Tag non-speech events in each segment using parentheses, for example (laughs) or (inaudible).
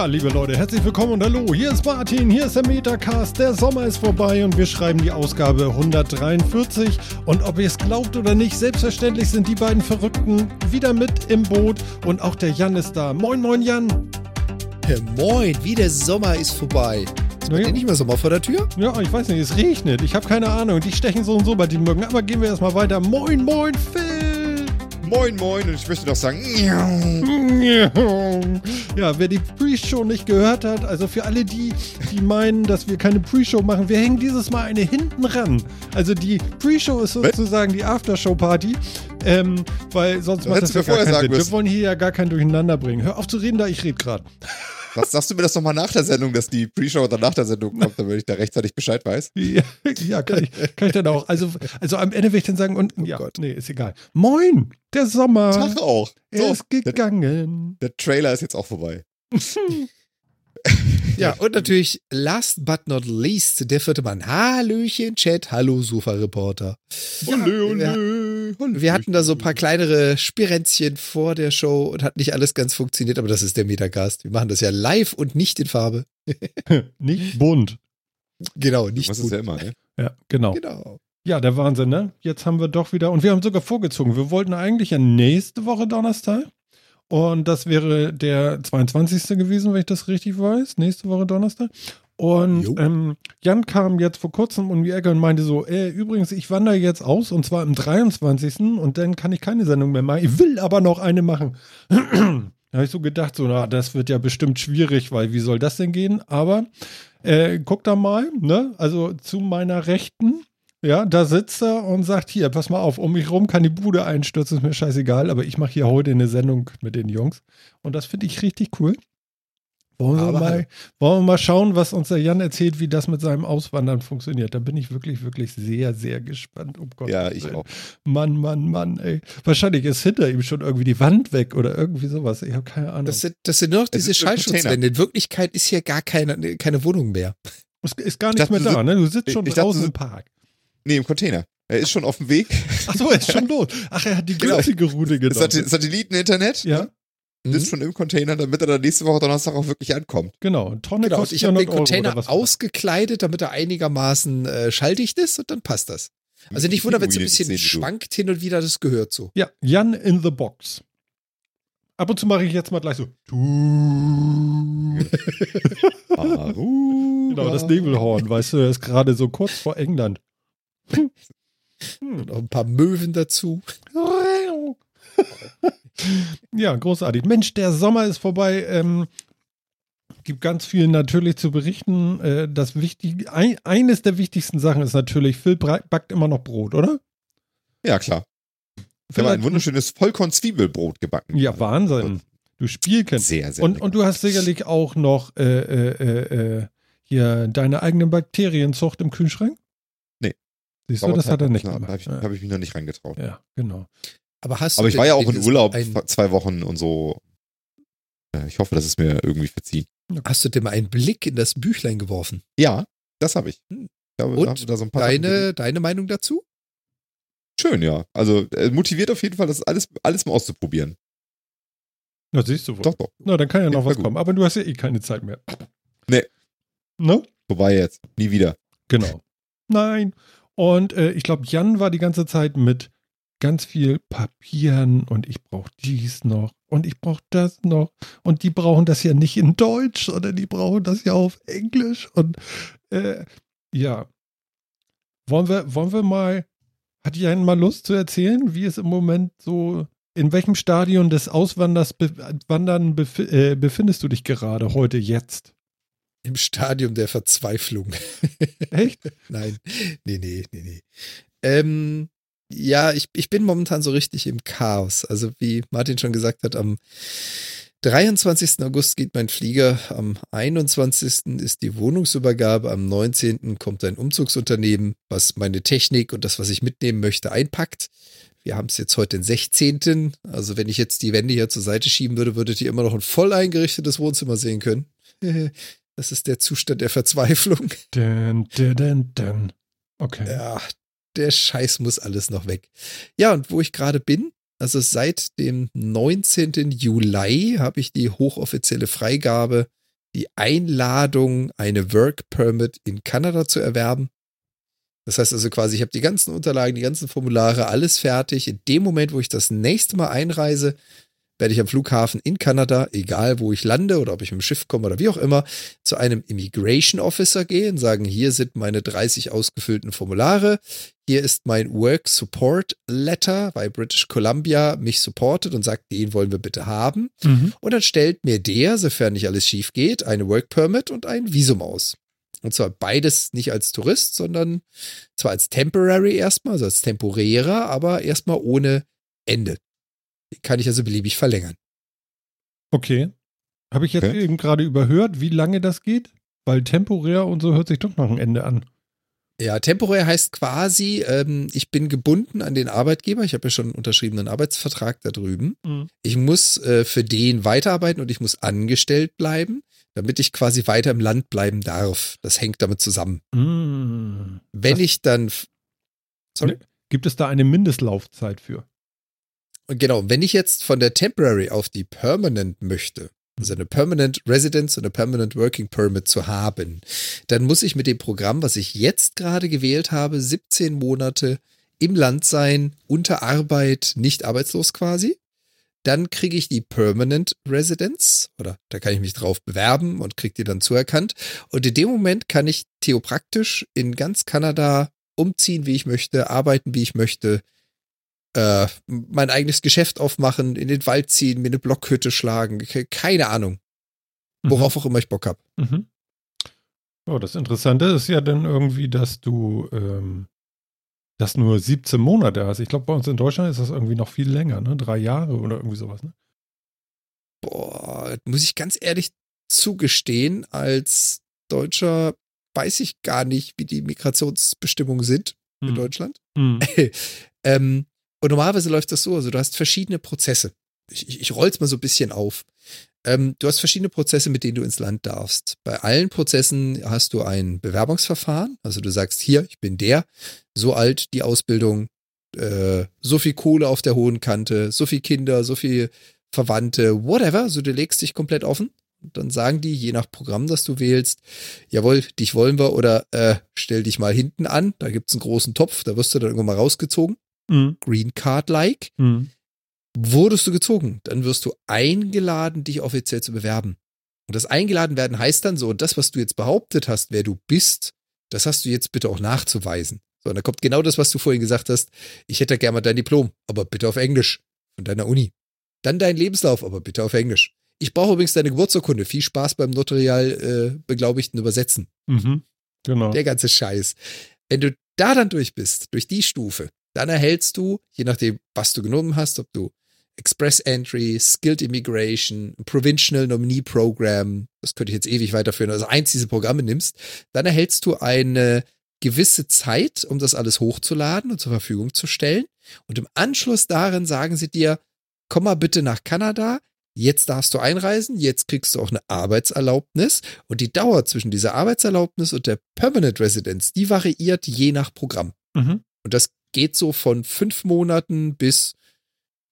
Tja, liebe Leute, herzlich willkommen und hallo. Hier ist Martin, hier ist der Metacast. Der Sommer ist vorbei und wir schreiben die Ausgabe 143. Und ob ihr es glaubt oder nicht, selbstverständlich sind die beiden Verrückten wieder mit im Boot und auch der Jan ist da. Moin, moin, Jan. Ja, moin, wie der Sommer ist vorbei. Ist Naja. ja. nicht mehr Sommer vor der Tür? Ja, ich weiß nicht, es regnet. Ich habe keine Ahnung. Die stechen so und so bei den Mücken. Aber gehen wir erstmal weiter. Moin, moin, Phil. Moin, moin, und ich möchte doch sagen, (laughs) Ja, wer die Pre-Show nicht gehört hat, also für alle die, die meinen, dass wir keine Pre-Show machen, wir hängen dieses Mal eine hinten ran. Also die Pre-Show ist sozusagen die Aftershow-Party, ähm, weil sonst macht das hättest ja gar vorher keinen Sinn. Wir wollen hier ja gar kein Durcheinander bringen. Hör auf zu reden, da ich rede gerade. Was sagst du mir das nochmal nach der Sendung, dass die Pre-Show dann nach der Sendung kommt, damit ich da rechtzeitig Bescheid weiß? (laughs) Ja, ja kann, ich, kann ich dann auch. Also, also am Ende will ich dann sagen, und ja, Gott. nee, ist egal. Moin, der Sommer. Tag auch. er So, ist gegangen. der Trailer ist jetzt auch vorbei. (laughs) Ja, und natürlich, last but not least, der vierte Mann. Hallöchen, Chat. Hallo, Sofa-Reporter. Ole, ole, Wir hatten da so ein paar kleinere Spirenzchen vor der Show und hat nicht alles ganz funktioniert, aber das ist der Metacast. Wir machen das ja live und nicht in Farbe. (laughs) (laughs) Nicht bunt. Genau, nicht machst es gut. ja immer, ne? Ja, genau. Genau. Ja, der Wahnsinn, ne? Jetzt haben wir doch wieder, und wir haben sogar vorgezogen. Wir wollten eigentlich ja nächste Woche Donnerstag. Und das wäre der 22. gewesen, wenn ich das richtig weiß. Nächste Woche Donnerstag. Und ähm, Jan kam jetzt vor kurzem um die Ecke und meinte so, äh, übrigens, ich wandere jetzt aus und zwar am 23. und dann kann ich keine Sendung mehr machen. Ich will aber noch eine machen. (clears throat) da habe ich so gedacht, so, na, das wird ja bestimmt schwierig, weil wie soll das denn gehen? Aber äh, guck da mal, ne? Also zu meiner Rechten ja, da sitzt er und sagt, hier, pass mal auf, um mich rum kann die Bude einstürzen, ist mir scheißegal, aber ich mache hier heute eine Sendung mit den Jungs. Und das finde ich richtig cool. Wollen wir, Aber mal, wollen wir mal schauen, was uns der Jan erzählt, wie das mit seinem Auswandern funktioniert. Da bin ich wirklich, wirklich sehr, sehr gespannt. Um Gottes Ja, ich Willen. auch. Mann, Mann, Mann, ey. Wahrscheinlich ist hinter ihm schon irgendwie die Wand weg oder irgendwie sowas. Ich habe keine Ahnung. Das sind, das sind nur noch Es diese. Schallschutzwände. In Wirklichkeit ist hier gar keine, keine Wohnung mehr. Es ist gar Ich nichts dachte, mehr da, ne? Du sitzt schon ich dachte, draußen du im Park. Nee, im Container. Er ist schon auf dem Weg. Achso, er ist schon los. Ach, er hat die Genau. günstige Route Das genommen. Sat- Satelliten-Internet. Ja, Mhm. Sitzt schon im Container, damit er dann nächste Woche Donnerstag auch wirklich ankommt. genau. Eine Tonne Genau, und kostet ich habe den 400 Euro Container was. ausgekleidet, damit er einigermaßen äh, schalldicht ist und dann passt das. Also nicht wundern, wenn es ein bisschen schwankt hin und wieder, das gehört so. Ja, Jan in the Box. Ab und zu mache ich jetzt mal gleich so. (laughs) Genau, das Nebelhorn, weißt du, ist gerade so kurz vor England. (laughs) Und auch ein paar Möwen dazu. Ja, großartig. Mensch, der Sommer ist vorbei. Ähm, gibt ganz viel natürlich zu berichten. Äh, das wichtig, ein, eines der wichtigsten Sachen ist natürlich, Phil backt immer noch Brot, oder? Ja, klar. Ich habe ein wunderschönes Vollkorn-Zwiebelbrot gebacken. Ja, Wahnsinn. Du Spielkind. Sehr, sehr Und, lecker. und du hast sicherlich auch noch äh, äh, äh, hier deine eigene Bakterienzucht im Kühlschrank? Siehst du, das hat er nicht Da gemacht. habe ich, ja. hab ich mich noch nicht reingetraut. ja, genau. Aber hast Aber ich war ja auch in Urlaub zwei Wochen und so. Ich hoffe, das ist mir irgendwie verziehen. hast du dir mal einen Blick in das Büchlein geworfen? Ja, das habe ich. Hm. Ich glaube, Und da da so Deine, deine Meinung dazu? Schön, ja. Also äh, motiviert auf jeden Fall, das alles, alles mal auszuprobieren. Na, siehst du wohl. Doch, doch. Na, dann kann ja noch Ja, was kommen. Aber du hast ja eh keine Zeit mehr. Nee. Ne? Vorbei jetzt. Nie wieder. Genau. Nein. Und äh, ich glaube, Jan war die ganze Zeit mit ganz viel Papieren und ich brauche dies noch und ich brauche das noch und die brauchen das ja nicht in Deutsch, sondern die brauchen das ja auf Englisch und äh, ja. Wollen wir, wollen wir mal, hat Jan mal Lust zu erzählen, wie es im Moment so, in welchem Stadion des Auswanders be äh, befindest du dich gerade heute jetzt? Im Stadium der Verzweiflung. (laughs) Echt? Nein, nee, nee, nee, nee. Ähm, ja, ich, ich bin momentan so richtig im Chaos. Also wie Martin schon gesagt hat, am 23. August geht mein Flieger, am 21. ist die Wohnungsübergabe, am 19. kommt ein Umzugsunternehmen, was meine Technik und das, was ich mitnehmen möchte, einpackt. Wir haben es jetzt heute den 16. Also wenn ich jetzt die Wände hier zur Seite schieben würde, würdet ihr immer noch ein voll eingerichtetes Wohnzimmer sehen können. (laughs) Das ist der Zustand der Verzweiflung. (laughs) Dun, dun, dun. Okay. Ja, der Scheiß muss alles noch weg. Ja, und wo ich gerade bin, also seit dem 19. Juli habe ich die hochoffizielle Freigabe, die Einladung, eine Work Permit in Kanada zu erwerben. Das heißt also quasi, ich habe die ganzen Unterlagen, die ganzen Formulare, alles fertig. In dem Moment, wo ich das nächste Mal einreise, werde ich am Flughafen in Kanada, egal wo ich lande oder ob ich mit dem Schiff komme oder wie auch immer, zu einem Immigration Officer gehen, sagen, hier sind meine 30 ausgefüllten Formulare, hier ist mein Work Support Letter, weil British Columbia mich supportet und sagt, den wollen wir bitte haben. Mhm. Und dann stellt mir der, sofern nicht alles schief geht, eine Work Permit und ein Visum aus. Und zwar beides nicht als Tourist, sondern zwar als temporary erstmal, also als temporärer, aber erstmal ohne Ende. Kann ich also beliebig verlängern. Okay. Habe ich jetzt Okay. eben gerade überhört, wie lange das geht? Weil temporär und so hört sich doch noch ein Ende an. Ja, temporär heißt quasi, ähm, ich bin gebunden an den Arbeitgeber. Ich habe ja schon einen unterschriebenen Arbeitsvertrag da drüben. Mhm. Ich muss äh, für den weiterarbeiten und ich muss angestellt bleiben, damit ich quasi weiter im Land bleiben darf. Das hängt damit zusammen. Mm. Wenn Das- ich dann, sorry, Gibt es da eine Mindestlaufzeit für? Genau, wenn ich jetzt von der Temporary auf die Permanent möchte, also eine Permanent Residence und eine Permanent Working Permit zu haben, dann muss ich mit dem Programm, was ich jetzt gerade gewählt habe, 17 Monate im Land sein, unter Arbeit, nicht arbeitslos quasi. Dann kriege ich die Permanent Residence oder da kann ich mich drauf bewerben und kriege die dann zuerkannt. Und in dem Moment kann ich theopraktisch in ganz Kanada umziehen, wie ich möchte, arbeiten, wie ich möchte, äh, mein eigenes Geschäft aufmachen, in den Wald ziehen, mir eine Blockhütte schlagen, ke- keine Ahnung, worauf auch immer ich Bock habe. Mhm. Oh, das Interessante ist ja dann irgendwie, dass du ähm, das nur 17 Monate hast. Ich glaube, bei uns in Deutschland ist das irgendwie noch viel länger, ne? Drei Jahre oder irgendwie sowas, ne? Boah, muss ich ganz ehrlich zugestehen, als Deutscher weiß ich gar nicht, wie die Migrationsbestimmungen sind in Hm. Deutschland. Hm. (laughs) ähm, und normalerweise läuft das so, also du hast verschiedene Prozesse. Ich, ich, ich roll's mal so ein bisschen auf. Ähm, du hast verschiedene Prozesse, mit denen du ins Land darfst. Bei allen Prozessen hast du ein Bewerbungsverfahren. Also du sagst hier, ich bin der, so alt, die Ausbildung, äh, so viel Kohle auf der hohen Kante, so viel Kinder, so viel Verwandte, whatever. Also du legst dich komplett offen. Dann sagen die, je nach Programm, das du wählst, jawohl, dich wollen wir oder äh, stell dich mal hinten an. Da gibt's einen großen Topf, da wirst du dann irgendwann mal rausgezogen. Hm. Green Card-like. Hm. Wurdest du gezogen, dann wirst du eingeladen, dich offiziell zu bewerben. Und das eingeladen werden heißt dann so, das, was du jetzt behauptet hast, wer du bist, das hast du jetzt bitte auch nachzuweisen. So, und da kommt genau das, was du vorhin gesagt hast. Ich hätte gerne mal dein Diplom, aber bitte auf Englisch. Von deiner Uni. Dann dein Lebenslauf, aber bitte auf Englisch. Ich brauche übrigens deine Geburtsurkunde. Viel Spaß beim notarial äh, beglaubigten Übersetzen. Mhm. Genau. Der ganze Scheiß. Wenn du da dann durch bist, durch die Stufe, dann erhältst du, je nachdem, was du genommen hast, ob du Express Entry, Skilled Immigration, Provincial Nominee Program, das könnte ich jetzt ewig weiterführen, also eins dieser Programme nimmst, dann erhältst du eine gewisse Zeit, um das alles hochzuladen und zur Verfügung zu stellen. Und im Anschluss darin sagen sie dir, komm mal bitte nach Kanada, jetzt darfst du einreisen, jetzt kriegst du auch eine Arbeitserlaubnis und die Dauer zwischen dieser Arbeitserlaubnis und der Permanent Residence, die variiert je nach Programm. Mhm. Und das geht so von fünf Monaten bis,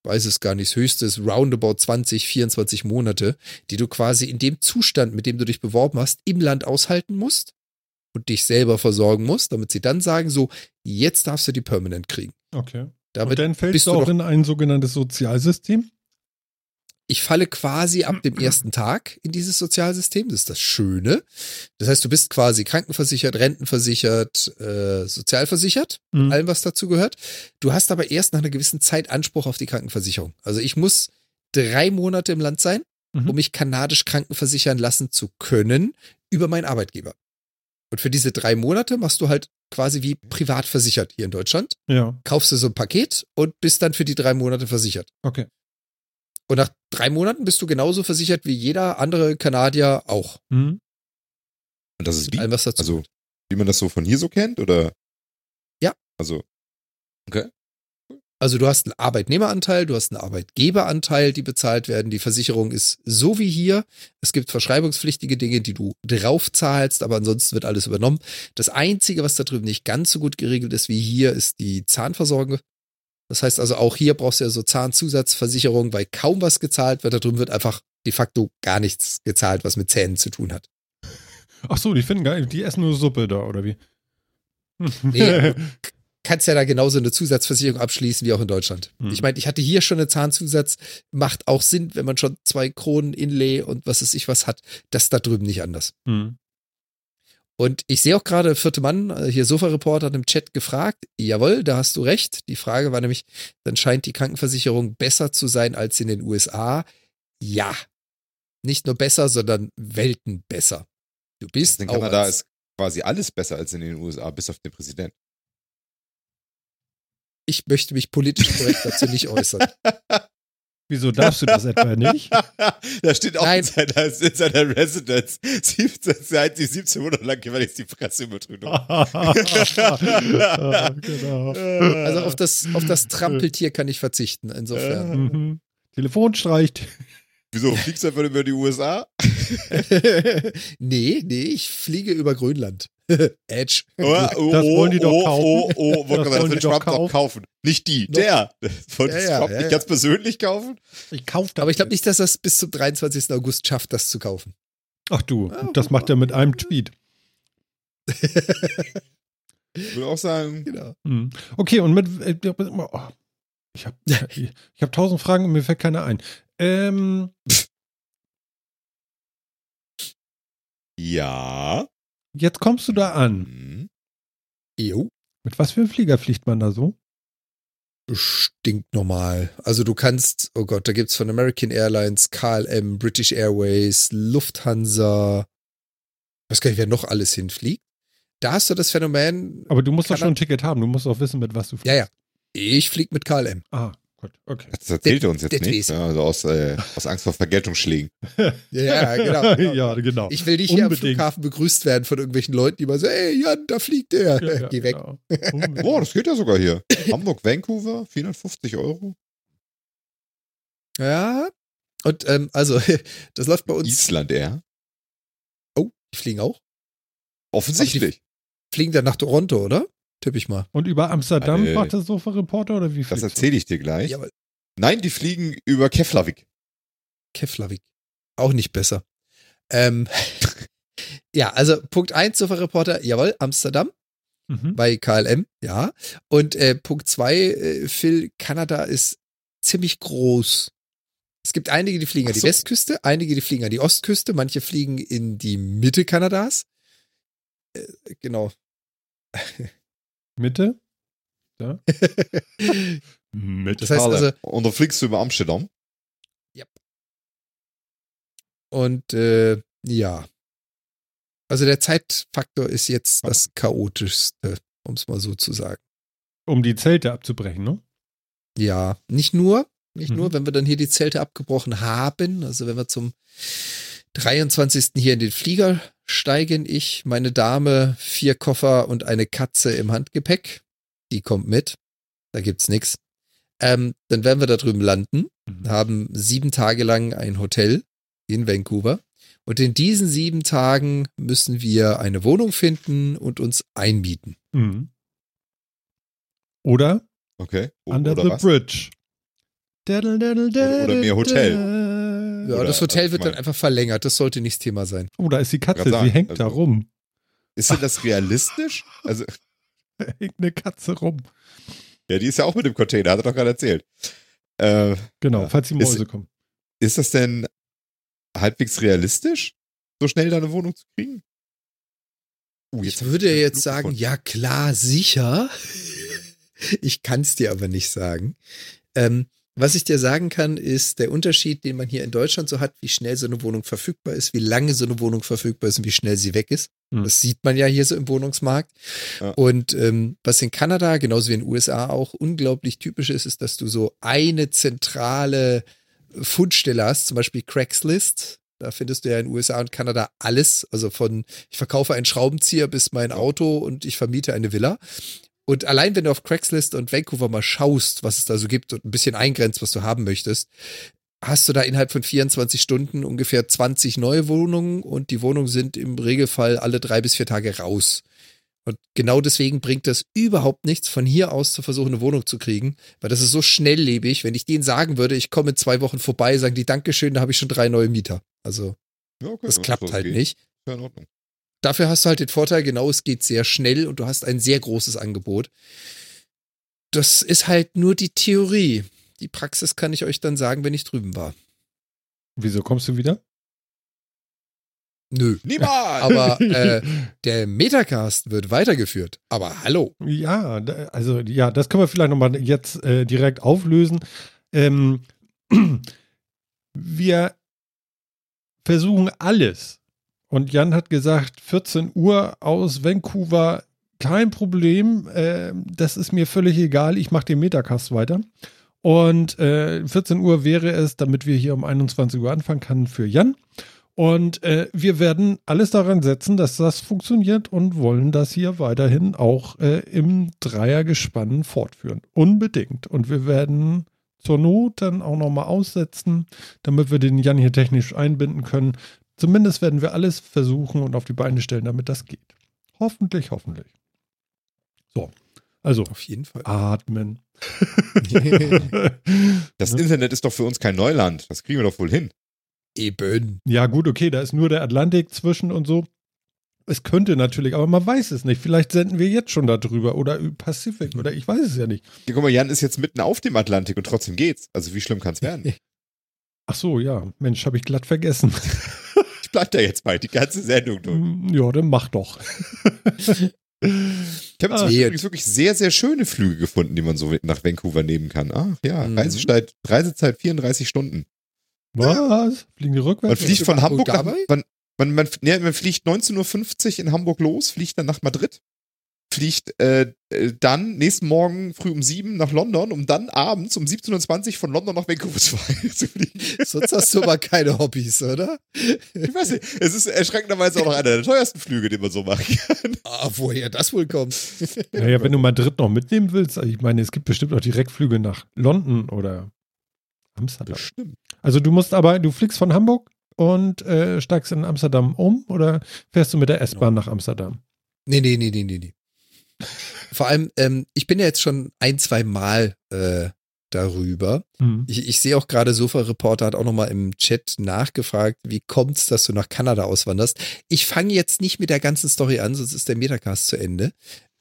weiß es gar nicht, das höchste ist roundabout 20, 24 Monate, die du quasi in dem Zustand, mit dem du dich beworben hast, im Land aushalten musst und dich selber versorgen musst, damit sie dann sagen, so, jetzt darfst du die Permanent kriegen. Okay. Damit und dann fällst du auch in ein sogenanntes Sozialsystem? Ich falle quasi ab dem ersten Tag in dieses Sozialsystem. Das ist das Schöne. Das heißt, du bist quasi krankenversichert, rentenversichert, äh, sozialversichert, Mhm. allem, was dazu gehört. Du hast aber erst nach einer gewissen Zeit Anspruch auf die Krankenversicherung. Also ich muss drei Monate im Land sein, Mhm. um mich kanadisch krankenversichern lassen zu können über meinen Arbeitgeber. Und für diese drei Monate machst du halt quasi wie privat versichert hier in Deutschland. Ja, Kaufst du so ein Paket und bist dann für die drei Monate versichert. okay. Und nach drei Monaten bist du genauso versichert wie jeder andere Kanadier auch. Mhm. Und das ist wie, allem, was dazu also, wie man das so von hier so kennt, oder? Ja. Also, okay. Also du hast einen Arbeitnehmeranteil, du hast einen Arbeitgeberanteil, die bezahlt werden. Die Versicherung ist so wie hier. Es gibt verschreibungspflichtige Dinge, die du drauf zahlst, aber ansonsten wird alles übernommen. Das Einzige, was da drüben nicht ganz so gut geregelt ist wie hier, ist die Zahnversorgung. Das heißt also auch hier brauchst du ja so Zahnzusatzversicherung, weil kaum was gezahlt wird. Da drüben wird einfach de facto gar nichts gezahlt, was mit Zähnen zu tun hat. Ach so, die finden gar die essen nur Suppe da, oder wie? (laughs) Nee, kannst ja da genauso eine Zusatzversicherung abschließen wie auch in Deutschland. Hm. Ich meine, ich hatte hier schon einen Zahnzusatz, macht auch Sinn, wenn man schon zwei Kronen Inlay und was weiß ich was hat. Das ist da drüben nicht anders. Hm. Und ich sehe auch gerade, vierte Mann, äh, hier Sofa-Reporter hat im Chat gefragt. Jawohl, da hast du recht. Die Frage war nämlich, dann scheint die Krankenversicherung besser zu sein als in den USA. Ja. Nicht nur besser, sondern Welten besser. Du bist In Kanada ist quasi alles besser als in den USA, bis auf den Präsidenten. ich möchte mich politisch korrekt dazu nicht äußern. (laughs) Wieso darfst du das etwa nicht? (laughs) da steht auch Nein. in seiner, in seiner Residence 17, seit sie 17 Monate lang gefälligst die Fresse übertrüben. Ah, genau. (laughs) Also auf das, auf das Trampeltier kann ich verzichten. Insofern. Mhm. Telefon streicht. Wieso fliegst du einfach über die USA? (laughs) nee, nee, ich fliege über Grönland. (laughs) Edge. Oh, oh, Das wollen die doch oh, kaufen. Oh, oh, oh, Das das die will Trump doch kaufen. Nicht die, Doch. der. Das (laughs) wollte Ja, ja, Trump ja, nicht ja. ganz persönlich kaufen? Ich kauf das. Aber ich glaube nicht, dass er es bis zum 23. August schafft, das zu kaufen. Ach du, das macht er mit einem Tweet. Ich würde auch sagen, Genau. Mhm. Okay, und mit. äh, Oh, ich habe (laughs) ich hab tausend Fragen und mir fällt keine ein. Ähm, ja. Jetzt kommst du da an. Hm. Jo. Mit was für einem Flieger fliegt man da so? Stinkt normal. Also du kannst, oh Gott, da gibt's von American Airlines, KLM, British Airways, Lufthansa, weiß gar nicht, wer noch alles hinfliegt. Da hast du das Phänomen, Aber du musst doch schon ein Ticket haben. Du musst auch wissen, mit was du fliegst. ja, ja, ich flieg mit KLM. Ah, gut, okay. Das erzählt er uns jetzt nicht. Ja, also aus, äh, aus Angst vor Vergeltungsschlägen. (laughs) Ja, ja, genau. genau. (laughs) ja, genau. Ich will nicht hier am Unbedingt. Flughafen begrüßt werden von irgendwelchen Leuten, die mal so, ey Jan, da fliegt der. Ja, ja, (laughs) Geh weg. genau. Unbedingt. Boah, das geht ja sogar hier. Hamburg, Vancouver, 450 Euro. Ja. Und ähm, also, das läuft bei uns. Island Air. Oh, die fliegen auch. Offensichtlich. Fliegen dann nach Toronto, oder? Tipp ich mal. Und über Amsterdam Äh, macht der Sofa-Reporter oder wie Das erzähle ich dir gleich. Ja, Nein, die fliegen über Keflavik. Keflavik. Auch nicht besser. Ähm, (laughs) ja, also Punkt 1, Sofa-Reporter, jawohl, Amsterdam Mhm. bei KLM, ja. Und äh, Punkt 2, äh, Phil, Kanada ist ziemlich groß. Es gibt einige, die fliegen Ach an die so. Westküste, einige, die fliegen an die Ostküste, manche fliegen in die Mitte Kanadas. Äh, genau. (laughs) Mitte? Ja. Mitte. Das heißt also, Und dann fliegst du über Amsterdam. und äh, ja. Also der Zeitfaktor ist jetzt das chaotischste, um es mal so zu sagen. um die Zelte abzubrechen, ne? Ja, nicht nur, nicht Mhm. nur, wenn wir dann hier die Zelte abgebrochen haben, also wenn wir zum 23. hier in den Flieger steigen, ich, meine Dame, vier Koffer und eine Katze im Handgepäck, die kommt mit, da gibt's nix. Ähm, dann werden wir da drüben landen, Mhm. haben sieben Tage lang ein Hotel in Vancouver und in diesen sieben Tagen müssen wir eine Wohnung finden und uns einmieten. Mhm. Oder Okay. O- Under oder the was? Bridge. Daddle, daddle, Oder- oder mehr Hotel. Ja, Oder, das Hotel wird ich dann einfach verlängert, das sollte nicht das Thema sein. Oh, da ist die Katze, sagen, sie hängt da also- rum. Ist denn das realistisch? Also, (laughs) Da hängt eine Katze rum. ja, die ist ja auch mit dem Container, hat er doch gerade erzählt. Äh, Genau, falls die Ist- Mäuse kommen. ist das denn halbwegs realistisch, so schnell da eine Wohnung zu kriegen? Uh, Ich würde den jetzt Flug sagen, gefunden. ja klar, sicher. (laughs) ich kann es dir aber nicht sagen. Ähm, was ich dir sagen kann, ist der Unterschied, den man hier in Deutschland so hat, wie schnell so eine Wohnung verfügbar ist, wie lange so eine Wohnung verfügbar ist und wie schnell sie weg ist. Hm. Das sieht man ja hier so im Wohnungsmarkt. Ja. Und ähm, was in Kanada, genauso wie in den USA auch unglaublich typisch ist, ist, dass du so eine zentrale Fundstelle hast, zum Beispiel Craigslist. Da findest du ja in den USA und Kanada alles. Also von ich verkaufe einen Schraubenzieher bis mein Auto und ich vermiete eine Villa. Und allein wenn du auf Craigslist und Vancouver mal schaust, was es da so gibt und ein bisschen eingrenzt, was du haben möchtest, hast du da innerhalb von 24 Stunden ungefähr 20 neue Wohnungen und die Wohnungen sind im Regelfall alle drei bis vier Tage raus. Und genau deswegen bringt das überhaupt nichts, von hier aus zu versuchen, eine Wohnung zu kriegen, weil das ist so schnelllebig. Wenn ich denen sagen würde, ich komme in zwei Wochen vorbei, sagen die Dankeschön, da habe ich schon drei neue Mieter. Also, Ja, okay, das klappt halt geht. nicht. Ja, in Ordnung. Dafür hast du halt den Vorteil, genau, es geht sehr schnell und du hast ein sehr großes Angebot. Das ist halt nur die Theorie. Die Praxis kann ich euch dann sagen, wenn ich drüben war. Wieso kommst du wieder? Nö. Niemals! Aber (laughs) äh, der Metacast wird weitergeführt. Aber hallo. Ja, also ja, das können wir vielleicht nochmal jetzt äh, direkt auflösen. Ähm, (clears throat) wir versuchen alles. Und Jan hat gesagt, 14 Uhr aus Vancouver, kein Problem. Äh, das ist mir völlig egal. Ich mache den Metacast weiter. Und äh, 14 Uhr wäre es, damit wir hier um 21 Uhr anfangen können für Jan. Und äh, wir werden alles daran setzen, dass das funktioniert und wollen das hier weiterhin auch äh, im Dreiergespann fortführen. Unbedingt. Und wir werden zur Not dann auch nochmal aussetzen, damit wir den Jan hier technisch einbinden können. Zumindest werden wir alles versuchen und auf die Beine stellen, damit das geht. Hoffentlich, hoffentlich. So. Also, Auf jeden Fall. atmen. (laughs) Das Ne? Internet ist doch für uns kein Neuland. Das kriegen wir doch wohl hin. Eben. Ja, gut, okay, da ist nur der Atlantik zwischen und so. Es könnte natürlich, aber man weiß es nicht. Vielleicht senden wir jetzt schon darüber oder über Pazifik oder ich weiß es ja nicht. Ja, guck mal, Jan ist jetzt mitten auf dem Atlantik und trotzdem geht's. Also wie schlimm kann's werden? Ach so, ja, Mensch, habe ich glatt vergessen. (laughs) Ich (laughs) bleib da jetzt bei, die ganze Sendung durch. ja, dann mach doch. (laughs) Ich habe Ah. übrigens wirklich sehr, sehr schöne Flüge gefunden, die man so nach Vancouver nehmen kann. Ach ja, Mhm. Reisezeit, Reisezeit 34 Stunden. Was? Fliegen die Man rückwärts? fliegt von Hamburg nach, man, man, man, nee, man fliegt 19.50 Uhr in Hamburg los, fliegt dann nach Madrid, fliegt äh, äh, dann nächsten Morgen früh um 7 nach London, um dann abends um 17.20 Uhr von London nach Vancouver (laughs) zu, fliegen. (laughs) Sonst hast du aber keine Hobbys, oder? Ich weiß nicht, es ist erschreckenderweise auch noch einer der teuersten Flüge, den man so machen kann. (laughs) Ah, woher das wohl kommt. Naja, wenn du Madrid noch mitnehmen willst, also ich meine, es gibt bestimmt auch Direktflüge nach London oder Amsterdam. Bestimmt. Also du musst aber, du fliegst von Hamburg und äh, steigst in Amsterdam um oder fährst du mit der S-Bahn nach Amsterdam? Nee, nee, nee, nee, nee, nee. Vor allem, ähm, ich bin ja jetzt schon ein, zwei Mal äh, darüber. Hm. Ich, ich sehe auch gerade, Sofa-Reporter hat auch nochmal im Chat nachgefragt, wie kommt's, dass du nach Kanada auswanderst. Ich fange jetzt nicht mit der ganzen Story an, sonst ist der Metacast zu Ende.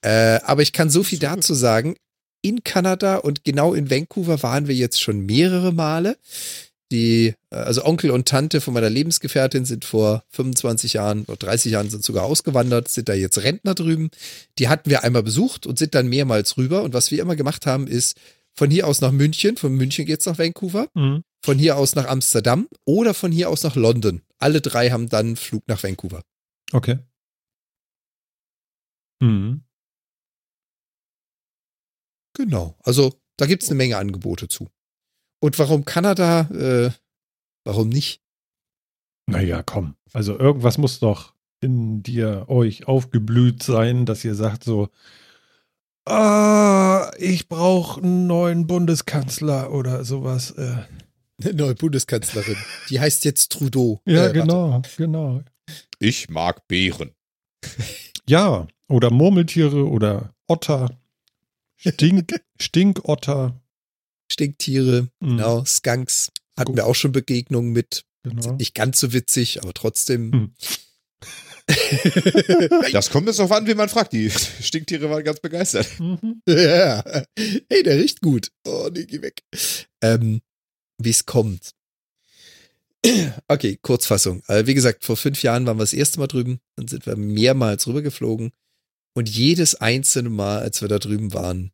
Äh, aber ich kann so viel dazu sagen. In Kanada und genau in Vancouver waren wir jetzt schon mehrere Male. Die, äh, also Onkel und Tante von meiner Lebensgefährtin sind vor 25 Jahren oder 30 Jahren sind sogar ausgewandert, sind da jetzt Rentner drüben. Die hatten wir einmal besucht und sind dann mehrmals rüber. Und was wir immer gemacht haben, ist von hier aus nach München, von München geht's nach Vancouver, Hm. von hier aus nach Amsterdam oder von hier aus nach London. Alle drei haben dann Flug nach Vancouver. Okay. Hm. Genau. Also da gibt's eine Menge Angebote zu. Und warum Kanada? Äh, warum nicht? Naja, komm. Also irgendwas muss doch in dir euch aufgeblüht sein, dass ihr sagt so, ah, ich brauche einen neuen Bundeskanzler oder sowas. Äh, Eine neue Bundeskanzlerin. Die heißt jetzt Trudeau. ja, Äh, warte. genau, genau. Ich mag Bären. (laughs) Ja, oder Murmeltiere oder Otter. Stink, (laughs) Stinkotter. Stinktiere, Mhm, genau, Skunks. Hatten Gut. wir auch schon Begegnungen mit. Genau. Sind nicht ganz so witzig, aber trotzdem. Mhm. (laughs) Das kommt jetzt darauf an, wie man fragt. Die Stinktiere waren ganz begeistert. Mhm. (laughs) ja. Hey, der riecht gut. Oh, nee, geh weg. Ähm, wie es kommt. (clears throat) Okay, Kurzfassung. Äh, wie gesagt, vor fünf Jahren waren wir das erste Mal drüben. Dann sind wir mehrmals rübergeflogen. Und jedes einzelne Mal, als wir da drüben waren,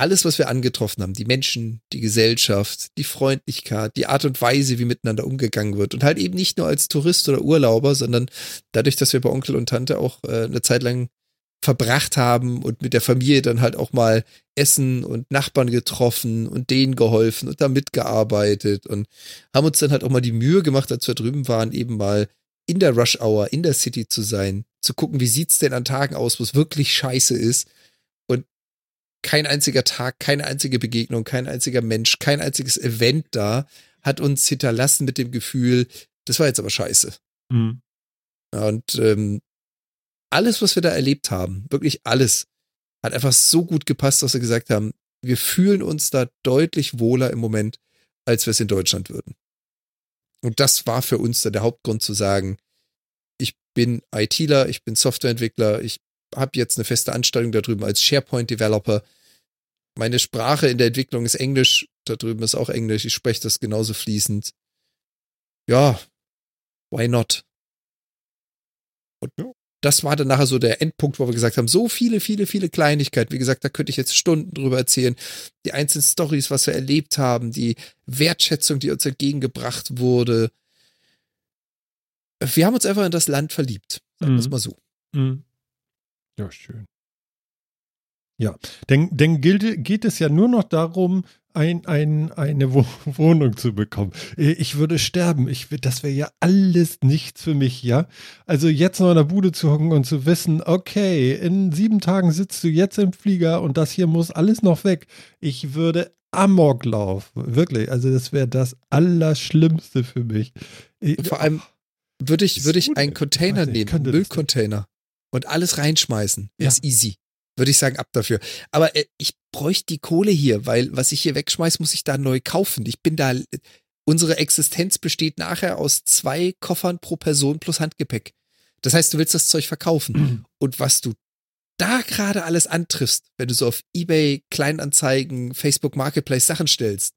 alles, was wir angetroffen haben, die Menschen, die Gesellschaft, die Freundlichkeit, die Art und Weise, wie miteinander umgegangen wird. Und halt eben nicht nur als Tourist oder Urlauber, sondern dadurch, dass wir bei Onkel und Tante auch äh, eine Zeit lang verbracht haben und mit der Familie dann halt auch mal essen und Nachbarn getroffen und denen geholfen und da mitgearbeitet und haben uns dann halt auch mal die Mühe gemacht, als wir drüben waren, eben mal in der Rush Hour, in der City zu sein, zu gucken, wie sieht's denn an Tagen aus, wo es wirklich scheiße ist kein einziger Tag, keine einzige Begegnung, kein einziger Mensch, kein einziges Event da hat uns hinterlassen mit dem Gefühl, das war jetzt aber scheiße. Mhm. Und ähm, alles, was wir da erlebt haben, wirklich alles, hat einfach so gut gepasst, dass wir gesagt haben, wir fühlen uns da deutlich wohler im Moment, als wir es in Deutschland würden. Und das war für uns dann der Hauptgrund zu sagen, ich bin ITler, ich bin Softwareentwickler, ich habe jetzt eine feste Anstellung da drüben als SharePoint-Developer. Meine Sprache in der Entwicklung ist Englisch, da drüben ist auch Englisch, ich spreche das genauso fließend. Ja, why not? Und das war dann nachher so der Endpunkt, wo wir gesagt haben, so viele, viele, viele Kleinigkeiten. Wie gesagt, da könnte ich jetzt Stunden drüber erzählen. Die einzelnen Stories, was wir erlebt haben, die Wertschätzung, die uns entgegengebracht wurde. Wir haben uns einfach in das Land verliebt. Sagen wir es Mhm. mal so. Mhm. Ja, schön. Ja, denn, denn gilt, geht es ja nur noch darum, ein, ein, eine Wo (laughs) Wohnung zu bekommen. Äh, Ich würde sterben. Ich, das wäre ja alles nichts für mich, ja. Also jetzt noch in der Bude zu hocken und zu wissen, okay, in sieben Tagen sitzt du jetzt im Flieger und das hier muss alles noch weg. Ich würde Amok laufen. Wirklich. Also das wäre das Allerschlimmste für mich. Ich, Vor allem würde ich, würde ich einen. Container nehmen, Müllcontainer und alles reinschmeißen. Ja. Ist easy. Würde ich sagen, ab dafür. Aber äh, ich bräuchte die Kohle hier, weil was ich hier wegschmeiß, muss ich da neu kaufen. Ich bin da, unsere Existenz besteht nachher aus zwei Koffern pro Person plus Handgepäck. Das heißt, du willst das Zeug verkaufen. (clears throat) Und was du da gerade alles antriffst, wenn du so auf Ebay, Kleinanzeigen, Facebook Marketplace Sachen stellst.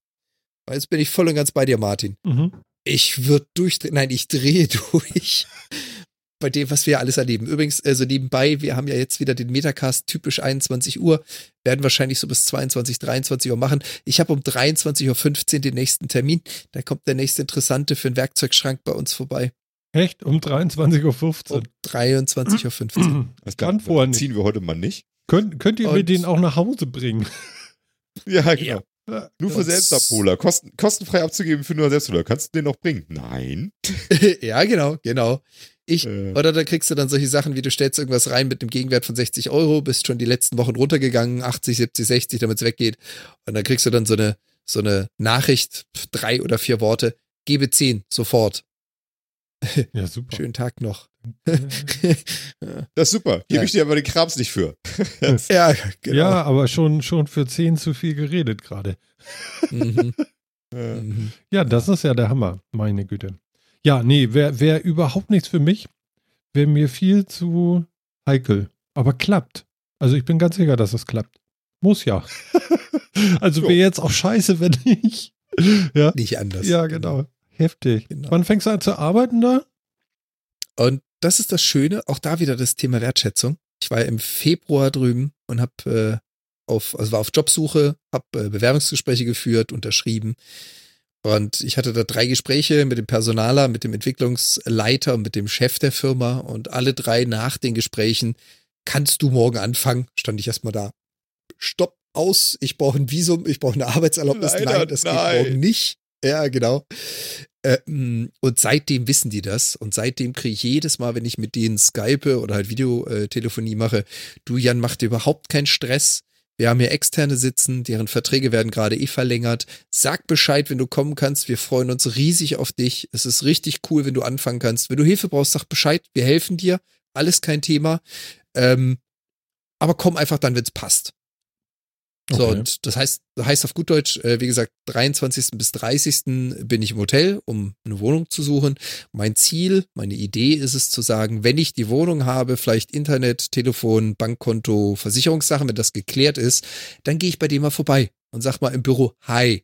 Weil Jetzt bin ich voll und ganz bei dir, Martin. Mhm. Ich würde durchdrehen. Nein, ich drehe (laughs) durch. Bei dem, was wir alles erleben. Übrigens, also nebenbei, wir haben ja jetzt wieder den Metacast typisch 21 Uhr, werden wahrscheinlich so bis 22, 23 Uhr machen. Ich habe um 23.15 Uhr den nächsten Termin. Da kommt der nächste Interessante für den Werkzeugschrank bei uns vorbei. Echt? Um 23.15 Um Uhr. 23.15 Uhr. Das Kann vorher nicht. Ziehen wir heute mal nicht. Könnt, könnt ihr mir Und- den auch nach Hause bringen? (laughs) Ja, genau. Ja. Nur für Selbstabholer. Kosten, kostenfrei abzugeben für nur Selbstabholer. Kannst du den noch bringen? Nein. (laughs) ja, genau, genau. Ich, Äh, Oder da kriegst du dann solche Sachen wie du stellst irgendwas rein mit einem Gegenwert von 60 Euro, bist schon die letzten Wochen runtergegangen, 80, 70, 60, damit es weggeht. Und dann kriegst du dann so eine, so eine Nachricht, drei oder vier Worte, gebe 10, sofort. Ja, super. Schönen Tag noch. (laughs) das ist super. Gebe Ja. ich dir aber den Krams nicht für. (laughs) ja, genau. Ja, aber schon, schon für 10 zu viel geredet gerade. Mhm. (laughs) Mhm. Ja, das ist ja der Hammer, meine Güte. Ja, nee, wäre wär überhaupt nichts für mich. Wäre mir viel zu heikel. Aber klappt. Also ich bin ganz sicher, dass es klappt. Muss ja. also wäre jetzt auch scheiße, wenn nicht. ja, Nicht anders. ja, genau. Heftig. Genau. Wann fängst du an zu arbeiten da? Und das ist das Schöne, auch da wieder das Thema Wertschätzung. Ich war im Februar drüben und habe äh, auf, also war auf Jobsuche, habe äh, Bewerbungsgespräche geführt, unterschrieben. Und ich hatte da drei Gespräche mit dem Personaler, mit dem Entwicklungsleiter und mit dem Chef der Firma. Und alle drei nach den Gesprächen, kannst du morgen anfangen? Stand ich erstmal da. Stopp, aus, ich brauche ein Visum, ich brauche eine Arbeitserlaubnis. Leider nein, das nein. geht morgen nicht. Ja, genau. Ähm, und seitdem wissen die das. Und seitdem kriege ich jedes Mal, wenn ich mit denen Skype oder halt Videotelefonie mache, du Jan, mach dir überhaupt keinen Stress. Wir haben hier Externe sitzen, deren Verträge werden gerade eh verlängert. Sag Bescheid, wenn du kommen kannst. Wir freuen uns riesig auf dich. Es ist richtig cool, wenn du anfangen kannst. Wenn du Hilfe brauchst, sag Bescheid. Wir helfen dir. Alles kein Thema. Ähm, aber komm einfach dann, wenn es passt. So, Okay. und das heißt, heißt auf gut Deutsch, äh, wie gesagt, 23. bis 30. bin ich im Hotel, um eine Wohnung zu suchen. Mein Ziel, meine Idee ist es zu sagen, wenn ich die Wohnung habe, vielleicht Internet, Telefon, Bankkonto, Versicherungssachen, wenn das geklärt ist, dann gehe ich bei dem mal vorbei und sag mal im Büro, hi.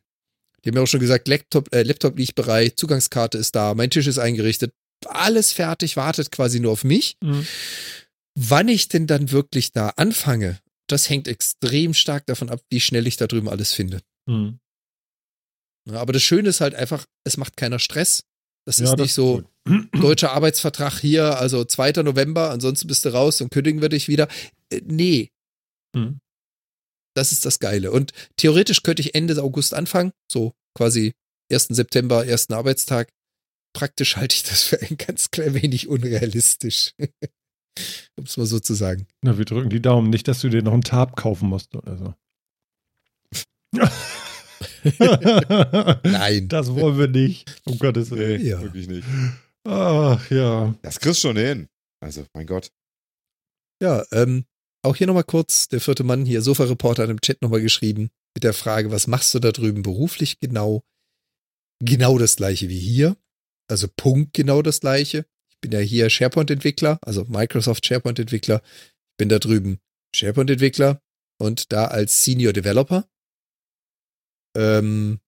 Die haben mir auch schon gesagt, Laptop, äh, Laptop liegt bereit, Zugangskarte ist da, mein Tisch ist eingerichtet, alles fertig, wartet quasi nur auf mich. Mhm. Wann ich denn dann wirklich da anfange, das hängt extrem stark davon ab, wie schnell ich da drüben alles finde. Mhm. Ja, aber das Schöne ist halt einfach, es macht keiner Stress. Das Ja, ist nicht so gut. (clears throat) deutscher Arbeitsvertrag hier, also 2. November, ansonsten bist du raus und kündigen wir dich wieder. Äh, nee, Mhm. das ist das Geile. Und theoretisch könnte ich Ende August anfangen, so quasi 1. September, ersten Arbeitstag. Praktisch halte ich das für ein (laughs) ganz klein wenig unrealistisch. Um es mal so zu sagen. Na, wir drücken die Daumen. Nicht, dass du dir noch einen Tab kaufen musst oder so. Nein. Das wollen wir nicht. Um Gottes nee, Willen. Ja. wirklich nicht. Ach ja. Das kriegst du schon hin. Also, mein Gott. Ja, ähm, auch hier nochmal kurz, der vierte Mann hier, Sofa-Reporter hat im Chat nochmal geschrieben, mit der Frage, was machst du da drüben beruflich genau? Genau das gleiche wie hier. Also Punkt genau das gleiche. Bin ja hier SharePoint-Entwickler, also Microsoft SharePoint-Entwickler. Ich bin da drüben SharePoint-Entwickler und da als Senior Developer. Ähm,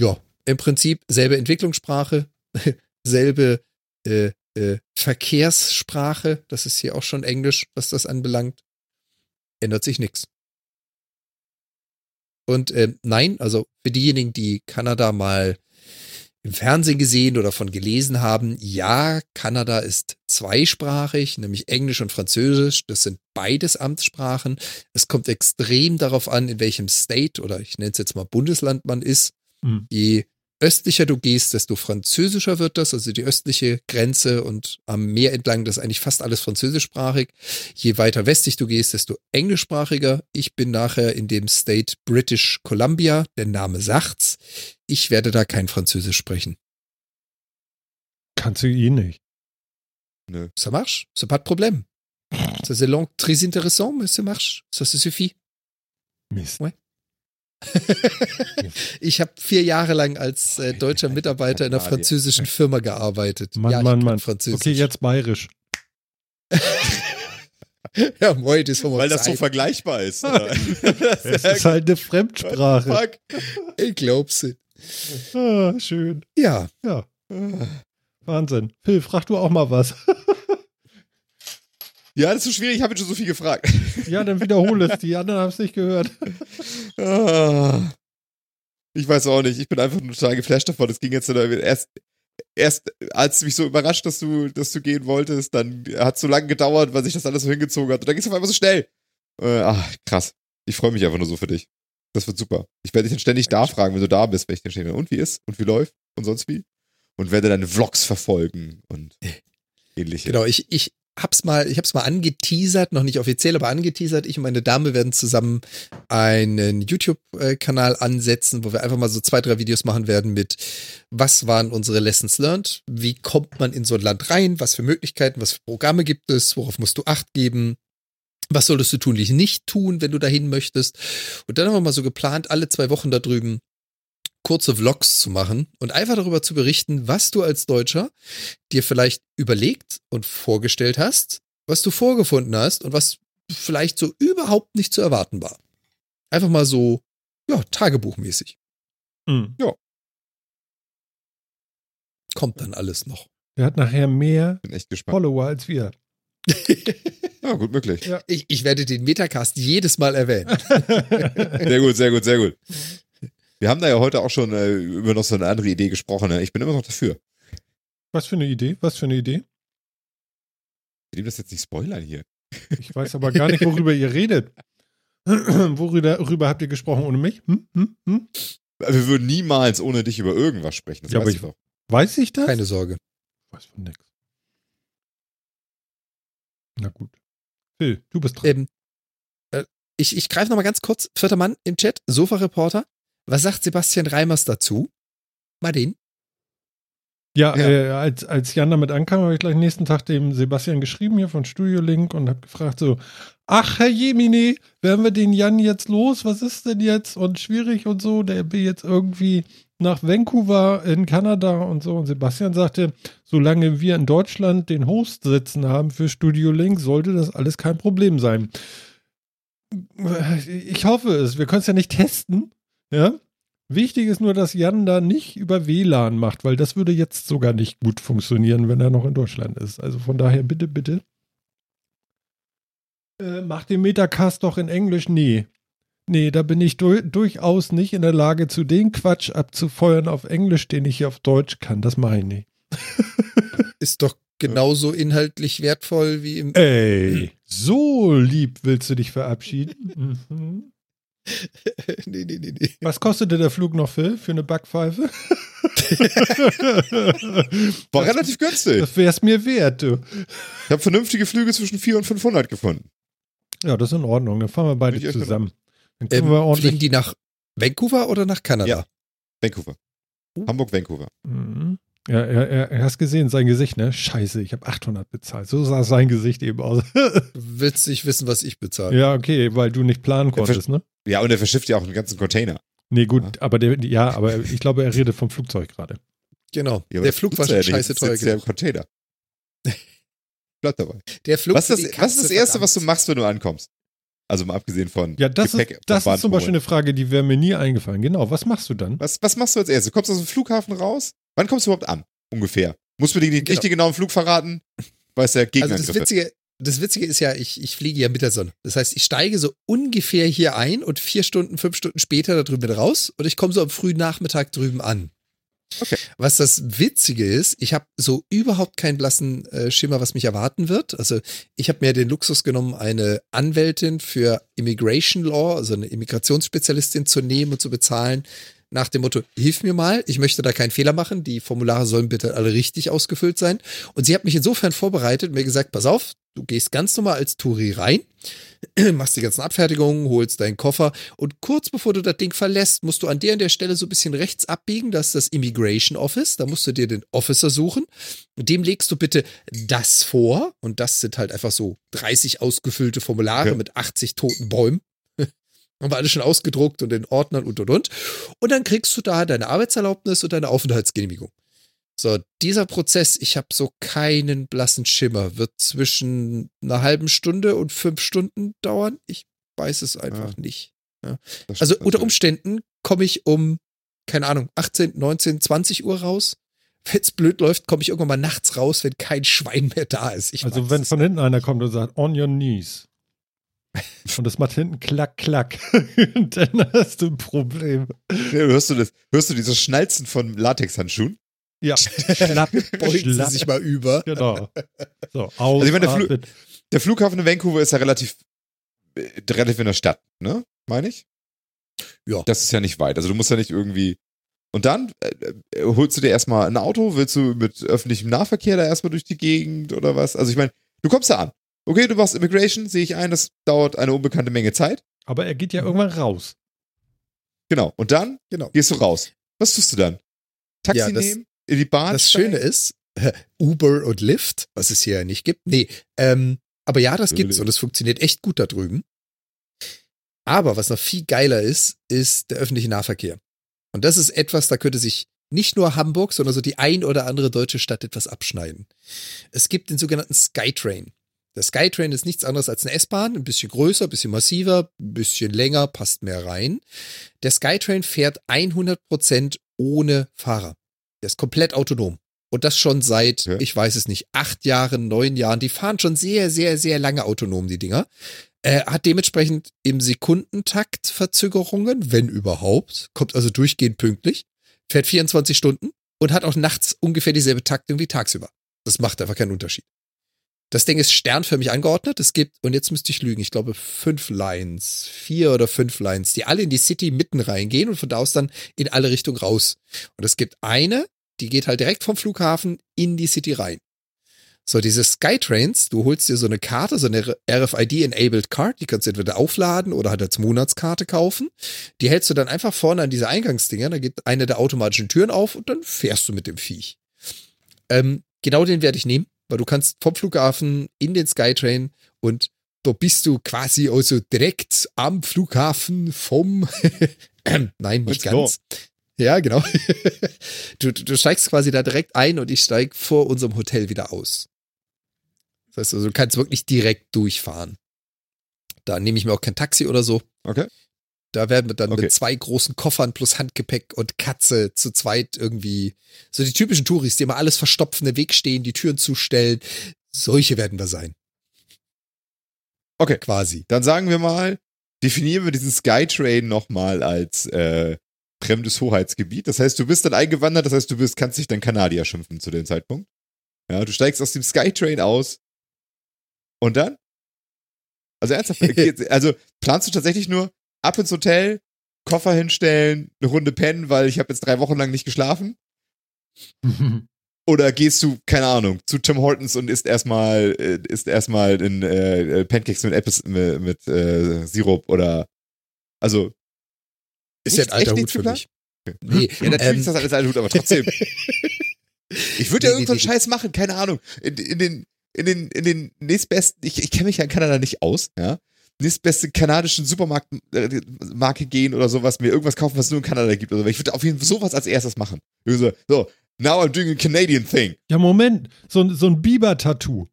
ja, im Prinzip selbe Entwicklungssprache, (laughs) selbe äh, äh, Verkehrssprache. Das ist hier auch schon Englisch, was das anbelangt. Ändert sich nichts. Und äh, nein, also für diejenigen, die Kanada mal im Fernsehen gesehen oder von gelesen haben, ja, Kanada ist zweisprachig, nämlich Englisch und Französisch. Das sind beides Amtssprachen. Es kommt extrem darauf an, in welchem State oder ich nenne es jetzt mal Bundesland man ist. Mhm. Je östlicher du gehst, desto französischer wird das, also die östliche Grenze und am Meer entlang, das ist eigentlich fast alles französischsprachig. Je weiter westlich du gehst, desto englischsprachiger. Ich bin nachher in dem State British Columbia, der Name sagt's. Ich werde da kein Französisch sprechen. Kannst du eh nicht. Ça marche, c'est pas de problème. (laughs) Ça c'est langue très intéressant, mais ça marche. Ça se suffit. Mist. Ouais. (laughs) ich habe vier Jahre lang als äh, deutscher Mitarbeiter in einer französischen Firma gearbeitet. Mann, ja, Mann, Mann. Französisch. Okay, jetzt bayerisch. (laughs) ja, moi, das haben wir Weil das so vergleichbar ist. (laughs) oder? Das Es ist halt eine Fremdsprache. Fuck. Ich glaub's. nicht. Ah, schön. Ja, Ja, Wahnsinn. Phil, frag du auch mal was. Ja, das ist so schwierig, ich habe jetzt schon so viel gefragt. (laughs) ja, dann wiederhole es. Die anderen haben es nicht gehört. Ah. Ich weiß auch nicht, ich bin einfach nur total geflasht davon. Das ging jetzt dann erst, erst als mich so überrascht, dass du, dass du gehen wolltest, dann hat es so lange gedauert, weil sich das alles so hingezogen hat. Und dann ging es auf einmal so schnell. Äh, ach, krass. Ich freue mich einfach nur so für dich. Das wird super. Ich werde dich dann ständig da fragen, wenn du da bist, wenn ich dann stehe. Und wie ist? Und wie läuft? Und sonst wie? Und werde deine Vlogs verfolgen und (laughs) ähnliche. genau. Ich, ich hab's mal, ich hab's mal angeteasert, noch nicht offiziell, aber angeteasert. Ich und meine Dame werden zusammen einen YouTube-Kanal ansetzen, wo wir einfach mal so zwei, drei Videos machen werden mit, was waren unsere Lessons learned? Wie kommt man in so ein Land rein? Was für Möglichkeiten, was für Programme gibt es? Worauf musst du Acht geben? Was solltest du tunlich nicht tun, wenn du dahin möchtest? Und dann haben wir mal so geplant, alle zwei Wochen da drüben kurze Vlogs zu machen und einfach darüber zu berichten, was du als Deutscher dir vielleicht überlegt und vorgestellt hast, was du vorgefunden hast und was vielleicht so überhaupt nicht zu erwarten war. Einfach mal so, ja, tagebuchmäßig. Hm. Kommt dann alles noch. Der hat nachher mehr bin echt gespannt. Follower als wir. (laughs) Ja, gut möglich. Ich, ich werde den Metacast jedes Mal erwähnen. (laughs) Sehr gut, sehr gut, sehr gut. Wir haben da ja heute auch schon äh, über noch so eine andere Idee gesprochen. Ne? Ich bin immer noch dafür. Was für eine Idee? Was für eine Idee? Ich nehme das jetzt nicht spoilern hier. Ich weiß aber gar nicht, worüber ihr redet. (clears throat) worüber worüber habt ihr gesprochen ohne mich? Hm? Hm? Hm? Wir würden niemals ohne dich über irgendwas sprechen. Das Ja, aber ich- doch. Weiß ich das? Keine Sorge. Ich weiß von nix. Na gut. Phil, du bist dran. Ähm, äh, ich ich greife nochmal ganz kurz. Vierter Mann im Chat, Sofa-Reporter. Was sagt Sebastian Reimers dazu? Martin? Ja, Ja. Äh, als, als Jan damit ankam, habe ich gleich nächsten Tag dem Sebastian geschrieben hier von Studio Link und habe gefragt so, ach Herr Jemine, werden wir den Jan jetzt los? Was ist denn jetzt? Und schwierig und so, der will jetzt irgendwie nach Vancouver in Kanada und so. Und Sebastian sagte, solange wir in Deutschland den Host sitzen haben für Studio Link, sollte das alles kein Problem sein. Ich hoffe es. Wir können es ja nicht testen. Ja. Wichtig ist nur, dass Jan da nicht über WLAN macht, weil das würde jetzt sogar nicht gut funktionieren, wenn er noch in Deutschland ist. Also von daher bitte, bitte. Äh, mach den Metacast doch in Englisch. Nee. Nee, da bin ich du durchaus nicht in der Lage, zu den Quatsch abzufeuern auf Englisch, den ich hier auf Deutsch kann. Das mache ich nicht. (laughs) Ist doch genauso inhaltlich wertvoll wie im. Ey, so lieb willst du dich verabschieden? Mhm. (laughs) nee, nee, nee, nee. Was kostete der Flug noch, Phil, für eine Backpfeife? (laughs) War relativ günstig. Das wär's mir wert, du. Ich habe vernünftige Flüge zwischen 400 und 500 gefunden. Ja, das ist in Ordnung. Dann fahren wir beide zusammen. Dann können Ähm, wir fliegen ordentlich. die nach Vancouver oder nach Kanada? Ja. Vancouver. Hamburg, Vancouver. Mhm. Ja, er, er, er hast gesehen, sein Gesicht, ne? Scheiße, ich habe 800 bezahlt. So sah sein Gesicht eben aus. Du (laughs) willst nicht wissen, was ich bezahle. ja, okay, weil du nicht planen konntest, ne? Ja, und er verschifft ja auch einen ganzen Container. Nee, gut, Ja. aber der, ja, aber ich glaube, er redet vom Flugzeug gerade. Genau. Ja, der Flug war ja nicht, scheiße das teuer. sitzt ja im. Container. (laughs) Bleib dabei. Der Flug Was ist, das, was ist das Erste, was du verdammt. machst, wenn du ankommst? Also mal abgesehen von Ja, das Gepäck ist, das ist zum Beispiel eine Frage, die wäre mir nie eingefallen. Genau, was machst du dann? Was, was machst du als erstes? Du kommst aus dem Flughafen raus? Wann kommst du überhaupt an? Ungefähr. Musst du mir die, Genau. nicht den genauen Flug verraten? Weiß der Also Gegenangriff. das Witzige, das Witzige ist ja, ich, ich fliege ja mit der Sonne. Das heißt, ich steige so ungefähr hier ein und vier Stunden, fünf Stunden später da drüben wieder raus und ich komme so am frühen Nachmittag drüben an. Okay. Was das Witzige ist, ich habe so überhaupt keinen blassen äh, Schimmer, was mich erwarten wird. Also ich habe mir den Luxus genommen, eine Anwältin für Immigration Law, also eine Immigrationsspezialistin zu nehmen und zu bezahlen, nach dem Motto, hilf mir mal, ich möchte da keinen Fehler machen, die Formulare sollen bitte alle richtig ausgefüllt sein. Und sie hat mich insofern vorbereitet und mir gesagt, pass auf, du gehst ganz normal als Touri rein, (clears throat) machst die ganzen Abfertigungen, holst deinen Koffer und kurz bevor du das Ding verlässt, musst du an der und der Stelle so ein bisschen rechts abbiegen, das ist das Immigration Office, da musst du dir den Officer suchen und dem legst du bitte das vor und das sind halt einfach so 30 ausgefüllte Formulare Okay. mit 80 toten Bäumen. Haben wir alle schon ausgedruckt und in Ordnern und und und. Und dann kriegst du da deine Arbeitserlaubnis und deine Aufenthaltsgenehmigung. So, dieser Prozess, ich habe so keinen blassen Schimmer, wird zwischen einer halben Stunde und fünf Stunden dauern. Ich weiß es einfach Ja. nicht. Das Also unter. Umständen komme ich um, keine Ahnung, 18, 19, 20 Uhr raus. Wenn es blöd läuft, komme ich irgendwann mal nachts raus, wenn kein Schwein mehr da ist. Ich also wenn von hinten einer kommt und sagt, on your knees. Und das macht hinten klack, klack. (laughs) dann hast du ein Problem. Ja, hörst, du das, hörst du dieses Schnalzen von Latexhandschuhen? Ja. (laughs) Sie schlapp. sich mal über. Genau. So, aus. Also ich meine, der atmen. Der Flughafen in Vancouver ist ja relativ, äh, relativ in der Stadt, ne? Meine ich? Ja. Das ist ja nicht weit. Also du musst ja nicht irgendwie. Und dann äh, äh, holst du dir erstmal ein Auto, willst du mit öffentlichem Nahverkehr da erstmal durch die Gegend oder was? Also ich meine, du kommst da an. Okay, du machst Immigration, sehe ich ein, das dauert eine unbekannte Menge Zeit. Aber er geht ja irgendwann raus. Genau. Und dann Genau. gehst du raus. Was tust du dann? Taxi Ja, das- nehmen? In die Bahn? Das steigen? Schöne ist, (laughs) Uber und Lyft, was es hier ja nicht gibt. Nee, ähm, aber ja, das gibt's und es funktioniert echt gut da drüben. Aber was noch viel geiler ist, ist der öffentliche Nahverkehr. Und das ist etwas, da könnte sich nicht nur Hamburg, sondern so die ein oder andere deutsche Stadt etwas abschneiden. Es gibt den sogenannten Skytrain. Der Skytrain ist nichts anderes als eine S-Bahn, ein bisschen größer, ein bisschen massiver, ein bisschen länger, passt mehr rein. Der Skytrain fährt 100% ohne Fahrer. Der ist komplett autonom. Und das schon seit, Ja. ich weiß es nicht, acht Jahren, neun Jahren. Die fahren schon sehr, sehr, sehr lange autonom, die Dinger. Äh, hat dementsprechend im Sekundentakt Verzögerungen, wenn überhaupt. Kommt also durchgehend pünktlich. Fährt 24 Stunden und hat auch nachts ungefähr dieselbe Taktung wie tagsüber. Das macht einfach keinen Unterschied. Das Ding ist sternförmig angeordnet. Es gibt, und jetzt müsste ich lügen, ich glaube fünf Lines, vier oder fünf Lines, die alle in die City mitten reingehen und von da aus dann in alle Richtungen raus. Und es gibt eine, die geht halt direkt vom Flughafen in die City rein. So, diese Skytrains, du holst dir so eine Karte, so eine RFID-enabled Card, die kannst du entweder aufladen oder halt als Monatskarte kaufen. Die hältst du dann einfach vorne an diese Eingangsdinger, da geht eine der automatischen Türen auf und dann fährst du mit dem Viech. Ähm, genau den werde ich nehmen, weil du kannst vom Flughafen in den Skytrain und da bist du quasi also direkt am Flughafen vom, (laughs) nein, nicht Let's go. ganz. Ja, genau. Du, (laughs) du, du steigst quasi da direkt ein und ich steig vor unserem Hotel wieder aus. Das heißt also, du kannst wirklich direkt durchfahren. Da nehme ich mir auch kein Taxi oder so. Okay. Da werden wir dann Okay. mit zwei großen Koffern plus Handgepäck und Katze zu zweit irgendwie, so die typischen Touris, die immer alles verstopfen, im Weg stehen, die Türen zustellen. Solche werden wir sein. Okay. Quasi. Dann sagen wir mal, definieren wir diesen Skytrain nochmal als äh, fremdes Hoheitsgebiet. Das heißt, du bist dann eingewandert, das heißt, du bist, kannst dich dann Kanadier schimpfen zu dem Zeitpunkt. Ja, du steigst aus dem Skytrain aus. Und dann? Also ernsthaft, (laughs) also planst du tatsächlich nur ab ins Hotel, Koffer hinstellen, eine Runde pennen, weil ich habe jetzt drei Wochen lang nicht geschlafen? (laughs) Oder gehst du, keine Ahnung, zu Tim Hortons und isst erstmal, äh, isst erstmal in äh, äh, Pancakes mit Apples mit, mit äh, Sirup oder also Ist ja Nicht- ein alter echt Hut für mich. Nee, (laughs) ja, natürlich ähm, ist das alles alte Hut, aber trotzdem. (laughs) Ich würde ja nee, irgendeinen nee. Scheiß machen, keine Ahnung. In, in den, in den, in den nächstbesten, ich, ich kenne mich ja in Kanada nicht aus, ja. Nächstbeste kanadischen Supermarktmarke gehen oder sowas, mir irgendwas kaufen, was es nur in Kanada gibt. Oder so. Ich würde auf jeden Fall sowas als erstes machen. So, so, now I'm doing a Canadian thing. Ja, Moment, so, ein- so ein Biber-Tattoo.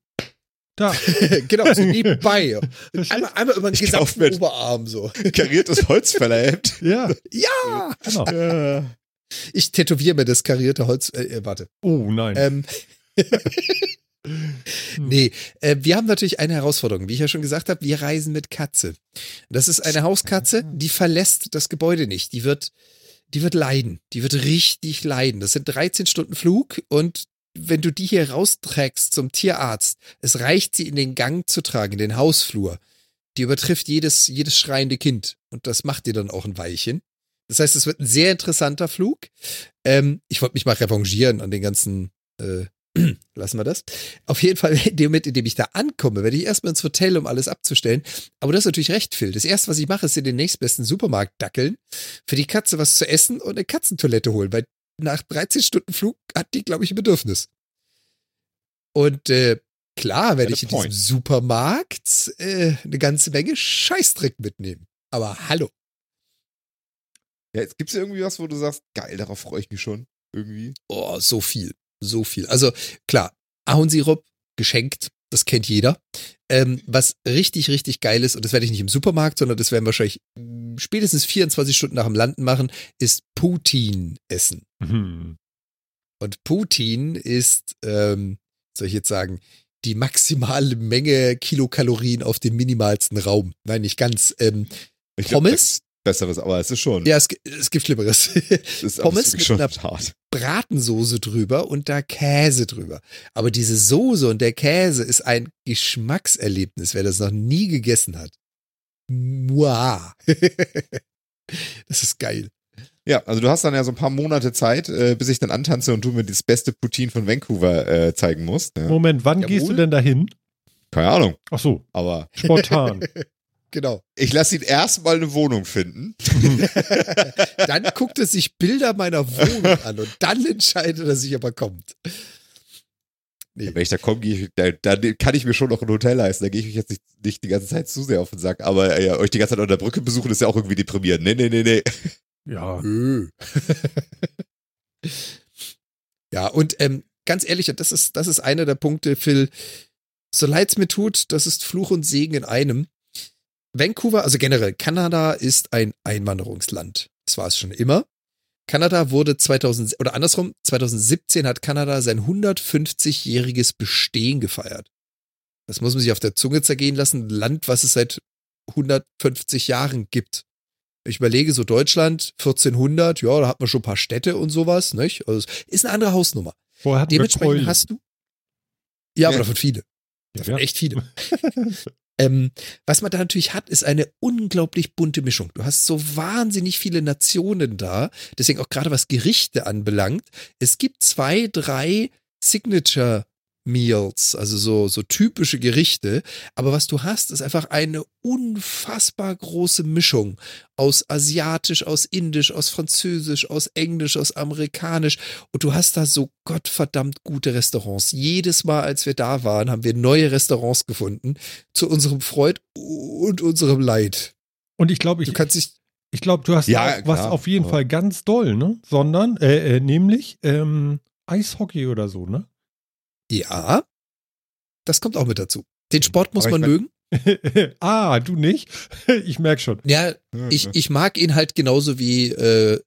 Da. (laughs) genau, so nebenbei. (laughs) Einmal, einmal über den gesamten Oberarm so. (laughs) Kariertes Holzfällerhemd. Ja, Ja! genau. Äh, Ich tätowiere mir das karierte Holz. Äh, äh, warte. Oh nein. Ähm, nee, äh, wir haben natürlich eine Herausforderung. Wie ich ja schon gesagt habe, wir reisen mit Katze. Das ist eine Hauskatze, die verlässt das Gebäude nicht. Die wird, die wird leiden. Die wird richtig leiden. Das sind 13 Stunden Flug und wenn du die hier rausträgst zum Tierarzt, es reicht sie in den Gang zu tragen, in den Hausflur. Die übertrifft jedes, jedes schreiende Kind. Und das macht dir dann auch ein Weilchen. Das heißt, es wird ein sehr interessanter Flug. Ähm, ich wollte mich mal revanchieren an den ganzen, äh, (clears throat) lassen wir das. Auf jeden Fall, in dem Moment, in dem ich da ankomme, werde ich erstmal ins Hotel, um alles abzustellen. Aber das ist natürlich recht, Phil. Das erste, was ich mache, ist in den nächstbesten Supermarkt dackeln, für die Katze was zu essen und eine Katzentoilette holen, weil nach 13 Stunden Flug hat die, glaube ich, ein Bedürfnis. Und äh, klar werde ich in diesem point. Supermarkt äh, eine ganze Menge Scheißdreck mitnehmen. Aber hallo. ja, jetzt gibt's irgendwie was, wo du sagst, geil, darauf freue ich mich schon. Irgendwie. Oh, so viel. So viel. Also klar, Ahornsirup geschenkt, das kennt jeder. Ähm, was richtig, richtig geil ist, und das werde ich nicht im Supermarkt, sondern das werden wir wahrscheinlich mm, spätestens 24 Stunden nach dem Landen machen, ist Putin essen. Hm. Und Putin ist, ähm, soll ich jetzt sagen, die maximale Menge Kilokalorien auf dem minimalsten Raum. Nein, nicht ganz. Ähm, Ich Pommes? Besseres, aber es ist schon. ja, es, es gibt Schlimmeres. (laughs) es ist Pommes mit schon einer- hart. Bratensoße drüber und da Käse drüber. Aber diese Soße und der Käse ist ein Geschmackserlebnis, wer das noch nie gegessen hat. Mua. (laughs) das ist geil. Ja, also du hast dann ja so ein paar Monate Zeit, äh, bis ich dann antanze und du mir das beste Poutine von Vancouver äh, zeigen musst. Ja. Moment, wann Jawohl. gehst du denn dahin? Keine Ahnung, Ach so, aber spontan. (laughs) Genau. ich lasse ihn erstmal eine Wohnung finden. (laughs) Dann guckt er sich Bilder meiner Wohnung an und dann entscheidet er sich, ob er kommt. Nee. Wenn ich da komme, ich, da, da kann ich mir schon noch ein Hotel leisten. Da gehe ich mich jetzt nicht, nicht die ganze Zeit zu sehr auf den Sack. Aber äh, ja, euch die ganze Zeit unter der Brücke besuchen, ist ja auch irgendwie deprimierend. Nee, nee, nee, nee. ja. (laughs) Ja, und ähm, ganz ehrlich, das ist, das ist einer der Punkte, Phil, so leid's mir tut, das ist Fluch und Segen in einem. Vancouver, also generell, Kanada ist ein Einwanderungsland. Das war es schon immer. Kanada wurde 2000, oder andersrum, 2017 hat Kanada sein 150-jähriges Bestehen gefeiert. Das muss man sich auf der Zunge zergehen lassen. Ein Land, was es seit 150 Jahren gibt. Ich überlege so Deutschland, 1400, ja, da hat man schon ein paar Städte und sowas, nicht? Also, ist eine andere Hausnummer. Vorher hatten wir Dementsprechend Keulen. hast du. Ja, aber Ja. davon viele. Davon ja. echt viele. (laughs) ähm, was man da natürlich hat, ist eine unglaublich bunte Mischung. Du hast so wahnsinnig viele Nationen da. Deswegen auch gerade was Gerichte anbelangt. Es gibt zwei, drei Signature Meals, also so, so typische Gerichte. Aber was du hast, ist einfach eine unfassbar große Mischung aus asiatisch, aus indisch, aus französisch, aus englisch, aus amerikanisch. Und du hast da so gottverdammt gute Restaurants. Jedes Mal, als wir da waren, haben wir neue Restaurants gefunden. Zu unserem Freud und unserem Leid. Und ich glaube, ich, Du kannst dich, ich glaube, du hast Ja, was klar. auf jeden Fall ganz doll, ne? Sondern, äh, äh, nämlich ähm, Eishockey oder so, ne? Ja, das kommt auch mit dazu. Den Sport muss man mögen. (laughs) ah, du nicht? (laughs) ich merk schon. Ja, ich, ich mag ihn halt genauso wie äh,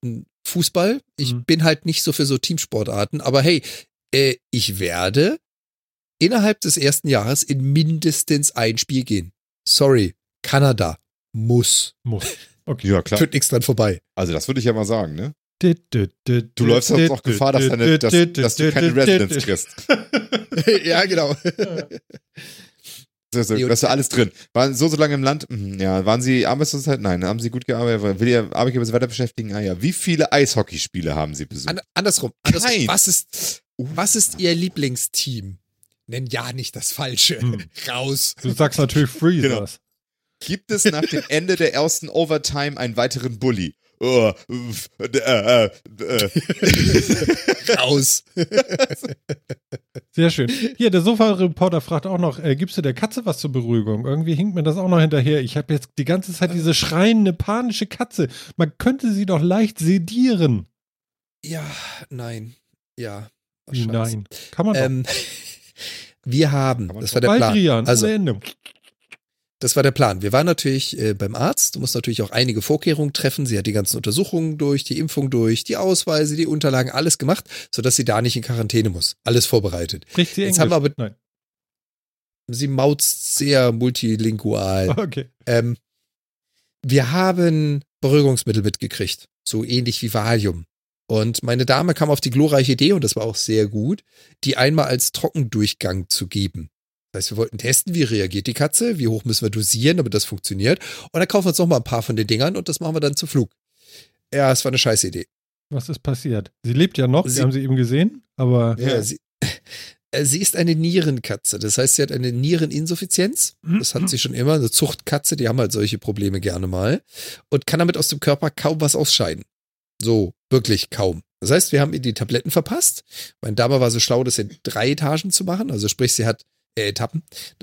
Fußball. Ich Mhm. bin halt nicht so für so Teamsportarten, aber hey, äh, ich werde innerhalb des ersten Jahres in mindestens ein Spiel gehen. Sorry, Kanada muss. Muss. (laughs) Okay. ja, klar. Führt nichts dran vorbei. Also das würde ich ja mal sagen, ne? Du Du läufst sonst auch Gefahr, dass, deine, dass, dass du keine Residence kriegst. (laughs) ja, genau. Ist, und- das ist alles drin. Waren so so lange im Land? Mhm, Ja. Waren sie Arbeitslosenzeit? Nein. Haben sie gut gearbeitet? Will ihr Arbeitgeber sie weiter beschäftigen? Ah ja. Wie viele Eishockeyspiele haben sie besucht? An, andersrum. andersrum. Kein. Was ist, was ist Ihr Lieblingsteam? Nenn ja nicht das Falsche. Hm. Raus. Du sagst natürlich Freezers. Gibt es nach dem Ende der ersten Overtime einen weiteren Bully? Oh, äh, äh, äh. (laughs) Raus. Sehr schön. Hier, der Sofa-Reporter fragt auch noch, äh, gibst du der Katze was zur Beruhigung? Irgendwie hinkt mir das auch noch hinterher. Ich habe jetzt die ganze Zeit diese schreiende, panische Katze. Man könnte sie doch leicht sedieren. Ja, nein. Ja. Wie nein. Kann man doch. Ähm, (laughs) wir haben, das war der Plan. Baldrian, Also, ohne Ende. Das war der Plan. Wir waren natürlich äh, beim Arzt. Du musst natürlich auch einige Vorkehrungen treffen. Sie hat die ganzen Untersuchungen durch, die Impfung durch, die Ausweise, die Unterlagen, alles gemacht, sodass sie da nicht in Quarantäne muss. Alles vorbereitet. Spricht sie jetzt Englisch? haben wir aber- Nein. Sie mauzt sehr multilingual. (laughs) Okay. Ähm, wir haben Beruhigungsmittel mitgekriegt, so ähnlich wie Valium. Und meine Dame kam auf die glorreiche Idee, und das war auch sehr gut, die einmal als Trockendurchgang zu geben. Das heißt, wir wollten testen, wie reagiert die Katze, wie hoch müssen wir dosieren, damit das funktioniert. Und dann kaufen wir uns noch mal ein paar von den Dingern und das machen wir dann zu Flug. Ja, es war eine scheiß Idee. Was ist passiert? Sie lebt ja noch, Sie- Sie haben sie eben gesehen, aber Ja. Sie, äh, sie ist eine Nierenkatze. Das heißt, sie hat eine Niereninsuffizienz. Das hat sie schon immer. Eine Zuchtkatze, die haben halt solche Probleme gerne mal. Und kann damit aus dem Körper kaum was ausscheiden. So, wirklich kaum. Das heißt, wir haben ihr die Tabletten verpasst. Meine Dame war so schlau, das in drei Etagen zu machen. Also sprich, sie hat äh, Etappen.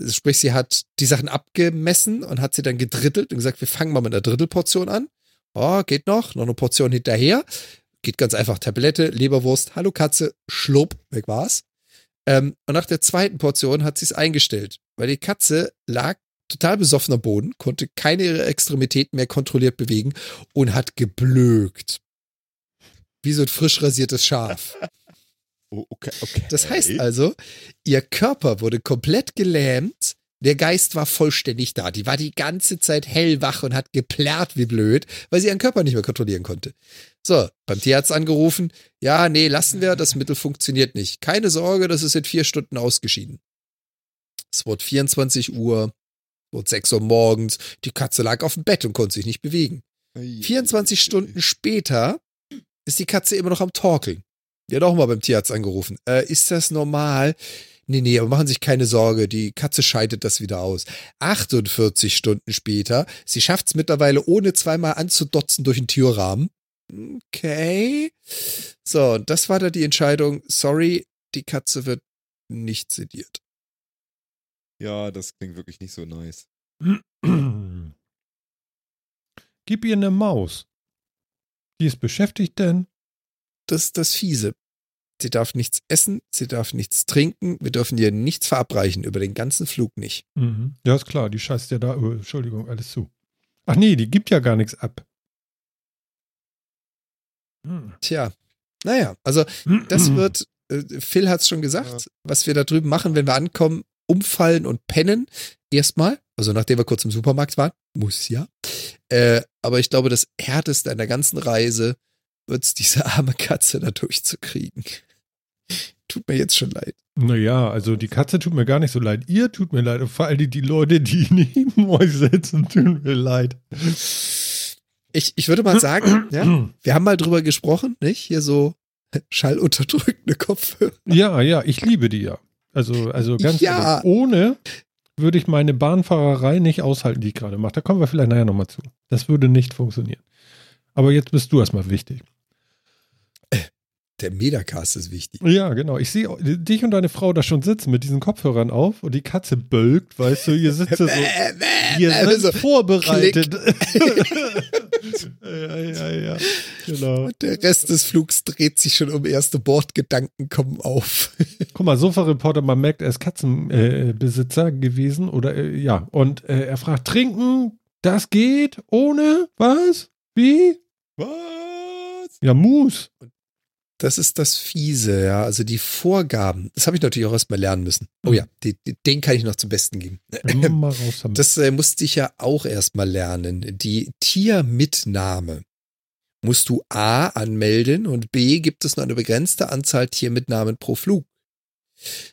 Sprich, sie hat die Sachen abgemessen und hat sie dann gedrittelt und gesagt, wir fangen mal mit einer Drittelportion an. Oh, geht noch. Noch eine Portion hinterher. Geht ganz einfach. Tablette, Leberwurst, hallo Katze, schlupp, weg war's. Ähm, und nach der zweiten Portion hat sie es eingestellt, weil die Katze lag total besoffen am Boden, konnte keine ihrer Extremitäten mehr kontrolliert bewegen und hat geblökt. Wie so ein frisch rasiertes Schaf. Oh, okay, okay. Das heißt also, ihr Körper wurde komplett gelähmt, der Geist war vollständig da. Die war die ganze Zeit hellwach und hat geplärrt wie blöd, weil sie ihren Körper nicht mehr kontrollieren konnte. So, beim Tierarzt angerufen. Ja, nee, lassen wir, das Mittel funktioniert nicht. Keine Sorge, das ist in vier Stunden ausgeschieden. Es wurde 24 Uhr, es wurde 6 Uhr morgens. Die Katze lag auf dem Bett und konnte sich nicht bewegen. 24 Stunden später ist die Katze immer noch am Torkeln. Die hat auch mal beim Tierarzt angerufen. Äh, ist das normal? Nee, nee, aber machen Sie sich keine Sorge, die Katze scheidet das wieder aus. 48 Stunden später, sie schafft es mittlerweile ohne zweimal anzudotzen durch den Türrahmen. Okay. So, und das war da die Entscheidung. Sorry, die Katze wird nicht sediert. Ja, das klingt wirklich nicht so nice. Gib ihr eine Maus. Die ist beschäftigt denn? Das ist das Fiese. Sie darf nichts essen, sie darf nichts trinken, wir dürfen ihr nichts verabreichen, über den ganzen Flug nicht. Mhm. Ja, ist klar, die scheißt ja da, oh, Entschuldigung, alles zu. Ach nee, die gibt ja gar nichts ab. Hm. Tja, naja, also Das (clears throat) wird, äh, Phil hat es schon gesagt, Ja. was wir da drüben machen, wenn wir ankommen, umfallen und pennen. Erstmal, also nachdem wir kurz im Supermarkt waren, muss ja. Äh, aber ich glaube, das Härteste an der ganzen Reise wird es, diese arme Katze da durchzukriegen. Tut mir jetzt schon leid. Naja, also die Katze tut mir gar nicht so leid. Ihr tut mir leid. Und vor allem die Leute, die (laughs) neben euch sitzen, tun mir leid. Ich, ich würde mal sagen, ja, wir haben mal drüber gesprochen, nicht? Hier so schallunterdrückende Kopfhörer. Ja, ja, ich liebe die ja. Also, also ganz Ja. ehrlich, ohne würde ich meine Bahnfahrerei nicht aushalten, die ich gerade mache. Da kommen wir vielleicht nachher nochmal zu. Das würde nicht funktionieren. Aber jetzt bist du erstmal wichtig. Der Metacast ist wichtig. Ja, genau. Ich sehe dich und deine Frau da schon sitzen mit diesen Kopfhörern auf und die Katze bölkt, weißt du, ihr sitzt da so. (laughs) Ihr seid so, vorbereitet. (laughs) ja, ja, ja. Genau. und der Rest des Flugs dreht sich schon um erste Bordgedanken kommen auf. (laughs) Guck mal, Sofa-Reporter, man merkt, er ist Katzenbesitzer äh, gewesen oder äh, ja. Und äh, er fragt, trinken, das geht ohne was? Wie? Was? Ja, Mus. Das ist das Fiese, ja. Also die Vorgaben, das habe ich natürlich auch erstmal lernen müssen. Oh ja, die, die, den kann ich noch zum Besten geben. Das äh, musste ich ja auch erstmal lernen. Die Tiermitnahme musst du A anmelden und B gibt es nur eine begrenzte Anzahl Tiermitnahmen pro Flug.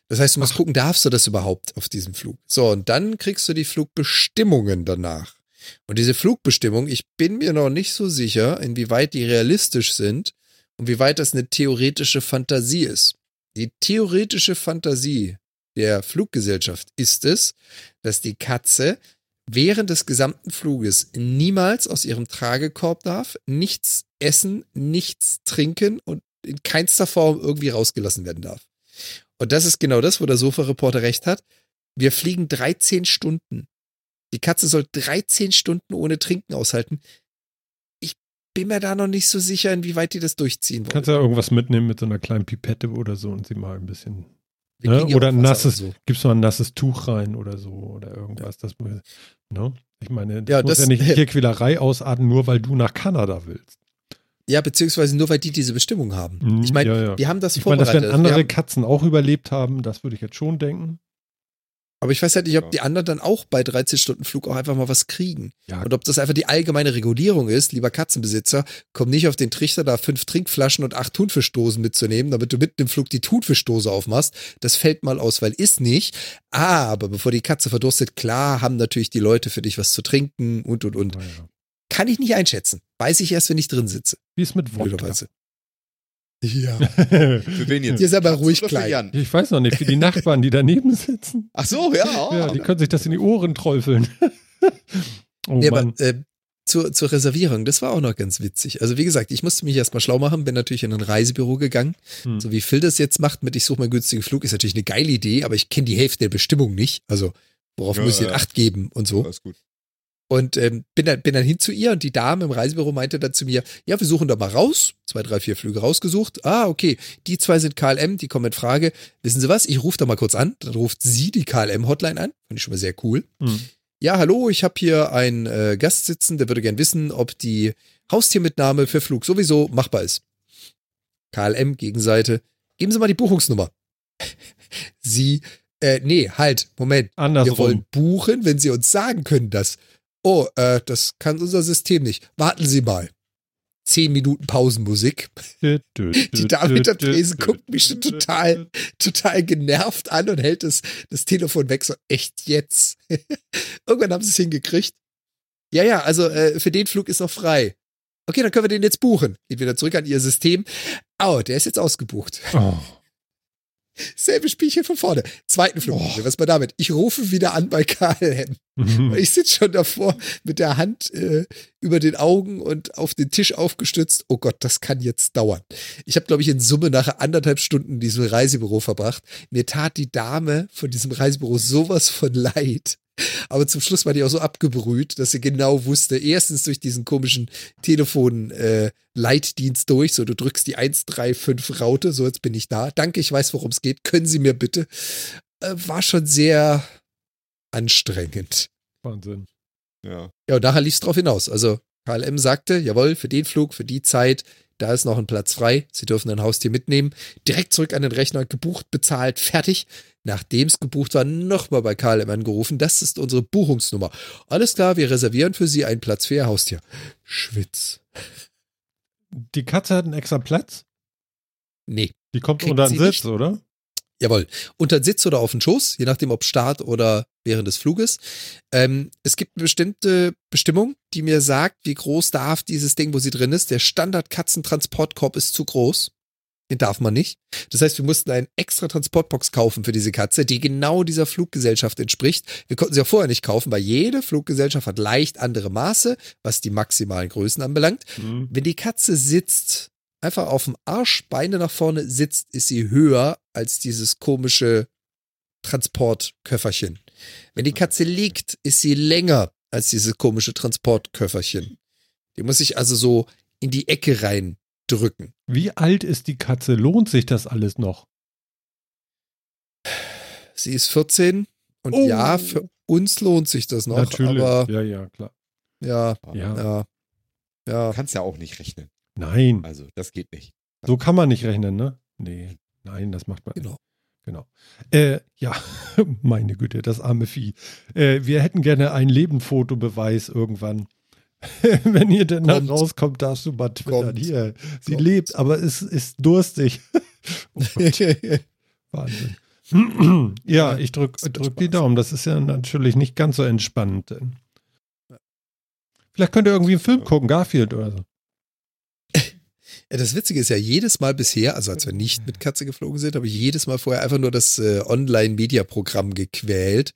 Das heißt, du musst gucken, darfst du das überhaupt auf diesem Flug? So, und dann kriegst du die Flugbestimmungen danach. Und diese Flugbestimmung, ich bin mir noch nicht so sicher, inwieweit die realistisch sind und wie weit das eine theoretische Fantasie ist. Die theoretische Fantasie der Fluggesellschaft ist es, dass die Katze während des gesamten Fluges niemals aus ihrem Tragekorb darf, nichts essen, nichts trinken und in keinster Form irgendwie rausgelassen werden darf. Und das ist genau das, wo der Sofa-Reporter recht hat. Wir fliegen 13 Stunden. Die Katze soll 13 Stunden ohne Trinken aushalten. Ich bin mir da noch nicht so sicher, inwieweit die das durchziehen wollen. Kannst ja irgendwas mitnehmen mit so einer kleinen Pipette oder so und sie mal ein bisschen. Ne? ja Oder ein nasses, so. gibst du mal ein nasses Tuch rein oder so oder irgendwas. Das, ne? Ich meine, das Ja, muss das- ja nicht (laughs) Tierquälerei ausarten, nur weil du nach Kanada willst. Ja, beziehungsweise nur weil die diese Bestimmung haben. Mhm, ich meine, ja, ja. wir haben das Ich meine, dass vorbereitet. wenn andere Katzen auch überlebt haben, das würde ich jetzt schon denken. Aber ich weiß halt nicht, ob die anderen dann auch bei 13 Stunden Flug auch einfach mal was kriegen. Ja, Und ob das einfach die allgemeine Regulierung ist, lieber Katzenbesitzer, komm nicht auf den Trichter, da fünf Trinkflaschen und acht Thunfischdosen mitzunehmen, damit du mitten im Flug die Thunfischdose aufmachst. Das fällt mal aus, weil ist nicht. Aber bevor die Katze verdurstet, klar haben natürlich die Leute für dich was zu trinken und und und. na ja. Kann ich nicht einschätzen. Weiß ich erst, wenn ich drin sitze. Wie ist mit Wodka? Ja. (laughs) Für wen jetzt? Ihr seid aber ruhig klein. Jan? ich weiß noch nicht, für die Nachbarn, die daneben sitzen. Ach so, ja. (laughs) Ja, die können sich das in die Ohren träufeln. (laughs) oh Nee, Mann. aber äh, zur, zur Reservierung, das war auch noch ganz witzig. Also wie gesagt, ich musste mich erstmal schlau machen, bin natürlich in ein Reisebüro gegangen. Hm. So wie Phil das jetzt macht mit ich suche mal einen günstigen Flug, ist natürlich eine geile Idee, aber ich kenne die Hälfte der Bestimmung nicht. Also worauf Ja, muss ich ja. denn Acht geben und so. Alles gut. Und ähm, bin, dann, bin dann hin zu ihr und die Dame im Reisebüro meinte dann zu mir, ja, wir suchen da mal raus. Zwei, drei, vier Flüge rausgesucht. Ah, okay, die zwei sind KLM, die kommen in Frage. Wissen Sie was? Ich rufe da mal kurz an. Dann ruft sie die KLM-Hotline an. Fand ich schon mal sehr cool. Hm. Ja, hallo, ich habe hier einen äh, Gast sitzen, der würde gern wissen, ob die Haustiermitnahme für Flug sowieso machbar ist. KLM, Gegenseite. Geben Sie mal die Buchungsnummer. (laughs) Sie, äh, nee, halt, Moment. Wir Andersrum. wollen buchen, wenn Sie uns sagen können, dass. Oh, äh, das kann unser System nicht. Warten Sie mal. Zehn Minuten Pausenmusik. Die Dame hinter Tresen guckt mich schon total, total genervt an und hält das, das Telefon weg. So, echt jetzt? (laughs) Irgendwann haben sie es hingekriegt. Ja, ja, also äh, für den Flug ist noch frei. Okay, dann können wir den jetzt buchen. Geht wieder zurück an ihr System. Oh, der ist jetzt ausgebucht. Oh. Selbe Spielchen von vorne. Zweiten Flug. Oh. Was mal damit? Ich rufe wieder an bei KLM. Ich sitze schon davor mit der Hand äh, über den Augen und auf den Tisch aufgestützt. Oh Gott, das kann jetzt dauern. Ich habe, glaube ich, in Summe nachher anderthalb Stunden in diesem Reisebüro verbracht. Mir tat die Dame von diesem Reisebüro sowas von leid. Aber zum Schluss war die auch so abgebrüht, dass sie genau wusste, erstens durch diesen komischen Telefon-Leitdienst durch, so du drückst die 135 Raute, so jetzt bin ich da. Danke, ich weiß, worum es geht. Können Sie mir bitte? Äh, war schon sehr anstrengend. Wahnsinn. Ja. Ja, und nachher lief es drauf hinaus. Also KLM sagte, jawohl, für den Flug, für die Zeit, da ist noch ein Platz frei. Sie dürfen ein Haustier mitnehmen. Direkt zurück an den Rechner, gebucht, bezahlt, fertig. Nachdem es gebucht war, nochmal bei KLM angerufen. Das ist unsere Buchungsnummer. Alles klar, wir reservieren für Sie einen Platz für Ihr Haustier. Schwitz. Die Katze hat einen extra Platz. Nee, Die kommt Kriegt unter den Sitz, nicht. oder? Jawohl. Unter Sitz oder auf den Schoß, je nachdem ob Start oder während des Fluges. Ähm, es gibt eine bestimmte Bestimmung, die mir sagt, wie groß darf dieses Ding, wo sie drin ist. Der Standard-Katzentransportkorb ist zu groß. Den darf man nicht. Das heißt, wir mussten einen extra Transportbox kaufen für diese Katze, die genau dieser Fluggesellschaft entspricht. Wir konnten sie ja vorher nicht kaufen, weil jede Fluggesellschaft hat leicht andere Maße, was die maximalen Größen anbelangt. Mhm. Wenn die Katze sitzt, einfach auf dem Arsch, Beine nach vorne sitzt, ist sie höher als dieses komische Transportköfferchen. Wenn die Katze liegt, ist sie länger als dieses komische Transportköfferchen. Die muss sich also so in die Ecke reindrücken. Wie alt ist die Katze? Lohnt sich das alles noch? Sie ist 14 und Oh. ja, für uns lohnt sich das noch, Natürlich. aber ja, ja, klar. ja, Ja. ja, Du ja. kannst ja auch nicht rechnen. Nein, Also, das geht nicht. so kann man nicht rechnen, ne? Nee, nein, das macht man Genau. Genau. Äh, ja, (laughs) meine Güte, das arme Vieh. Äh, wir hätten gerne einen Lebenfotobeweis irgendwann. (laughs) Wenn ihr denn Kommt. rauskommt, darfst du mal twittern. Hier, sie Kommt. lebt, aber es ist durstig. (laughs) oh Wahnsinn. (clears throat) ja, ich drück, das macht drück die. Daumen. Das ist ja natürlich nicht ganz so entspannend. Vielleicht könnt ihr irgendwie einen Film gucken, Garfield oder so. Ja, das Witzige ist ja, jedes Mal bisher, also als wir nicht mit Katze geflogen sind, habe ich jedes Mal vorher einfach nur das äh, Online-Media-Programm gequält.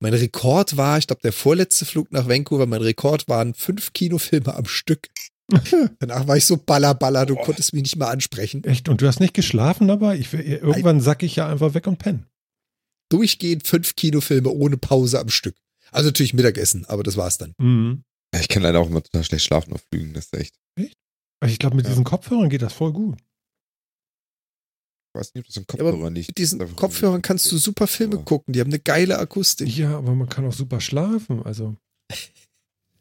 Mein Rekord war, ich glaube, der vorletzte Flug nach Vancouver, mein Rekord waren fünf Kinofilme am Stück. (laughs) Danach war ich so baller, baller, du konntest mich nicht mal ansprechen. Echt? Und du hast nicht geschlafen dabei? Ich, irgendwann sack ich ja einfach weg und penne. Durchgehend fünf Kinofilme ohne Pause am Stück. Also natürlich Mittagessen, aber das war's dann. Mhm. Ich kann leider auch immer total schlecht schlafen auf Flügen, das ist echt. Also Ich glaube, mit Ja. diesen Kopfhörern geht das voll gut. Ich weiß nicht, ob das ein Ja, aber Kopfhörer nicht. Mit diesen Kopfhörern kannst du super Filme Ja. gucken, die haben eine geile Akustik. Ja, aber man kann auch super schlafen. Also. (laughs)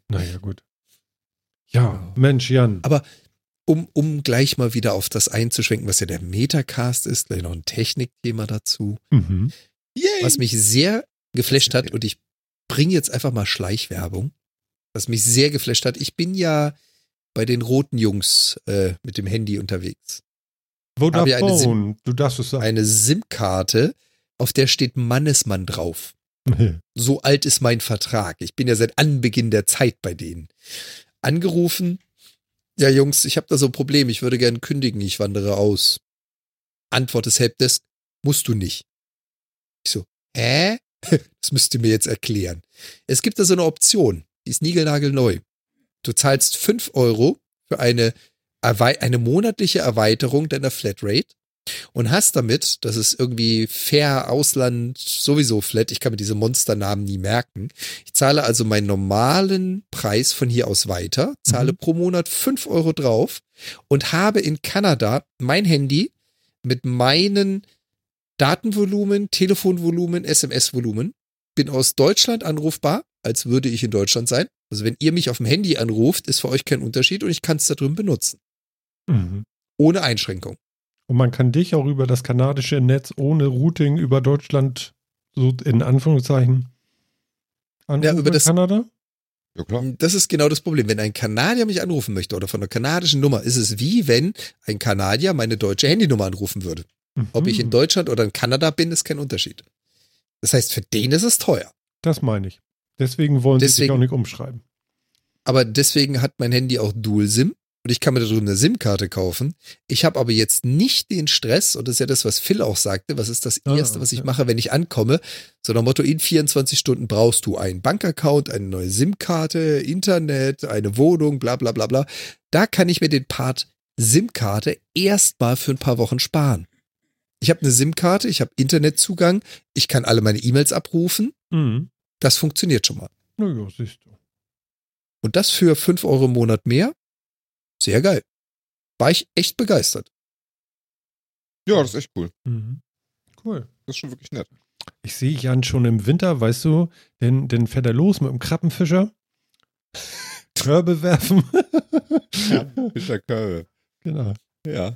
Naja, gut. Ja, Mensch, Jan. Aber um, um gleich mal wieder auf das einzuschwenken, was ja der Metacast ist, gleich noch ein Technikthema dazu. Mhm. Yay! Was mich sehr geflasht hat, und ich bringe jetzt einfach mal Schleichwerbung, was mich sehr geflasht hat. Ich bin ja bei den roten Jungs äh, mit dem Handy unterwegs. Habe ja eine Vodafone, du darfst es sagen. Eine SIM-Karte, auf der steht Mannesmann drauf. (laughs) So alt ist mein Vertrag. Ich bin ja seit Anbeginn der Zeit bei denen. Angerufen. Ja, Jungs, ich habe da so ein Problem. Ich würde gerne kündigen. Ich wandere aus. Antwort des Helpdesk. Musst du nicht. Ich so, hä? (laughs) Das müsst ihr mir jetzt erklären. Es gibt da so eine Option. Die ist niegelnagelneu. Du zahlst fünf Euro für eine, eine monatliche Erweiterung deiner Flatrate und hast damit, das ist irgendwie fair Ausland sowieso flat, ich kann mir diese Monsternamen nie merken. Ich zahle also meinen normalen Preis von hier aus weiter, zahle Mhm. pro Monat fünf Euro drauf und habe in Kanada mein Handy mit meinen Datenvolumen, Telefonvolumen, SMS-Volumen, bin aus Deutschland anrufbar, als würde ich in Deutschland sein. Also wenn ihr mich auf dem Handy anruft, ist für euch kein Unterschied und ich kann es da drin benutzen. Mhm. Ohne Einschränkung. Und man kann dich auch über das kanadische Netz ohne Routing über Deutschland, so in Anführungszeichen, anrufen über in das- Kanada? Ja, klar. Das ist genau das Problem. Wenn ein Kanadier mich anrufen möchte oder von einer kanadischen Nummer, ist es wie wenn ein Kanadier meine deutsche Handynummer anrufen würde. Ob ich in Mhm. Deutschland oder in Kanada bin, ist kein Unterschied. Das heißt, für den ist es teuer. Das meine ich. Deswegen wollen sie sich Deswegen- auch nicht umschreiben. Aber deswegen hat mein Handy auch Dual-SIM und ich kann mir da drüben eine SIM-Karte kaufen. Ich habe aber jetzt nicht den Stress, und das ist ja das, was Phil auch sagte, was ist das Ah, Erste, was ich ja. mache, wenn ich ankomme? So nach Motto, in 24 Stunden brauchst du einen Bankaccount, eine neue SIM-Karte, Internet, eine Wohnung, bla bla bla bla. Da kann ich mir den Part SIM-Karte erstmal für ein paar Wochen sparen. Ich habe eine SIM-Karte, ich habe Internetzugang, ich kann alle meine E-Mails abrufen. Mhm. Das funktioniert schon mal. Naja, siehst du. Und das für 5 Euro im Monat mehr? Sehr geil. War ich echt begeistert. Ja, das ist echt cool. Mhm. Cool. Das ist schon wirklich nett. Ich sehe Jan schon im Winter, weißt du, denn, denn fährt er los mit dem Krabbenfischer. Körbe werfen. (laughs) Fischer Körbe. genau. Ja.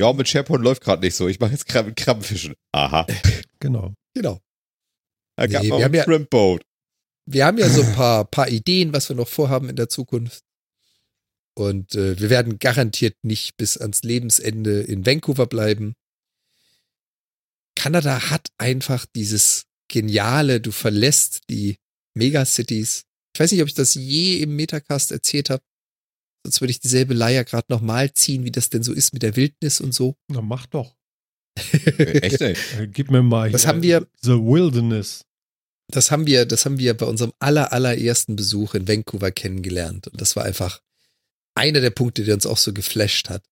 Ja, mit SharePoint läuft gerade nicht so. Ich mache jetzt Krabben, Krabbenfischen. Aha. Genau. Genau. I got Nee, wir haben ja- shrimp boat. Wir haben ja so ein paar, paar Ideen, was wir noch vorhaben in der Zukunft. Und äh, wir werden garantiert nicht bis ans Lebensende in Vancouver bleiben. Kanada hat einfach dieses geniale, du verlässt die Megacities. Ich weiß nicht, ob ich das je im Metacast erzählt habe. Sonst würde ich dieselbe Leier gerade nochmal ziehen, wie das denn so ist mit der Wildnis und so. Na, mach doch. (laughs) Äh, Echt, ey. Äh, gib mir mal hier haben wir- The Wilderness. Das haben wir, das haben wir bei unserem aller, allerersten Besuch in Vancouver kennengelernt. Und das war einfach einer der Punkte, der uns auch so geflasht hat.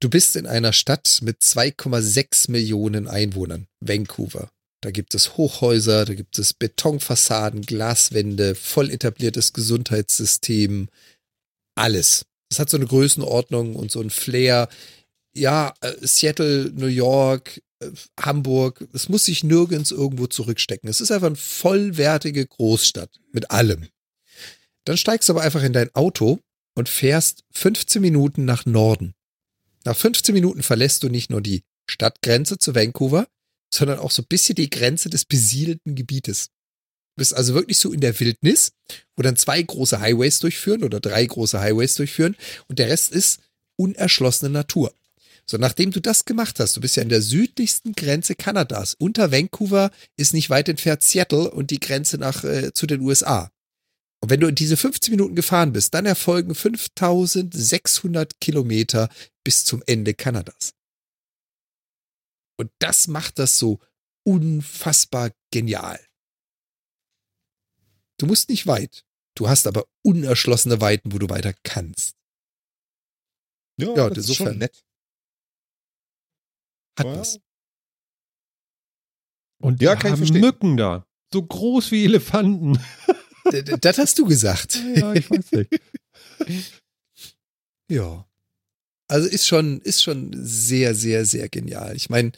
Du bist in einer Stadt mit 2,6 Millionen Einwohnern, Vancouver. Da gibt es Hochhäuser, da gibt es Betonfassaden, Glaswände, voll etabliertes Gesundheitssystem, alles. Das hat so eine Größenordnung und so ein Flair. Ja, äh, Seattle, New York, Hamburg, es muss sich nirgends irgendwo zurückstecken. Es ist einfach eine vollwertige Großstadt mit allem. Dann steigst du aber einfach in dein Auto und fährst 15 Minuten nach Norden. Nach 15 Minuten verlässt du nicht nur die Stadtgrenze zu Vancouver, sondern auch so ein bisschen die Grenze des besiedelten Gebietes. Du bist also wirklich so in der Wildnis, wo dann zwei große Highways durchführen oder drei große Highways durchführen und der Rest ist unerschlossene Natur. So, nachdem du das gemacht hast, du bist ja an der südlichsten Grenze Kanadas. Unter Vancouver ist nicht weit entfernt Seattle und die Grenze nach äh, zu den USA. Und wenn du diese 15 Minuten gefahren bist, dann erfolgen 5600 Kilometer bis zum Ende Kanadas. Und das macht das so unfassbar genial. Du musst nicht weit. Du hast aber unerschlossene Weiten, wo du weiter kannst. Ja, Ja, das ist insofern- schon nett. Hat Ja. was. Und Ja, kann ich haben verstehen. Mücken da. So groß wie Elefanten. Das hast du gesagt. (laughs) Ja, ich weiß nicht. (laughs) Ja. Also ist schon, ist schon sehr, sehr, sehr genial. Ich meine,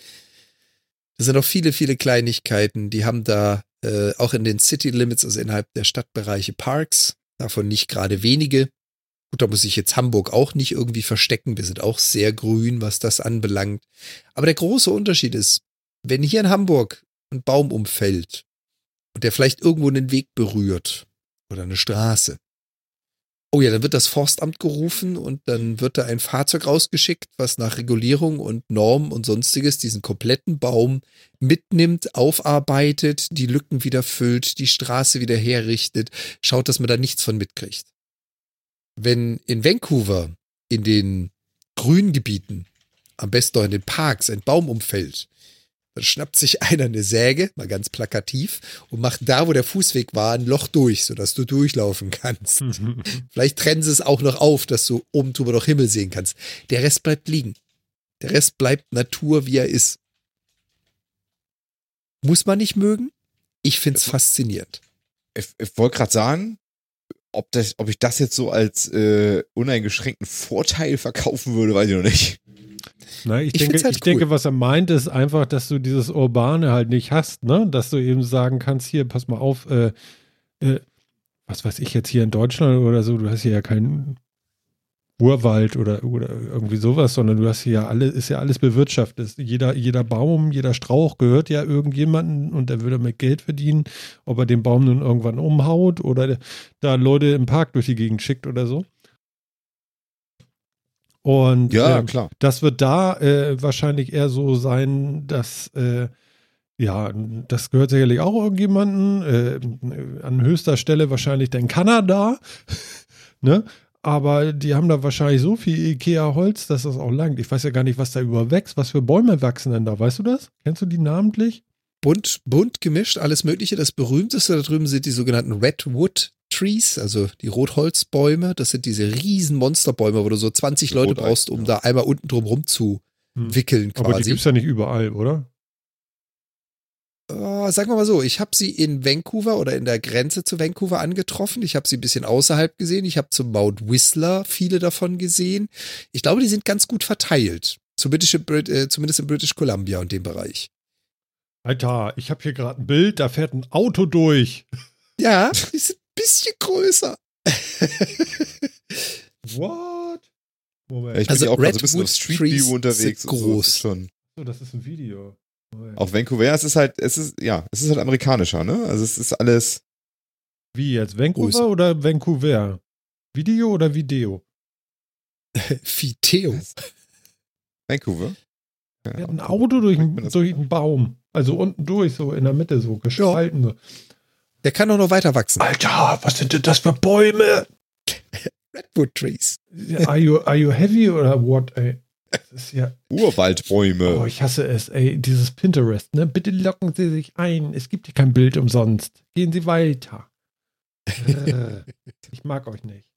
das sind auch viele, viele Kleinigkeiten. Die haben da äh, auch in den City Limits, also innerhalb der Stadtbereiche Parks, davon nicht gerade wenige. Gut, da muss ich jetzt Hamburg auch nicht irgendwie verstecken. Wir sind auch sehr grün, was das anbelangt. Aber der große Unterschied ist, wenn hier in Hamburg ein Baum umfällt und der vielleicht irgendwo einen Weg berührt oder eine Straße, Oh ja, dann wird das Forstamt gerufen und dann wird da ein Fahrzeug rausgeschickt, was nach Regulierung und Norm und sonstiges diesen kompletten Baum mitnimmt, aufarbeitet, die Lücken wieder füllt, die Straße wieder herrichtet, schaut, dass man da nichts von mitkriegt. Wenn in Vancouver in den Grüngebieten, am besten auch in den Parks, ein Baum umfällt, dann schnappt sich (laughs) einer eine Säge, mal ganz plakativ, und macht da, wo der Fußweg war, ein Loch durch, sodass du durchlaufen kannst. (laughs) Vielleicht trennen sie es auch noch auf, dass du oben drüber noch Himmel sehen kannst. Der Rest bleibt liegen. Der Rest bleibt Natur, wie er ist. Muss man nicht mögen? Ich find's faszinierend. Ich, ich wollte gerade sagen, ob, das, ob ich das jetzt so als äh, uneingeschränkten Vorteil verkaufen würde, weiß ich noch nicht. Na, ich, Ich denke, halt ich denke, cool. was er meint, ist einfach, dass du dieses Urbane halt nicht hast, ne? Dass du eben sagen kannst, hier, pass mal auf, äh, äh, was weiß ich jetzt hier in Deutschland oder so, du hast hier ja keinen Urwald oder, oder irgendwie sowas, sondern du hast hier ja alle, ist ja alles bewirtschaftet. Jeder, jeder Baum, jeder Strauch gehört ja irgendjemanden und der würde mit Geld verdienen, ob er den Baum nun irgendwann umhaut oder da Leute im Park durch die Gegend schickt oder so. Und Ja, ähm, klar. das wird da äh, wahrscheinlich eher so sein, dass äh, ja, das gehört sicherlich auch irgendjemanden äh, an höchster Stelle wahrscheinlich dann Kanada, (laughs) ne? Aber die haben da wahrscheinlich so viel Ikea-Holz, dass das auch langt. Ich weiß ja gar nicht, was da überwächst. Was für Bäume wachsen denn da? Weißt du das? Kennst du die namentlich? Bunt, bunt gemischt, alles Mögliche. Das berühmteste da drüben sind die sogenannten Redwood Trees, also die Rotholzbäume. Das sind diese riesen Monsterbäume, wo du so 20 Die Leute brauchst, um ja. da einmal unten drum rum zu wickeln Aber die quasi. gibt es ja nicht überall, oder? Sagen wir mal so, ich habe sie in Vancouver oder in der Grenze zu Vancouver angetroffen. Ich habe sie ein bisschen außerhalb gesehen. Ich habe zum Mount Whistler viele davon gesehen. Ich glaube, die sind ganz gut verteilt. Zumindest, in äh, British Columbia und dem Bereich. Alter, ich habe hier gerade ein Bild, da fährt ein Auto durch. Ja, die sind ein bisschen größer. What? Moment. Ich bin Also auch gerade so ein bisschen Redwood auf Street View unterwegs. groß. Ist Schon. so, das ist ein Video. Auf Vancouver, ja, es ist halt, es ist, ja, es ist halt amerikanischer, ne? Also es ist alles, Wie jetzt? Vancouver Größe. oder Vancouver? Video oder Video? Fiteo. (laughs) Vancouver. Ja, hat ein Auto durch, durch einen Baum. Also unten durch, so in der Mitte, so gespalten. So. Der kann auch noch weiter wachsen. Alter, was sind denn das für Bäume? (laughs) Redwood Trees. Are you, are you heavy oder what, ey? Das ist ja. Urwaldbäume. Oh, ich hasse es, ey. Dieses Pinterest, ne? Bitte locken Sie sich ein. Es gibt hier kein Bild umsonst. Gehen Sie weiter. Äh, ich mag euch nicht.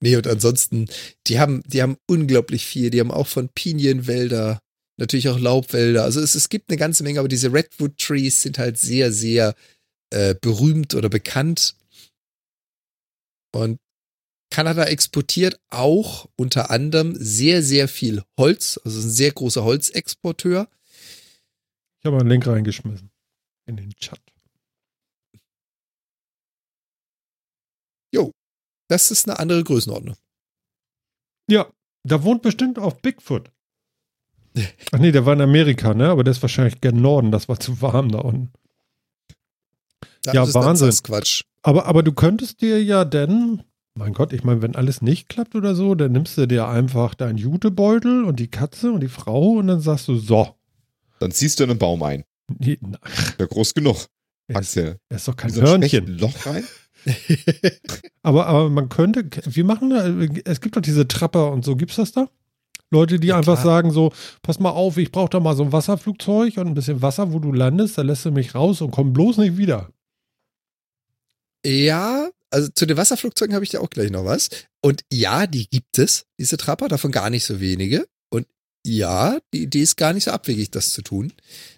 Nee, und ansonsten, die haben, die haben unglaublich viel. Die haben auch von Pinienwälder, natürlich auch Laubwälder. Also es, es gibt eine ganze Menge, aber diese Redwood Trees sind halt sehr, sehr äh, berühmt oder bekannt. Und Kanada exportiert auch unter anderem sehr, sehr viel Holz, also ein sehr großer Holzexporteur. Ich habe einen Link reingeschmissen. In den Chat. Das ist eine andere Größenordnung. Ja, da wohnt bestimmt auch Bigfoot. Ach nee, der war in Amerika, ne? Aber der ist wahrscheinlich gern Norden. Das war zu warm da unten. Da Ja, Wahnsinn. Quatsch. Aber, aber du könntest dir ja denn, mein Gott, ich meine, wenn alles nicht klappt oder so, dann nimmst du dir einfach deinen Jutebeutel und die Katze und die Frau und dann sagst du, so. Dann ziehst du in einen Baum ein. Nee, na, Der groß genug. er, ist, er ist doch kein in so ein Hörnchen. Loch rein. (laughs) Aber, aber man könnte, wir machen, da- es gibt doch diese Trapper und so, gibt's das da? Leute, die Ja, einfach klar. sagen so, pass mal auf, ich brauche da mal so ein Wasserflugzeug und ein bisschen Wasser, wo du landest, da lässt du mich raus und komm bloß nicht wieder. Ja, also zu den Wasserflugzeugen habe ich ja auch gleich noch was. Und ja, die gibt es, diese Trapper, davon gar nicht so wenige. Und ja, die Idee ist gar nicht so abwegig, das zu tun.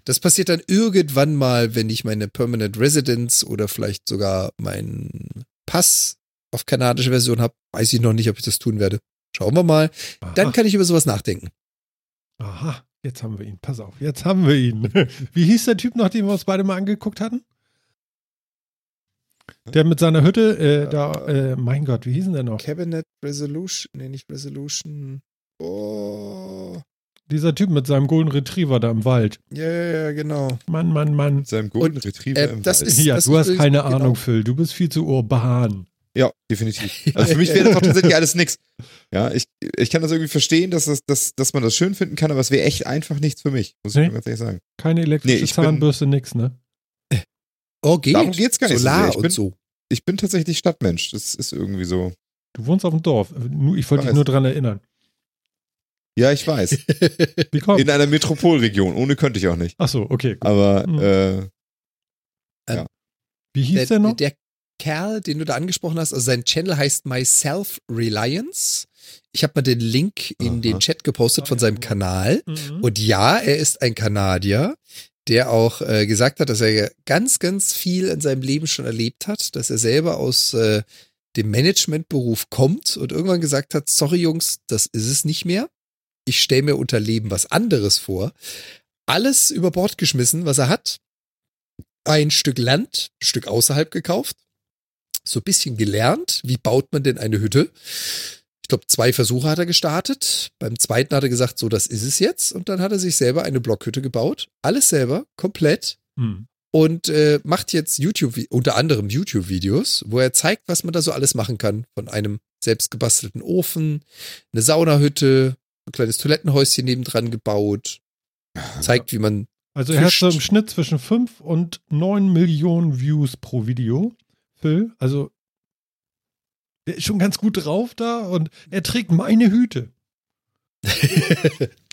Das passiert dann irgendwann mal, wenn ich meine Permanent Residence oder vielleicht sogar meinen Pass auf kanadische Version habe. Weiß ich noch nicht, ob ich das tun werde. Schauen wir mal. Dann Aha, kann ich über sowas nachdenken. aha, jetzt haben wir ihn, pass auf, jetzt haben wir ihn. (laughs) Wie hieß der Typ, nachdem wir uns beide mal angeguckt hatten? Der mit seiner Hütte, äh, da, äh, mein Gott, wie hieß denn der noch? Cabinet Resolution, nee, nicht Resolution. Oh, Dieser Typ mit seinem Golden Retriever da im Wald. ja, ja, ja, genau. Mann, Mann, Mann. Mit seinem Golden Und, Retriever äh, im das Wald. ist- Ja, das du hast keine genau. Ahnung, Phil. Du bist viel zu urban. Ja, definitiv. Also für mich wäre das doch tatsächlich alles nix. Ja, ich, ich kann das irgendwie verstehen, dass, das, dass, dass man das schön finden kann, aber es wäre echt einfach nichts für mich, muss ich Nee? mal ganz ehrlich sagen. Keine elektrische Nee, ich bin- Zahnbürste, nix, ne? Oh, geht. Darum geht's gar nicht so Solar sehr. Ich und so. Ich bin tatsächlich Stadtmensch. Das ist irgendwie so. Du wohnst auf dem Dorf. Nur- Ich wollte dich nur dran erinnern. Ja, ich weiß. (laughs) Wie kommt? In einer Metropolregion. Ohne könnte ich auch nicht. Ach so, okay. gut. Aber Mhm. äh, Wie hieß der, noch? Der Kerl, den du da angesprochen hast, also sein Channel heißt My Self Reliance. Ich habe mal den Link in Aha. den Chat gepostet von seinem Kanal. Mhm. Und ja, er ist ein Kanadier, der auch äh, gesagt hat, dass er ganz, ganz viel in seinem Leben schon erlebt hat, dass er selber aus äh, dem Managementberuf kommt und irgendwann gesagt hat, sorry Jungs, das ist es nicht mehr. Ich stelle mir unter Leben was anderes vor. Alles über Bord geschmissen, was er hat. Ein Stück Land, ein Stück außerhalb gekauft. So ein bisschen gelernt, wie baut man denn eine Hütte? Ich glaube, zwei Versuche hat er gestartet. Beim zweiten hat er gesagt, so, das ist es jetzt. Und dann hat er sich selber eine Blockhütte gebaut. Alles selber, komplett. Hm. Und äh, macht jetzt YouTube, unter anderem YouTube-Videos, wo er zeigt, was man da so alles machen kann. Von einem selbst gebastelten Ofen, eine Saunahütte, ein kleines Toilettenhäuschen nebendran gebaut. Zeigt, wie man Also er hat so im Fischt. Schnitt zwischen 5 und 9 Millionen Views pro Video. Phil, also der ist schon ganz gut drauf da und er trägt meine Hüte. (laughs)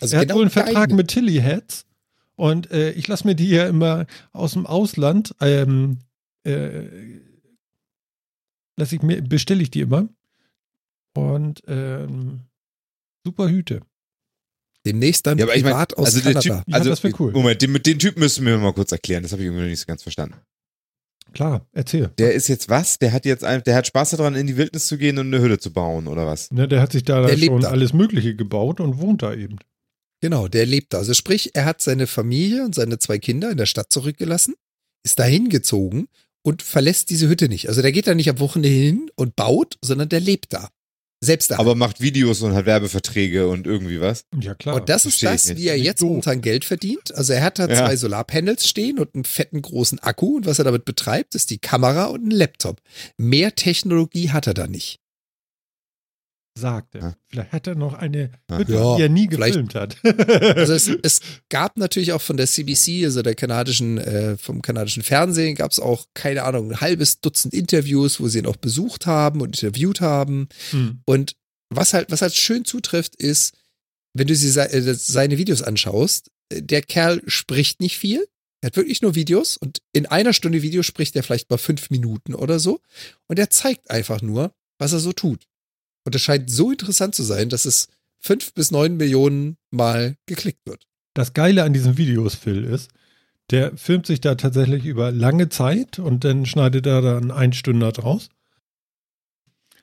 also er hat genau wohl einen Vertrag mit Tilly Hats und äh, ich lasse mir die ja immer aus dem Ausland, ähm, äh, ich mir, bestelle ich die immer. Und ähm, super Hüte. demnächst dann ja, aber ich aus also der Kanada. Typ, Ja, also das wär cool. Moment, den, den Typ müssen wir mal kurz erklären. Das habe ich irgendwie noch nicht so ganz verstanden. Klar, erzähl. Der ist jetzt was? Der hat jetzt ein, der hat Spaß daran, in die Wildnis zu gehen und eine Hütte zu bauen oder was? Ne, der hat sich da Der lebt schon da. alles Mögliche gebaut und wohnt da eben. Genau, der lebt da. Also sprich, er hat seine Familie und seine zwei Kinder in der Stadt zurückgelassen, ist dahin gezogen und verlässt diese Hütte nicht. Also der geht da nicht am Wochenende hin und baut, sondern der lebt da. Selbst da. Aber macht Videos und hat Werbeverträge und irgendwie was. Ja, klar. und das ist versteh ich das, wie er jetzt doof. momentan Geld verdient. Also er hat da Ja. zwei Solarpanels stehen und einen fetten großen Akku und was er damit betreibt, ist die Kamera und ein Laptop. Mehr Technologie hat er da nicht. Sagt er. Ja. Vielleicht hat er noch eine. Hütte, Ja, die er nie gefilmt hat. Also es, (laughs) es gab natürlich auch von der CBC, also der kanadischen, äh, vom kanadischen Fernsehen, gab es auch, keine Ahnung, ein halbes Dutzend Interviews, wo sie ihn auch besucht haben und interviewt haben. Hm. Und was halt, was halt schön zutrifft, ist, wenn du sie, äh, seine Videos anschaust, äh, der Kerl spricht nicht viel. Er hat wirklich nur Videos und in einer Stunde Video spricht er vielleicht mal fünf Minuten oder so. Und er zeigt einfach nur, was er so tut. Und es scheint so interessant zu sein, dass es fünf bis neun Millionen Mal geklickt wird. Das Geile an diesen Videos, Phil, ist, der filmt sich da tatsächlich über lange Zeit und dann schneidet er dann ein Stünder draus.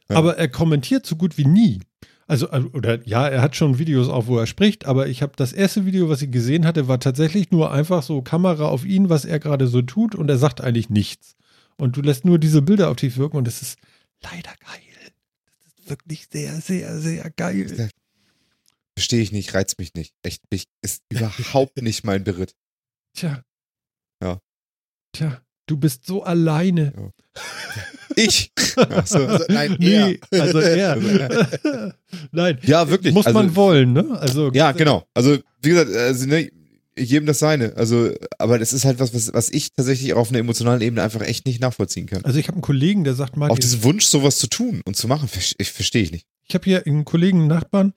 Ja. Aber er kommentiert so gut wie nie. Also, äh, oder ja, er hat schon Videos auch, wo er spricht, aber ich habe das erste Video, was ich gesehen hatte, war tatsächlich nur einfach so Kamera auf ihn, was er gerade so tut und er sagt eigentlich nichts. Und du lässt nur diese Bilder auf dich wirken und es ist leider geil. Wirklich sehr, sehr, sehr geil. Verstehe ich nicht, reizt mich nicht. Echt, mich ist überhaupt nicht mein Beritt. Tja. Ja. Tja, du bist so alleine. Ich? Ach so. Also, nein, nee, er. also er. (laughs) (laughs) Nein. Ja, wirklich. Muss also, man wollen, ne? Also Ja, genau. Also, wie gesagt, also, ne, jedem das seine. Also, aber das ist halt was, was, was ich tatsächlich auch auf einer emotionalen Ebene einfach echt nicht nachvollziehen kann. Also ich habe einen Kollegen, der sagt, Auch Martin, diesen Wunsch, sowas zu tun und zu machen, ich verstehe ich nicht. ich habe hier einen Kollegen, einen Nachbarn,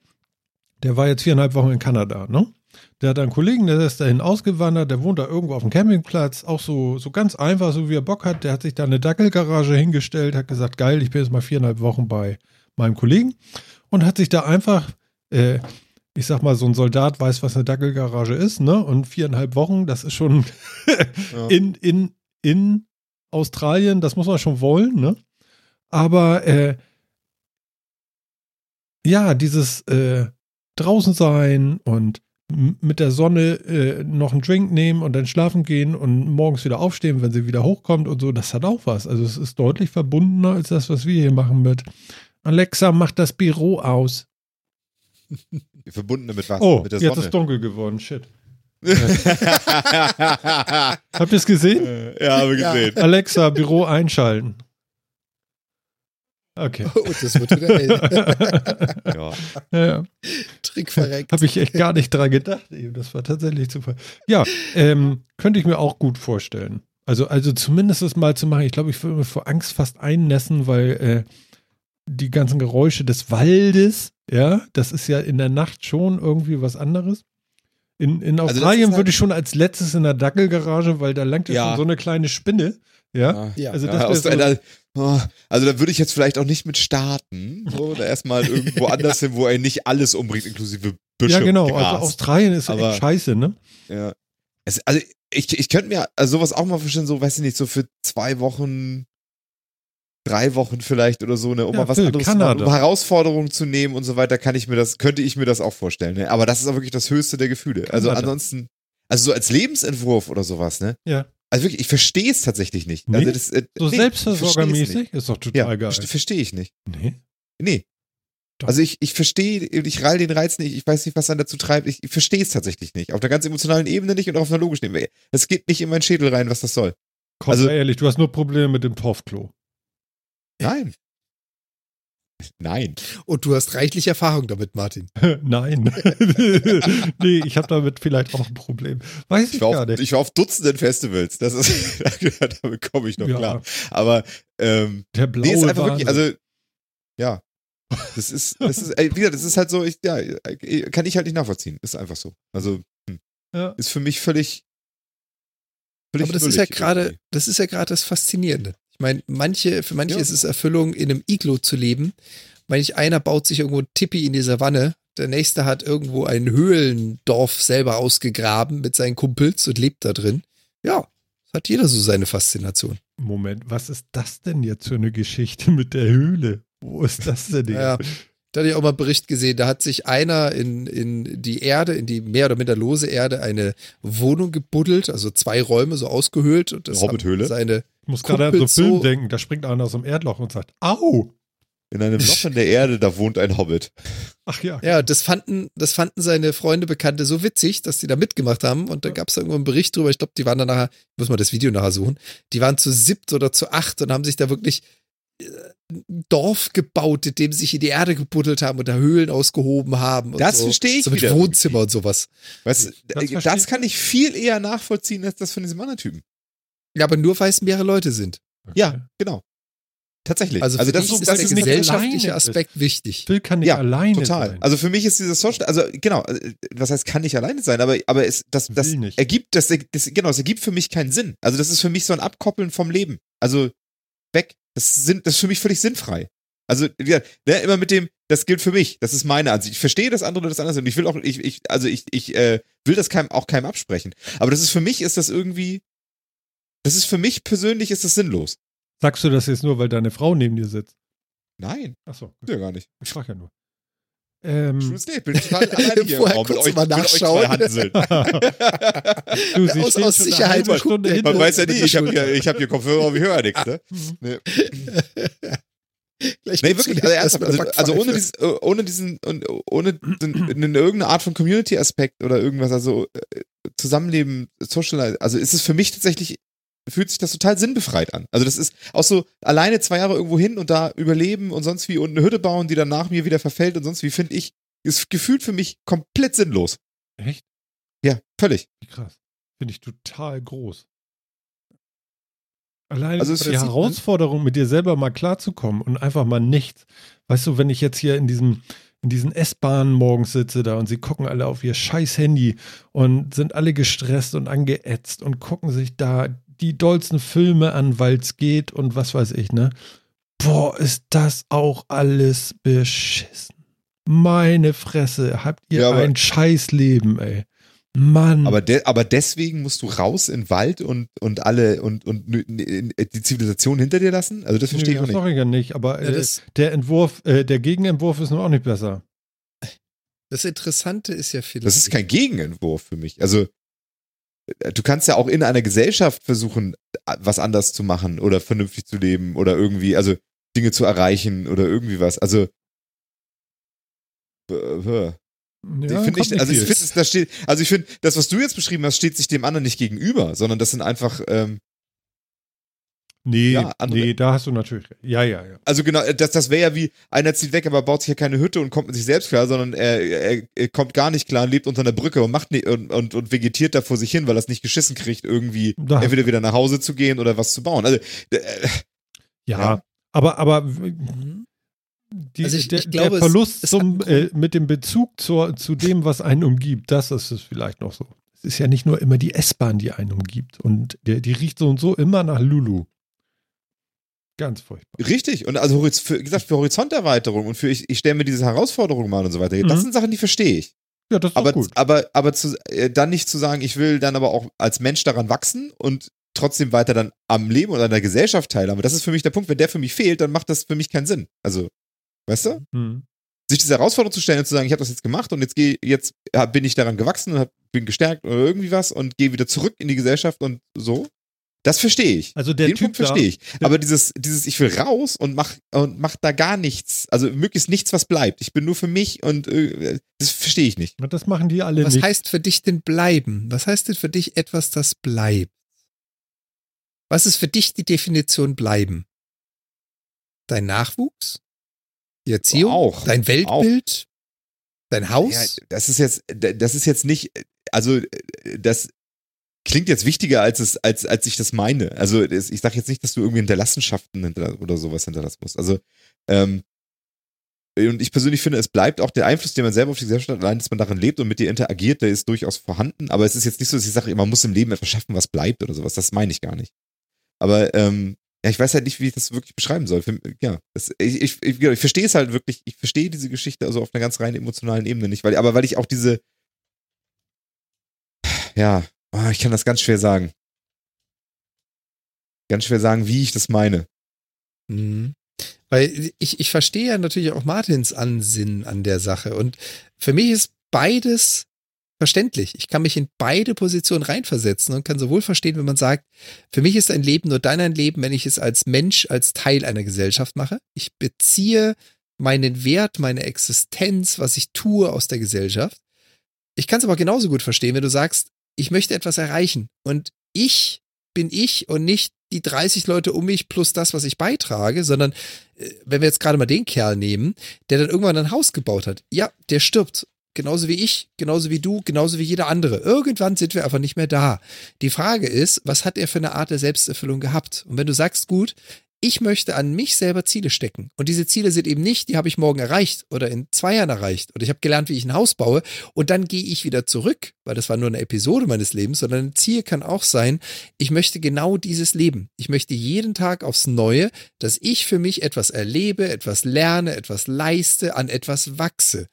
der war jetzt viereinhalb Wochen in Kanada, ne? Der hat einen Kollegen, der ist dahin ausgewandert, der wohnt da irgendwo auf dem Campingplatz, auch so, so ganz einfach, so wie er Bock hat. Der hat sich da eine Dackelgarage hingestellt, hat gesagt, geil, ich bin jetzt mal viereinhalb Wochen bei meinem Kollegen und hat sich da einfach, äh, ich sag mal, so ein Soldat weiß, was eine Dackelgarage ist, ne? Und viereinhalb Wochen, das ist schon (laughs) Ja. in, in, in Australien, das muss man schon wollen, ne? Aber äh, ja, dieses äh, draußen sein und mit der Sonne äh, noch einen Drink nehmen und dann schlafen gehen und morgens wieder aufstehen, wenn sie wieder hochkommt und so, das hat auch was. Also es ist deutlich verbundener als das, was wir hier machen mit Alexa, mach das Büro aus. (laughs) Verbunden mit was? Oh, mit der jetzt Sonne. ist dunkel geworden, shit. (laughs) Habt ihr es gesehen? ja, habe Ja. gesehen. Alexa, Büro einschalten. Okay. Oh, das wird wieder hell. (laughs) Ja. Ja, ja. Trick verreckt. Habe ich echt gar nicht dran gedacht. Eben. Das war tatsächlich Zufall. Ja, ähm, könnte ich mir auch gut vorstellen. Also, also zumindest es mal zu machen. Ich glaube, ich würde mir vor Angst fast einnässen, weil äh, die ganzen Geräusche des Waldes, ja, das ist ja in der Nacht schon irgendwie was anderes. In, in Also Australien ist halt- würde ich schon als letztes in der Dackelgarage, weil da langt ja, Ja. schon so eine kleine Spinne. Ja, Ja. Ja. also Ja, das wäre so, einer, oh, also da würde ich jetzt vielleicht auch nicht mit starten. So, oder erstmal irgendwo (laughs) anders hin, wo er nicht alles umbringt, inklusive Büsche. ja genau. Also. Australien ist Aber- echt scheiße, ne? Ja. Es, also ich, ich könnte mir also sowas auch mal vorstellen, so, weiß ich nicht, so für zwei Wochen, drei Wochen vielleicht oder so, ne, um Ja, mal was anderes zu Kanada. machen, um Herausforderungen zu nehmen und so weiter, kann ich mir das, könnte ich mir das auch vorstellen, ne? Aber das ist auch wirklich das höchste der Gefühle. Also Kanada. ansonsten, also so als Lebensentwurf oder sowas, ne? Ja. Also wirklich, ich verstehe es tatsächlich nicht. Nee? Also das, äh, So nee, selbstversorgermäßig ist doch Ja, total geil. verste- verstehe ich nicht. Nee. Nee. Doch. Also ich, ich verstehe, ich rall den Reiz nicht, ich weiß nicht, was dann dazu treibt, ich, ich verstehe es tatsächlich nicht. Auf einer ganz emotionalen Ebene nicht und auf einer logischen Ebene. Es geht nicht in meinen Schädel rein, was das soll. Komm, Also- ehrlich, du hast nur Probleme mit dem Torfklo. Nein. Nein. Und du hast reichlich Erfahrung damit, Martin. (laughs) Nein. (laughs) nee, ich habe damit vielleicht auch ein Problem. Weiß ich, Ich war, gar auf, nicht. ich war auf Dutzenden Festivals. Das ist, (laughs) damit komme ich noch Ja. klar. Aber ähm, Der blaue nee, ist einfach wirklich, also ja. Das ist, das ist, ey, wieder, das ist halt so, ich, ja, kann ich halt nicht nachvollziehen. Ist einfach so. Also ja. ist für mich völlig. völlig Aber das ist ja gerade, das ist ja gerade das Faszinierende. Ich meine, manche, für manche Ja. ist es Erfüllung, in einem Iglo zu leben. Manch einer baut sich irgendwo ein Tippi in die Savanne. Der nächste hat irgendwo ein Höhlendorf selber ausgegraben mit seinen Kumpels und lebt da drin. Ja, hat jeder so seine Faszination. Moment, was ist das denn jetzt für eine Geschichte mit der Höhle? Wo ist das denn? jetzt? Ja. Da hatte ich auch mal einen Bericht gesehen, da hat sich einer in, in die Erde, in die mehr oder minder lose Erde, eine Wohnung gebuddelt, also zwei Räume so ausgehöhlt. Und das Hobbithöhle? Seine, Ich muss gerade an so einen Film so- denken, da springt einer aus dem Erdloch und sagt, au! In einem Loch in der Erde, da wohnt ein Hobbit. Ach ja. ja, das fanden, das fanden seine Freunde, Bekannte so witzig, dass die da mitgemacht haben. Und da gab es irgendwo einen Bericht drüber. Ich glaube, die waren dann nachher, ich muss mal das Video nachher suchen, die waren zu siebt oder zu acht und haben sich da wirklich äh, Dorf gebaut, in dem sie sich in die Erde gebuddelt haben und da Höhlen ausgehoben haben. Und Das so. verstehe ich So mit wieder Wohnzimmer und sowas. Weißt, Das du, das, kann ich viel eher nachvollziehen als das von diesem anderen Typen. Ja, aber nur weil es mehrere Leute sind. Ja, genau. Tatsächlich. Also, also für das ist, ist das der ist nicht gesellschaftliche alleine ist. Aspekt wichtig. Phil kann nicht Ja, alleine total. sein. Also für mich ist dieses Social, also genau, äh, was heißt, kann nicht alleine sein, aber, aber es, das, das ergibt, das, das, genau, es ergibt für mich keinen Sinn. Also das ist für mich so ein Abkoppeln vom Leben. Also weg. Das, sind, das ist für mich völlig sinnfrei. Also ja, ne, immer mit dem, das gilt für mich, das ist meine Ansicht. Ich verstehe das andere, das andere. Und ich will auch, ich, ich, also ich, ich äh, will das keinem, auch keinem absprechen. Aber das ist für mich, ist das irgendwie, das ist für mich persönlich, ist das sinnlos. Sagst du das jetzt nur, weil deine Frau neben dir sitzt? Nein, Achso, ja gar nicht. ich frage ja nur. Ähm, Date, bin total alleine hier im Vorher mit kurz euch, mal nachschauen. (laughs) du, sie Aus- aus Sicherheit Man weiß ja nie, ich habe hier, ich hab hier Kopfhörer, aber ich höre ja nichts. Ne? (laughs) Nee. (laughs) Gleich Nee, wirklich, also, erstmal also, also ohne, diesen, äh, ohne diesen, und ohne den, in irgendeine Art von Community-Aspekt oder irgendwas, also äh, Zusammenleben, Social, also ist es für mich tatsächlich, fühlt sich das total sinnbefreit an. Also das ist auch so alleine zwei Jahre irgendwo hin und da überleben und sonst wie und eine Hütte bauen, die dann nach mir wieder verfällt und sonst wie, finde ich, ist gefühlt für mich komplett sinnlos. Echt? Ja, Völlig. Wie krass. Finde ich total groß. Allein Also die Herausforderung, mit dir selber mal klarzukommen und einfach mal nichts. Weißt du, wenn ich jetzt hier in diesem, in diesen S-Bahnen morgens sitze da und sie gucken alle auf ihr scheiß Handy und sind alle gestresst und angeätzt und gucken sich da die dollsten Filme an, weil es geht und was weiß ich, ne? Boah, ist das auch alles beschissen. Meine Fresse, habt ihr Ja, ein scheiß Leben, ey. Mann. Aber, de aber deswegen musst du raus in den Wald und, und alle und, und die Zivilisation hinter dir lassen? Also das verstehe Nee, ich auch das nicht. sag ich ja nicht, aber Ja, äh, das, der Entwurf, äh, der Gegenentwurf ist nun auch nicht besser. das Interessante ist ja vielleicht. Das ist kein Gegenentwurf für mich. Also du kannst ja auch in einer Gesellschaft versuchen, äh, was anders zu machen oder vernünftig zu leben oder irgendwie, also Dinge zu erreichen oder irgendwie was. Also äh, äh. Ja, ich finde also ich finde, da steht, also ich finde, das, was du jetzt beschrieben hast, steht sich dem anderen nicht gegenüber, sondern das sind einfach, ähm, nee, ja, nee, da hast du natürlich recht. Ja, ja, ja. also genau, das, das wäre ja wie, einer zieht weg, aber baut sich ja keine Hütte und kommt mit sich selbst klar, sondern er, er, er kommt gar nicht klar und lebt unter einer Brücke und macht nicht, und, und, und vegetiert da vor sich hin, weil er es nicht geschissen kriegt, irgendwie Da- entweder wieder nach Hause zu gehen oder was zu bauen. Also, äh, Ja, Ja. aber, aber Mhm. die, Also ich- der, ich glaube, der es- Verlust es hat zum, äh, mit dem Bezug zur, zu dem, was einen umgibt, das ist es vielleicht noch so. Es ist ja nicht nur immer die S-Bahn, die einen umgibt. Und der, die riecht so und so immer nach Lulu. Ganz furchtbar. richtig. Und also, für, wie gesagt, für Horizonterweiterung und für, ich, ich stelle mir diese Herausforderungen mal und so weiter. Das Mhm. sind Sachen, die verstehe ich. Ja, das ist aber, gut. aber, aber zu, äh, dann nicht zu sagen, ich will dann aber auch als Mensch daran wachsen und trotzdem weiter dann am Leben oder an der Gesellschaft teilhaben. Das ist für mich der Punkt. Wenn der für mich fehlt, dann macht das für mich keinen Sinn. Also, weißt du? Hm. Sich diese Herausforderung zu stellen und zu sagen, ich habe das jetzt gemacht und jetzt gehe, jetzt ja, bin ich daran gewachsen und hab, bin gestärkt oder irgendwie was und gehe wieder zurück in die Gesellschaft und so. Das verstehe ich. Also der Den Typ Punkt verstehe ich. Aber dieses, dieses, ich will raus und mach, und mach da gar nichts, also möglichst nichts, was bleibt. Ich bin nur für mich und äh, das verstehe ich nicht. da, das machen die alle Was nicht. heißt für dich denn bleiben? Was heißt denn für dich etwas, das bleibt? Was ist für dich die Definition bleiben? Dein Nachwuchs? Die Erziehung? Auch. Dein Weltbild? Dein Haus? Ja, das ist jetzt, das ist jetzt nicht, also das klingt jetzt wichtiger, als es, als, als ich das meine. Also ich sage jetzt nicht, dass du irgendwie Hinterlassenschaften hinter, oder sowas hinterlassen musst. Also ähm, und ich persönlich finde, es bleibt auch der Einfluss, den man selber auf die Gesellschaft hat, allein, dass man darin lebt und mit dir interagiert, der ist durchaus vorhanden. Aber es ist jetzt nicht so, dass ich sage, man muss im Leben etwas schaffen, was bleibt oder sowas. Das meine ich gar nicht. Aber ähm, ja, ich weiß halt nicht, wie ich das wirklich beschreiben soll. Ja, das, ich, ich, ich, ich verstehe es halt wirklich, ich verstehe diese Geschichte also auf einer ganz rein emotionalen Ebene nicht, weil, aber weil ich auch diese, ja, ah, ich kann das ganz schwer sagen. Ganz schwer sagen, wie ich das meine. Mhm. Weil ich, ich verstehe ja natürlich auch Martins Ansinnen an der Sache. Und für mich ist beides verständlich. Ich kann mich in beide Positionen reinversetzen und kann sowohl verstehen, wenn man sagt, für mich ist ein Leben nur dann ein Leben, wenn ich es als Mensch, als Teil einer Gesellschaft mache. Ich beziehe meinen Wert, meine Existenz, was ich tue aus der Gesellschaft. Ich kann es aber genauso gut verstehen, wenn du sagst, ich möchte etwas erreichen und ich bin ich und nicht die 30 Leute um mich plus das, was ich beitrage, sondern äh, wenn wir jetzt gerade mal den Kerl nehmen, der dann irgendwann ein Haus gebaut hat, ja, der stirbt. Genauso wie ich, genauso wie du, genauso wie jeder andere. Irgendwann sind wir einfach nicht mehr da. Die Frage ist, was hat er für eine Art der Selbsterfüllung gehabt? Und wenn du sagst, gut, ich möchte an mich selber Ziele stecken. Und diese Ziele sind eben nicht, die habe ich morgen erreicht oder in zwei Jahren erreicht. Oder ich habe gelernt, wie ich ein Haus baue. Und dann gehe ich wieder zurück, weil das war nur eine Episode meines Lebens, sondern ein Ziel kann auch sein, ich möchte genau dieses Leben. Ich möchte jeden Tag aufs Neue, dass ich für mich etwas erlebe, etwas lerne, etwas leiste, an etwas wachse.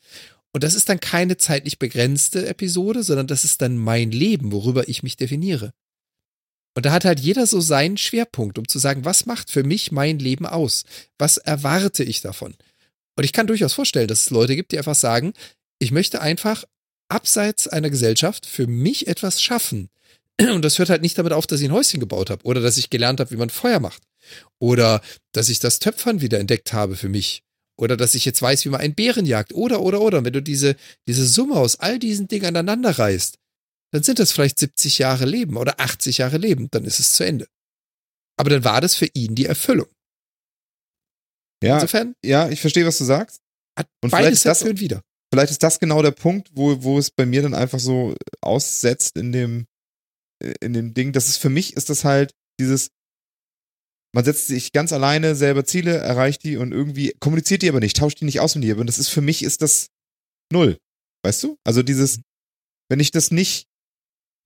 Und das ist dann keine zeitlich begrenzte Episode, sondern das ist dann mein Leben, worüber ich mich definiere. Und da hat halt jeder so seinen Schwerpunkt, um zu sagen, was macht für mich mein Leben aus? Was erwarte ich davon? Und ich kann durchaus vorstellen, dass es Leute gibt, die einfach sagen, ich möchte einfach abseits einer Gesellschaft für mich etwas schaffen. (clears throat) Und das hört halt nicht damit auf, dass ich ein Häuschen gebaut habe oder dass ich gelernt habe, wie man Feuer macht. Oder dass ich das Töpfern wieder entdeckt habe für mich. Oder dass ich jetzt weiß, wie man einen Bären jagt. Oder, oder, oder. Und wenn du diese, diese Summe aus all diesen Dingen aneinander reißt, dann sind das vielleicht 70 Jahre Leben oder 80 Jahre Leben. Dann ist es zu Ende. Aber dann war das für ihn die Erfüllung. Ja, Insofern ja, ich verstehe, was du sagst. hat Und vielleicht beides ist das- und wieder. vielleicht ist das genau der Punkt, wo, wo es bei mir dann einfach so aussetzt in dem, in dem Ding. Das ist für mich ist das halt dieses, man setzt sich ganz alleine selber Ziele, erreicht die und irgendwie kommuniziert die aber nicht, tauscht die nicht aus mit dir. Und das ist für mich ist das null. Weißt du? Also dieses, wenn ich das nicht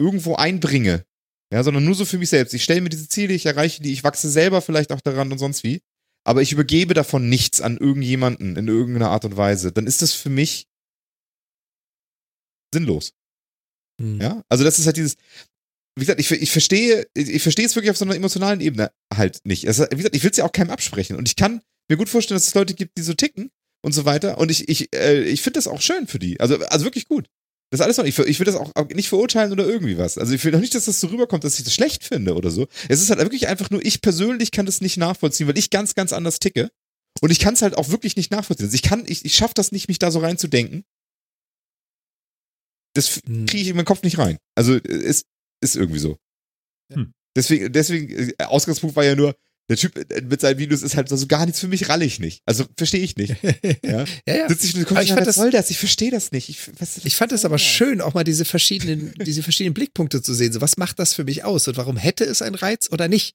irgendwo einbringe, ja, sondern nur so für mich selbst. Ich stelle mir diese Ziele, ich erreiche die, ich wachse selber vielleicht auch daran und sonst wie. Aber ich übergebe davon nichts an irgendjemanden in irgendeiner Art und Weise. Dann ist das für mich sinnlos. Hm. Ja, also das ist halt dieses, wie gesagt, ich, ich verstehe, ich verstehe es wirklich auf so einer emotionalen Ebene halt nicht. Also, wie gesagt, ich will es ja auch keinem absprechen. Und ich kann mir gut vorstellen, dass es Leute gibt, die so ticken und so weiter. Und ich, ich, äh, ich finde das auch schön für die. Also, also wirklich gut. Das alles noch, ich, ich will das auch, nicht verurteilen oder irgendwie was. Also ich will auch nicht, dass das so rüberkommt, dass ich das schlecht finde oder so. Es ist halt wirklich einfach nur, ich persönlich kann das nicht nachvollziehen, weil ich ganz, ganz anders ticke. Und ich kann es halt auch wirklich nicht nachvollziehen. Also ich kann, ich, ich schaffe das nicht, mich da so reinzudenken. Das Hm. kriege ich in meinen Kopf nicht rein. Also es ist irgendwie so. Hm. Deswegen, deswegen, äh, Ausgangspunkt war ja nur, der Typ äh, mit seinen Videos ist halt so gar nichts für mich, ralle ich nicht. Also verstehe ich nicht. (laughs) Ja. ja, ja. Sitze ich und ich fand was das- soll das? Ich verstehe das nicht. Ich, was, Ich fand es aber schön, auch mal diese verschiedenen, diese verschiedenen Blickpunkte zu sehen. So, was macht das für mich aus und warum hätte es einen Reiz oder nicht?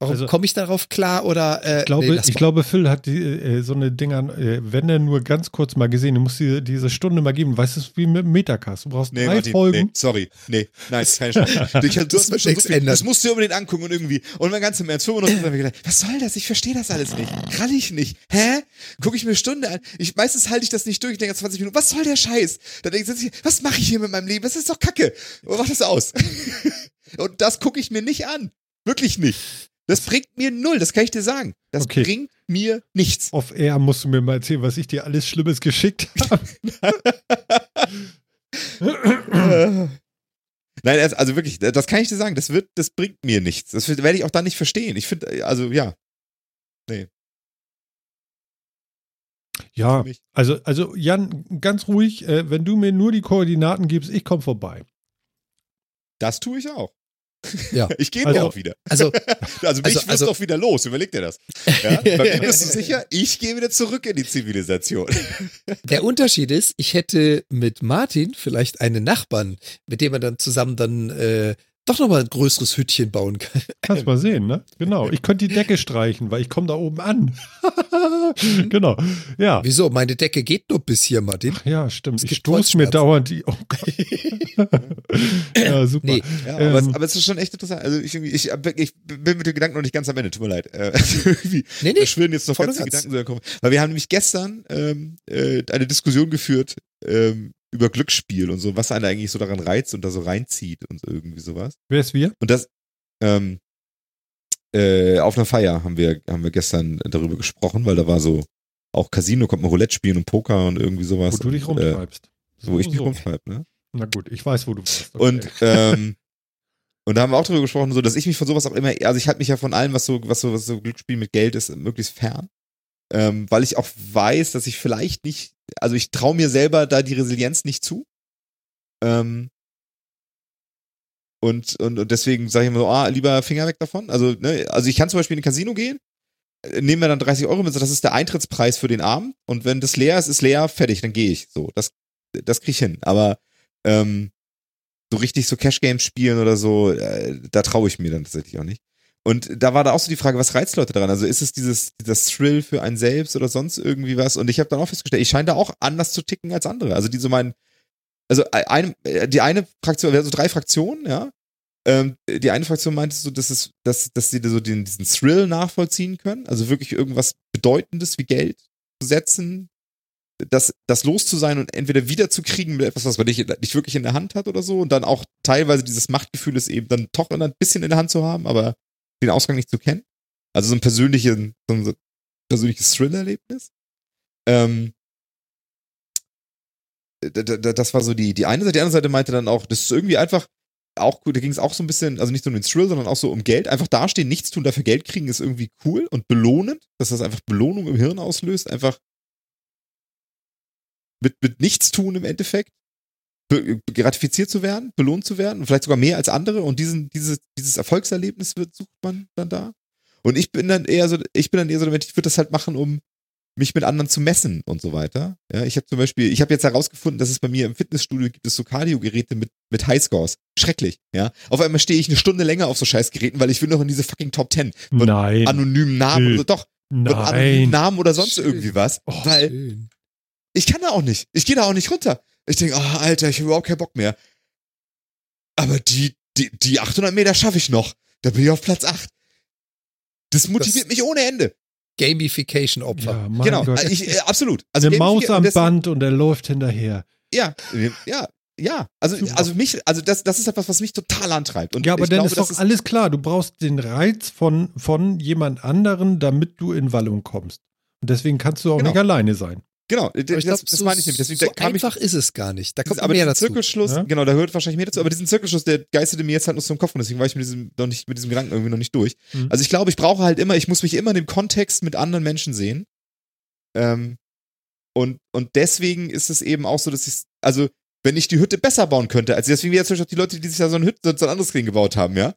Warum Also- komme ich darauf klar oder äh, Ich glaube, nee, ich glaube, Phil hat die, äh, so eine Dinger, äh, wenn er nur ganz kurz mal gesehen, du musst dir diese Stunde mal geben. Weißt du, es ist wie mit dem Metacast. Du brauchst Nee, drei Martin, Folgen. nee, sorry. Nee, nein, keine Chance. (laughs) Ich, du Das hast schon so viel, ändern. das musst du unbedingt angucken und irgendwie. Und mein ganzer März 95 habe ich gedacht, was soll das? Ich verstehe das alles nicht. Kann ich nicht. Hä? Gucke ich mir eine Stunde an. Ich, meistens halte ich das nicht durch. Ich denke 20 Minuten, was soll der Scheiß? Dann denke ich, was mache ich hier mit meinem Leben? Das ist doch Kacke. Und mach das aus. (laughs) und das gucke ich mir nicht an. Wirklich nicht. Das bringt mir null, das kann ich dir sagen. Das Okay. bringt mir nichts. Off Air musst du mir mal erzählen, was ich dir alles Schlimmes geschickt (laughs) habe. Äh. Nein, also- also wirklich, das kann ich dir sagen, das wird, das bringt mir nichts. Das werde ich auch dann nicht verstehen. Ich finde, also ja, ja, für mich. also, also Jan, ganz ruhig, äh, wenn du mir nur die Koordinaten gibst, ich komme vorbei. das tue ich auch. Ja. (laughs) Ich gehe Also- auch wieder. Also, (laughs) Also mich Also- also- doch wieder los, überleg dir das. Ja? Bei mir bist du sicher, ich gehe wieder zurück in die Zivilisation. (laughs) der Unterschied ist, ich hätte mit Martin vielleicht einen Nachbarn, mit dem man dann zusammen dann äh, doch nochmal ein größeres Hütchen bauen kann. Kannst mal sehen, ne? Genau. Ich könnte die Decke streichen, weil ich komme da oben an. (laughs) (laughs) genau. Ja. Wieso? Meine Decke geht nur bis hier, Martin. Ach ja, stimmt. Es Ich stoße mir dauernd die. Oh Gott. (laughs) ja, super. Nee, Ja, Ähm. aber, es, aber es ist schon echt interessant. Also ich, ich, ich bin mit dem Gedanken noch nicht ganz am Ende, tut mir leid. Äh, nee, nee. schwirren jetzt noch ganz. Gedanken. Weil wir haben nämlich gestern ähm, äh, eine Diskussion geführt ähm, über Glücksspiel und so, was einen eigentlich so daran reizt und da so reinzieht und so irgendwie sowas. Wer ist wir? Und das, ähm, äh, auf einer Feier haben wir, haben wir gestern darüber gesprochen, weil da war so auch Casino, kommt man Roulette spielen und Poker und irgendwie sowas. Wo du dich Und, äh, rumtreibst. wo ich mich so. rumtreibe, ne? Na gut, ich weiß, wo du bist. Okay. Und, ähm, und da haben wir auch darüber gesprochen, so, dass ich mich von sowas auch immer, also ich halte mich ja von allem, was so, was so, was so Glücksspiel mit Geld ist, möglichst fern. Ähm, weil ich auch weiß, dass ich vielleicht nicht, also ich traue mir selber da die Resilienz nicht zu. Ähm, und, und, und deswegen sage ich immer so, ah, lieber Finger weg davon. Also, ne, also ich kann zum Beispiel in ein Casino gehen, äh, nehmen wir dann 30 Euro mit, das ist der Eintrittspreis für den Abend. Und wenn das leer ist, ist leer, fertig, dann gehe ich. So, das, das kriege ich hin. Aber ähm, so richtig so Cash Games spielen oder so, äh, da traue ich mir dann tatsächlich auch nicht. Und da war da auch so die Frage, was reizt Leute daran? Also ist es dieses, dieser Thrill für einen selbst oder sonst irgendwie was? Und ich habe dann auch festgestellt, ich scheine da auch anders zu ticken als andere. Also die so meinen, also eine, die eine Fraktion, wir hatten so drei Fraktionen, ja. Ähm, die eine Fraktion meinte so, dass es, dass, dass sie so den, diesen Thrill nachvollziehen können, also wirklich irgendwas Bedeutendes wie Geld zu setzen, das, das los zu sein und entweder wiederzukriegen mit etwas, was man nicht, nicht wirklich in der Hand hat oder so und dann auch teilweise dieses Machtgefühl ist eben dann doch ein bisschen in der Hand zu haben, aber den Ausgang nicht zu kennen. Also so ein persönliches, so ein persönliches Thrill-Erlebnis. Ähm, da- das war so die, die eine Seite. Die andere Seite meinte dann auch, das ist irgendwie einfach auch gut, da ging es auch so ein bisschen, also nicht nur um den Thrill, sondern auch so um Geld. Einfach dastehen, nichts tun, dafür Geld kriegen, ist irgendwie cool und belohnend, dass das einfach Belohnung im Hirn auslöst. Einfach mit, mit nichts tun im Endeffekt gratifiziert zu werden, belohnt zu werden und vielleicht sogar mehr als andere und diesen, dieses, dieses Erfolgserlebnis wird, sucht man dann da. Und ich bin dann eher so, ich bin dann eher so ich würde das halt machen, um mich mit anderen zu messen und so weiter. Ja, ich habe zum Beispiel, ich habe jetzt herausgefunden, dass es bei mir im Fitnessstudio gibt es so Cardio-Geräte mit, mit Highscores. Schrecklich, ja. Auf einmal stehe ich eine Stunde länger auf so Scheißgeräten, weil ich will noch in diese fucking Top 10. Von Nein. Anonymen Namen oder doch, von anonymen Nein. Namen oder sonst Schön. irgendwie was. Oh, weil Schön. ich kann da auch nicht. Ich gehe da auch nicht runter. Ich denke, oh, Alter, ich habe überhaupt keinen Bock mehr. Aber die, die, die 800 Meter schaffe ich noch. Da bin ich auf Platz 8. Das motiviert Das- mich ohne Ende. Gamification-Opfer. Ja, genau, Gott. ich, äh, absolut. Also Eine Maus am Band und er läuft hinterher. Ja, äh, ja, ja. Also, Super. also mich, also das, das ist etwas, was mich total antreibt. Und Ja, aber ich dann glaube, ist doch alles klar. Du brauchst den Reiz von, von jemand anderen, damit du in Wallung kommst. Und deswegen kannst du auch Genau. nicht alleine sein. Genau, das, glaub, das so, meine ich nämlich. Deswegen so kam ich, einfach ist es gar nicht. Da kommt aber mehr dazu. Zirkelschluss, Ja? genau, da hört wahrscheinlich mehr dazu, aber diesen Zirkelschluss, der geisterte mir jetzt halt nur so im Kopf und deswegen war ich mit diesem, noch nicht, mit diesem Gedanken irgendwie noch nicht durch. Mhm. Also ich glaube, ich brauche halt immer, ich muss mich immer in dem Kontext mit anderen Menschen sehen. Ähm, und, und deswegen ist es eben auch so, dass ich, also, wenn ich die Hütte besser bauen könnte, also deswegen wäre zum Beispiel auch die Leute, die sich da so eine Hütte, so ein anderes Ding gebaut haben, ja,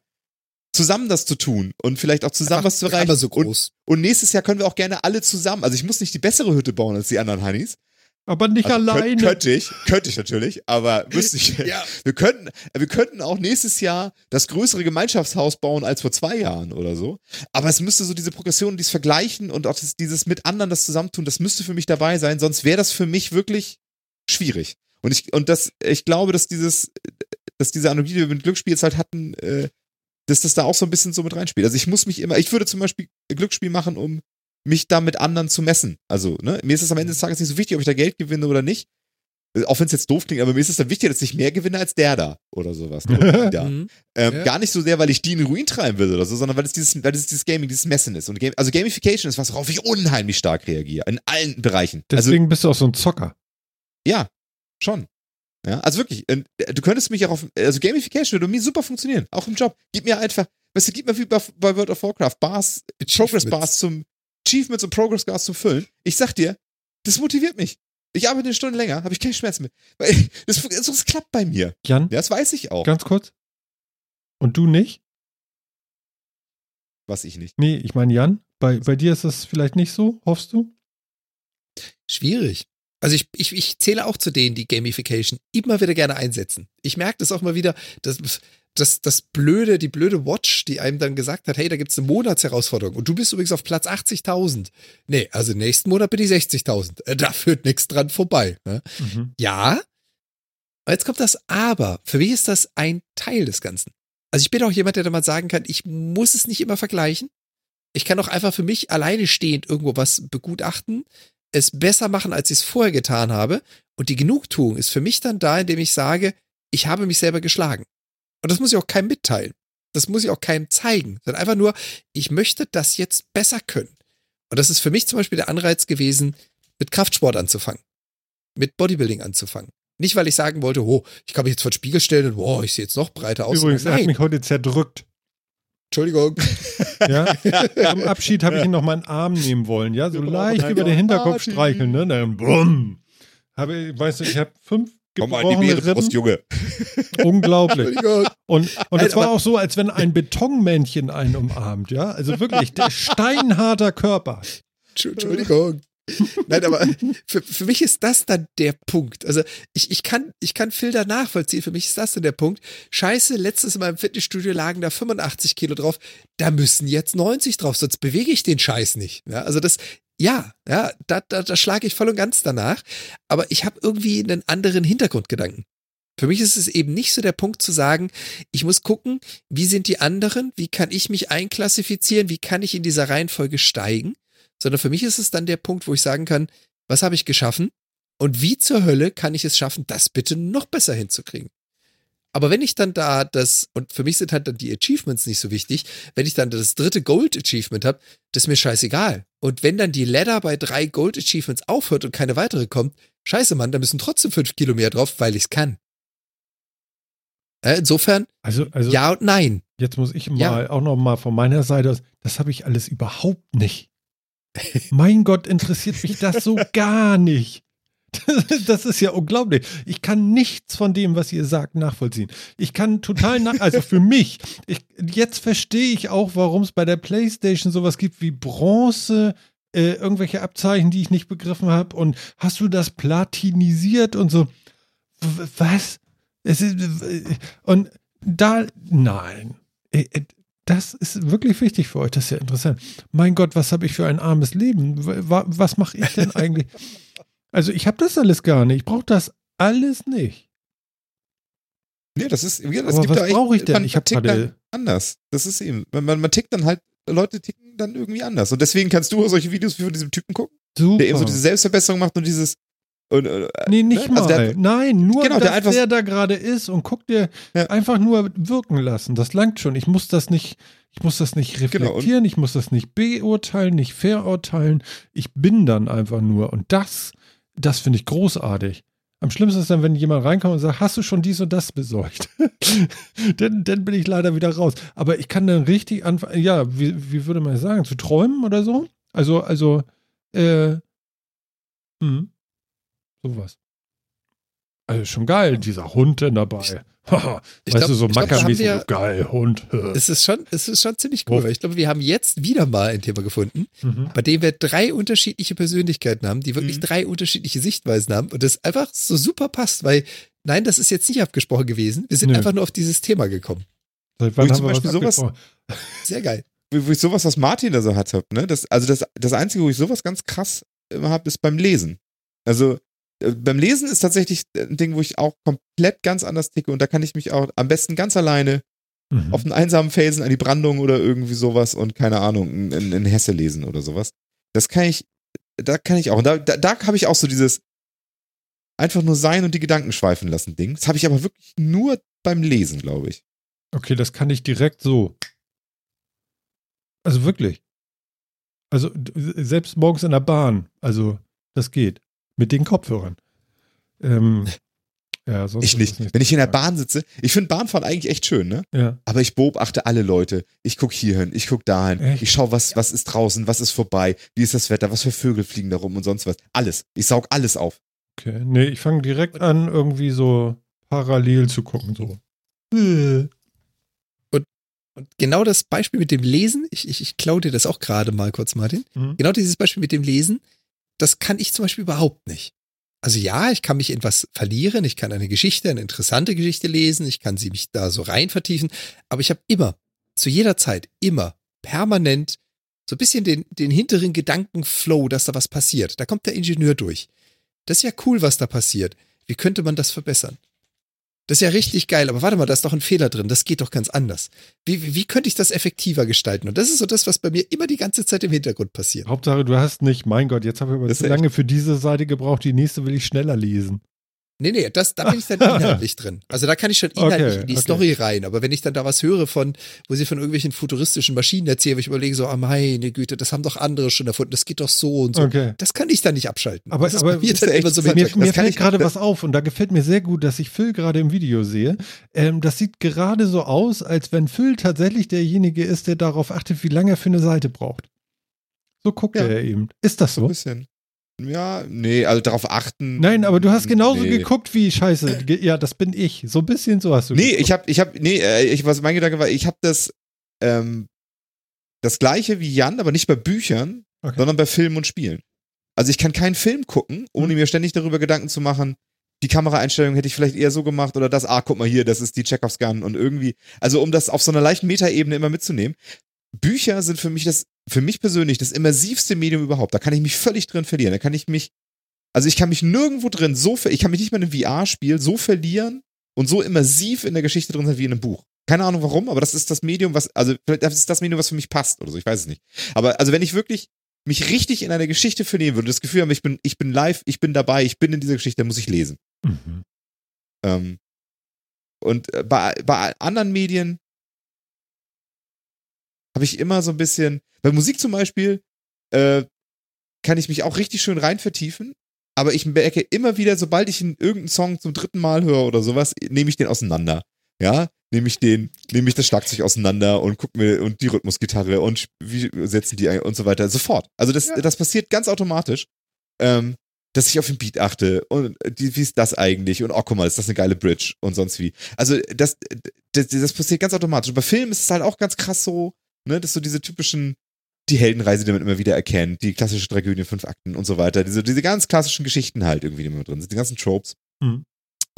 zusammen das zu tun und vielleicht auch zusammen Einfach was zu erreichen. Aber so und, groß. und nächstes Jahr können wir auch gerne alle zusammen, also ich muss nicht die bessere Hütte bauen als die anderen Honeys. Aber nicht Also alleine. Könnt, könnte ich, könnte ich natürlich, aber müsste ich. (laughs) Ja. Wir könnten, wir könnten auch nächstes Jahr das größere Gemeinschaftshaus bauen als vor zwei Jahren oder so. Aber es müsste so diese Progression, dieses Vergleichen und auch das, dieses mit anderen das Zusammentun, das müsste für mich dabei sein, sonst wäre das für mich wirklich schwierig. Und ich, und das, ich glaube, dass dieses, dass diese Analogie, die wir mit Glücksspiel jetzt halt hatten, äh, dass das da auch so ein bisschen so mit reinspielt. Also ich muss mich immer, ich würde zum Beispiel Glücksspiel machen, um mich da mit anderen zu messen. Also, ne, mir ist es am Ende des Tages nicht so wichtig, ob ich da Geld gewinne oder nicht. Äh, Auch wenn es jetzt doof klingt, aber mir ist es dann wichtig, dass ich mehr gewinne als der da oder sowas. ne, oder da. (laughs) Mhm. Ähm, Ja. Gar nicht so sehr, weil ich die in den Ruin treiben will oder so, sondern weil es dieses, weil es dieses Gaming, dieses Messen ist. Und Game, also Gamification ist was, worauf ich unheimlich stark reagiere. In allen Bereichen. Also, Deswegen bist du auch so ein Zocker. ja, schon. Ja, also wirklich, äh, du könntest mich auch auf, also Gamification würde mir super funktionieren, auch im Job. Gib mir einfach, weißt du, gib mir wie bei, bei World of Warcraft Bars, Progress Achievements. Bars zum, Achievements und Progress Bars zum Füllen. Ich sag dir, das motiviert mich. Ich arbeite eine Stunde länger, habe ich keine Schmerzen mehr. Weil (laughs) das, das, das klappt bei mir. Jan, Ja, das weiß ich auch, ganz kurz. Und du nicht? was ich nicht. Nee, ich meine Jan, bei, bei dir ist das vielleicht nicht so, hoffst du? Schwierig. Also ich, ich, ich zähle auch zu denen, die Gamification immer wieder gerne einsetzen. Ich merke das auch mal wieder, dass das, das blöde, die blöde Watch, die einem dann gesagt hat, hey, da gibt's eine Monatsherausforderung und du bist übrigens auf Platz 80.000. Nee, also nächsten Monat bin ich 60.000. Äh, Da führt nichts dran vorbei. Ne? Mhm. Ja, jetzt kommt das Aber. Für mich ist das ein Teil des Ganzen. Also ich bin auch jemand, der da mal sagen kann, ich muss es nicht immer vergleichen. Ich kann auch einfach für mich alleine stehend irgendwo was begutachten, es besser machen, als ich es vorher getan habe. Und die Genugtuung ist für mich dann da, indem ich sage, ich habe mich selber geschlagen. Und das muss ich auch keinem mitteilen. Das muss ich auch keinem zeigen. Sondern einfach nur, ich möchte das jetzt besser können. Und das ist für mich zum Beispiel der Anreiz gewesen, mit Kraftsport anzufangen. Mit Bodybuilding anzufangen. Nicht, weil ich sagen wollte, oh, ich kann mich jetzt vor den Spiegel stellen und oh, ich sehe jetzt noch breiter aus. Übrigens, er hat mich heute zerdrückt. Entschuldigung. (laughs) Ja? Zum Abschied habe ich ihn noch mal in den Arm nehmen wollen, ja, so brauchen leicht über den Hinterkopf streicheln, ne? Dann bumm. Habe, weißt du, ich habe fünf Komm mal in die gebrochene Rippen. Junge. (laughs) Unglaublich. Entschuldigung. Und, und es war auch so, als wenn ein Betonmännchen einen umarmt, ja. Also wirklich, der (laughs) steinharter Körper. Entschuldigung. (laughs) Nein, aber für, für mich ist das dann der Punkt. Also ich, ich, kann, ich kann Filter nachvollziehen. Für mich ist das dann der Punkt. Scheiße, letztes Mal im Fitnessstudio lagen da 85 Kilo drauf. Da müssen jetzt 90 drauf, sonst bewege ich den Scheiß nicht. Ja, also das, ja, ja, da, da, da schlage ich voll und ganz danach. Aber ich habe irgendwie einen anderen Hintergrundgedanken. Für mich ist es eben nicht so der Punkt zu sagen, ich muss gucken, wie sind die anderen, wie kann ich mich einklassifizieren, wie kann ich in dieser Reihenfolge steigen, sondern für mich ist es dann der Punkt, wo ich sagen kann, was habe ich geschaffen und wie zur Hölle kann ich es schaffen, das bitte noch besser hinzukriegen. Aber wenn ich dann da das, und für mich sind halt dann die Achievements nicht so wichtig, wenn ich dann das dritte Gold Achievement habe, das ist mir scheißegal. Und wenn dann die Ladder bei drei Gold Achievements aufhört und keine weitere kommt, scheiße Mann, da müssen trotzdem fünf Kilo mehr drauf, weil ich es kann. Äh, insofern, Also, also ja und nein. jetzt muss ich mal Ja. auch noch mal von meiner Seite aus, das habe ich alles überhaupt nicht. Mein Gott, interessiert mich das so gar nicht. (laughs) Das ist ja unglaublich. Ich kann nichts von dem, was ihr sagt, nachvollziehen. Ich kann total nach, also für mich, ich, jetzt verstehe ich auch, warum es bei der PlayStation sowas gibt wie Bronze, äh, irgendwelche Abzeichen, die ich nicht begriffen habe und hast du das platinisiert und so. W was? Ist, und da, nein. Das ist wirklich wichtig für euch, das ist ja interessant. Mein Gott, was habe ich für ein armes Leben? Was mache ich denn eigentlich? (laughs) Also ich habe das alles gar nicht. Ich brauche das alles nicht. Ja, das ist, ja, das Aber gibt was da brauche ich denn? man Ich habe tickt gerade. anders. Das ist eben, man, man, man tickt dann halt, Leute ticken dann irgendwie anders. Und deswegen kannst du solche Videos wie von diesem Typen gucken, Super. der eben so diese Selbstverbesserung macht und dieses, und, äh, Nee, nicht Ne? Also mal. der- Nein, nur, Genau, dass der einfach- der da gerade ist und guck dir Ja. einfach nur wirken lassen. Das langt schon. Ich muss das nicht, ich muss das nicht Genau, reflektieren, ich muss das nicht beurteilen, nicht verurteilen. Ich bin dann einfach nur. Und das, das finde ich großartig. Am schlimmsten ist dann, wenn jemand reinkommt und sagt, hast du schon dies und das besorgt? (laughs) dann, dann bin ich leider wieder raus. Aber ich kann dann richtig anfangen, ja, wie, wie würde man sagen, zu träumen oder so? Also, also, äh, hm, sowas. Also schon geil, dieser Hund denn dabei. Haha, ich (laughs) weißt glaub- du, so mackermäßig, wir- so geil, Hund. Es ist schon, es ist schon ziemlich cool, weil ich glaube, wir haben jetzt wieder mal ein Thema gefunden, Mhm. bei dem wir drei unterschiedliche Persönlichkeiten haben, die wirklich Mhm. drei unterschiedliche Sichtweisen haben und das einfach so super passt, weil nein, das ist jetzt nicht abgesprochen gewesen. Wir sind Nö. einfach nur auf dieses Thema gekommen. Seit Wo ich wann zum haben wir Beispiel was sowas-? Sehr geil. wo ich sowas, was Martin da so hat, hab, ne? Das, also das, das Einzige, wo ich sowas ganz krass immer habe, ist beim Lesen. Also beim Lesen ist tatsächlich ein Ding, wo ich auch komplett ganz anders ticke und da kann ich mich auch am besten ganz alleine Mhm. auf einen einsamen Felsen an die Brandung oder irgendwie sowas und keine Ahnung, in, in, Hesse lesen oder sowas. Das kann ich, da kann ich auch. Und da, da, da habe ich auch so dieses einfach nur sein und die Gedanken schweifen lassen Ding. Das habe ich aber wirklich nur beim Lesen, glaube ich. Okay, das kann ich direkt so. Also wirklich. Also selbst morgens in der Bahn. Also das geht. Mit den Kopfhörern. Ähm, ja, sonst Ich nicht. das Wenn ich in der Bahn sitze, ich finde Bahnfahren eigentlich echt schön, ne? Ja. Aber ich beobachte alle Leute. Ich gucke hier hin, ich gucke dahin. Echt? Ich schaue, was, was ist draußen, was ist vorbei, wie ist das Wetter, was für Vögel fliegen da rum und sonst was. Alles. Ich saug alles auf. Okay. Nee, ich fange direkt an, irgendwie so parallel zu gucken. So. Äh. Und genau das Beispiel mit dem Lesen, ich, ich, ich klaue dir das auch gerade mal kurz, Martin. Mhm. Genau dieses Beispiel mit dem Lesen, das kann ich zum Beispiel überhaupt nicht. Also ja, ich kann mich in was verlieren, ich kann eine Geschichte, eine interessante Geschichte lesen, ich kann sie mich da so rein vertiefen, aber ich habe immer, zu jeder Zeit, immer, permanent so ein bisschen den, den hinteren Gedankenflow, dass da was passiert. Da kommt der Ingenieur durch. Das ist ja cool, was da passiert. Wie könnte man das verbessern? Das ist ja richtig geil, aber warte mal, da ist doch ein Fehler drin. Das geht doch ganz anders. Wie, wie, wie könnte ich das effektiver gestalten? Und das ist so das, was bei mir immer die ganze Zeit im Hintergrund passiert. Hauptsache, du hast nicht, mein Gott, jetzt habe ich aber zu lange für diese Seite gebraucht, die nächste will ich schneller lesen. Nee, nee, das, da bin ich dann (laughs) inhaltlich drin. Also da kann ich schon inhaltlich Okay, in die okay. Story rein. Aber wenn ich dann da was höre von, wo sie von irgendwelchen futuristischen Maschinen erzählen, wo ich überlege so, ah meine Güte, das haben doch andere schon erfunden, das geht doch so und so. Okay. Das kann ich dann nicht abschalten. Aber- das ist aber mir ist dann ja immer echt- so das Mir, Das mir kann fällt gerade das- was auf und da gefällt mir sehr gut, dass ich Phil gerade im Video sehe. Ähm, das sieht gerade so aus, als wenn Phil tatsächlich derjenige ist, der darauf achtet, wie lange er für eine Seite braucht. So guckt Ja. er eben. Ist das So ein so? bisschen. Ja, nee, also darauf achten. Nein, aber du hast genauso nee. geguckt wie Scheiße. Ja, das bin ich. So ein bisschen so hast du. Nee, geguckt. ich habe, ich habe, nee, äh, ich, was mein Gedanke war, ich habe das, ähm, das gleiche wie Jan, aber nicht bei Büchern, Okay. sondern bei Filmen und Spielen. Also ich kann keinen Film gucken, ohne Mhm. mir ständig darüber Gedanken zu machen, die Kameraeinstellung hätte ich vielleicht eher so gemacht oder das, ah, guck mal hier, das ist die Chekhovs Gun und irgendwie, also um das auf so einer leichten Metaebene immer mitzunehmen. Bücher sind für mich das, für mich persönlich das immersivste Medium überhaupt. Da kann ich mich völlig drin verlieren. Da kann ich mich, also ich kann mich nirgendwo drin so, ich kann mich nicht mal in einem VR-Spiel so verlieren und so immersiv in der Geschichte drin sein wie in einem Buch. Keine Ahnung warum, aber das ist das Medium, was, also vielleicht das ist das Medium, was für mich passt oder so, ich weiß es nicht. Aber also wenn ich wirklich mich richtig in eine Geschichte verlieren würde, das Gefühl habe, ich bin, ich bin live, ich bin dabei, ich bin in dieser Geschichte, dann muss ich lesen. Mhm. Ähm, und äh, bei, bei anderen Medien habe ich immer so ein bisschen, bei Musik zum Beispiel, äh, kann ich mich auch richtig schön rein vertiefen, aber ich merke immer wieder, sobald ich einen, irgendeinen Song zum dritten Mal höre oder sowas, nehme ich den auseinander. Ja, nehme ich den, nehme ich das Schlagzeug auseinander und guck mir und die Rhythmusgitarre und wie setzen die und so weiter. Sofort. Also das, Ja. das passiert ganz automatisch. Ähm, dass ich auf den Beat achte und die, wie ist das eigentlich und oh guck mal, ist das eine geile Bridge und sonst wie. Also das, das, das passiert ganz automatisch. Bei Filmen ist es halt auch ganz krass so, ne, dass so diese typischen die Heldenreise, die man immer wieder erkennt, die klassische Tragödie, fünf Akten und so weiter. Diese, diese ganz klassischen Geschichten halt irgendwie, die immer drin sind, die ganzen Tropes. Mhm.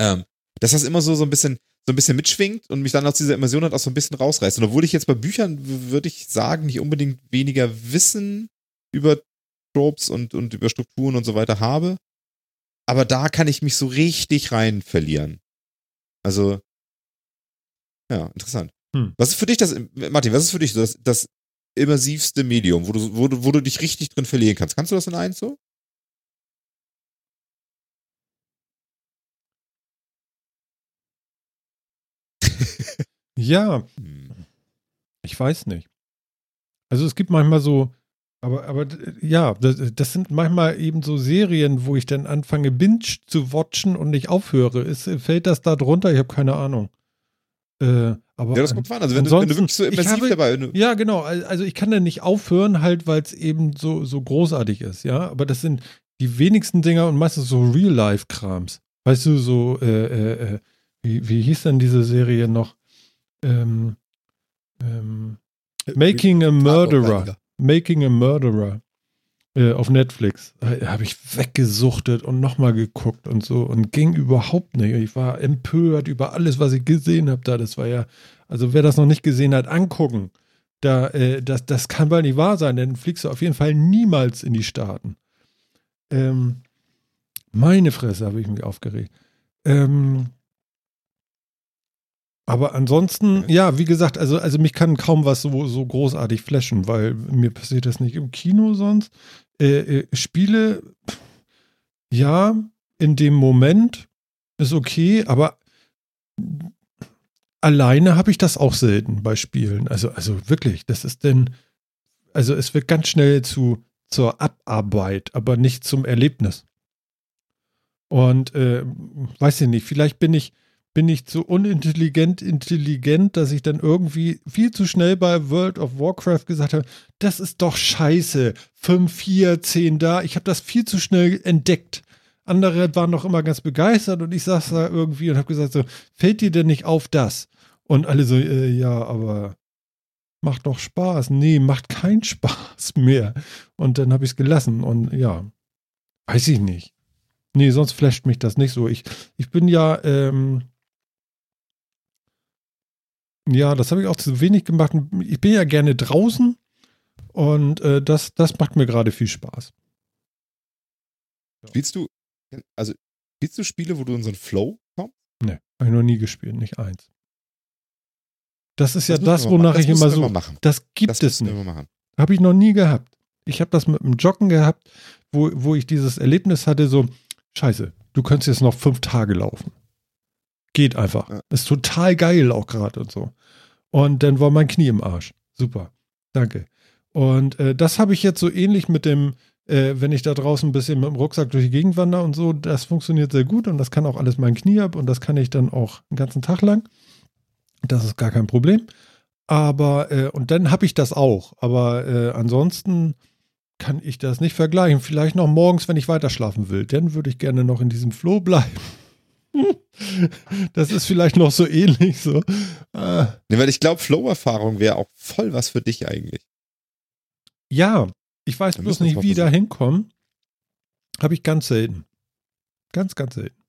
Ähm, dass das immer so, so ein bisschen, so ein bisschen mitschwingt und mich dann aus dieser Immersion halt auch so ein bisschen rausreißt. Und obwohl ich jetzt bei Büchern, würde ich sagen, nicht unbedingt weniger Wissen über Tropes und, und über Strukturen und so weiter habe, aber da kann ich mich so richtig rein verlieren. Also, ja, interessant. Hm. Was ist für dich das, Martin, was ist für dich das, das immersivste Medium, wo du, wo, du, wo du dich richtig drin verlieren kannst? Kannst du das in eins so? (laughs) Ja, Hm. ich weiß nicht. Also es gibt manchmal so, aber, aber ja, das, das sind manchmal eben so Serien, wo ich dann anfange, Binge zu watchen und nicht aufhöre. Ist, fällt das da drunter? Ich habe keine Ahnung. Äh, aber Ja, das kommt an. Also wenn du, wenn du wirklich so immersiv habe- dabei du, Ja, genau. Al- Also ich kann da nicht aufhören, halt, weil es eben so, so großartig ist, ja. Aber das sind die wenigsten Dinger und meistens so Real-Life-Krams. Weißt du, so, äh, äh, äh, wie, wie hieß denn diese Serie noch? Ähm, ähm, Making a Murderer. Making a Murderer äh, auf Netflix. Habe ich weggesuchtet und nochmal geguckt und so und ging überhaupt nicht. Ich war empört über alles, was ich gesehen habe da. Das war ja, also wer das noch nicht gesehen hat, angucken. Da, äh, das, das kann bald nicht wahr sein, denn fliegst du auf jeden Fall niemals in die Staaten. Ähm, meine Fresse habe ich mich aufgeregt. Ähm, aber ansonsten, ja, wie gesagt, also, also mich kann kaum was so, so großartig flashen, weil mir passiert das nicht im Kino sonst. Äh, äh, Spiele, ja, in dem Moment ist okay, aber alleine habe ich das auch selten bei Spielen. Also, also wirklich, das ist denn, also es wird ganz schnell zu, zur Abarbeit, aber nicht zum Erlebnis. Und äh, weiß ich nicht, vielleicht bin ich, bin ich zu unintelligent intelligent, dass ich dann irgendwie viel zu schnell bei World of Warcraft gesagt habe, das ist doch scheiße. 5, 4, 10 da. Ich habe das viel zu schnell entdeckt. Andere waren noch immer ganz begeistert und ich saß da irgendwie und habe gesagt so, fällt dir denn nicht auf das? Und alle so, äh, ja, aber macht doch Spaß. Nee, macht keinen (laughs) Spaß mehr. Und dann habe ich es gelassen und ja, weiß ich nicht. Nee, sonst flasht mich das nicht so. Ich, ich bin ja, ähm, ja, das habe ich auch zu wenig gemacht. Ich bin ja gerne draußen und äh, das, das macht mir gerade viel Spaß. spielst du, also spielst du Spiele, wo du in so einen Flow kommst? Nee, habe ich noch nie gespielt, nicht eins. Das ist ja das, wir mal- wonach das ich immer so. machen. Das gibt Das es nicht. Habe ich noch nie gehabt. Ich habe das mit dem Joggen gehabt, wo, wo ich dieses Erlebnis hatte, so, scheiße, du könntest jetzt noch fünf Tage laufen. Geht einfach. Ja. Ist total geil auch gerade und so. Und dann war mein Knie im Arsch. Super. Danke. Und äh, das habe ich jetzt so ähnlich mit dem, äh, wenn ich da draußen ein bisschen mit dem Rucksack durch die Gegend wandere und so, das funktioniert sehr gut und das kann auch alles mein Knie ab und das kann ich dann auch einen ganzen Tag lang. Das ist gar kein Problem. Aber, äh, und dann habe ich das auch. Aber äh, ansonsten kann ich das nicht vergleichen. Vielleicht noch morgens, wenn ich weiter schlafen will. Dann würde ich gerne noch in diesem Flow bleiben. (laughs) das ist vielleicht noch so ähnlich so. Äh, Nee, weil ich glaube, Flow-Erfahrung wäre auch voll was für dich eigentlich. ja, ich weiß bloß nicht, wie da hinkommen. Habe ich ganz selten. Ganz, ganz selten.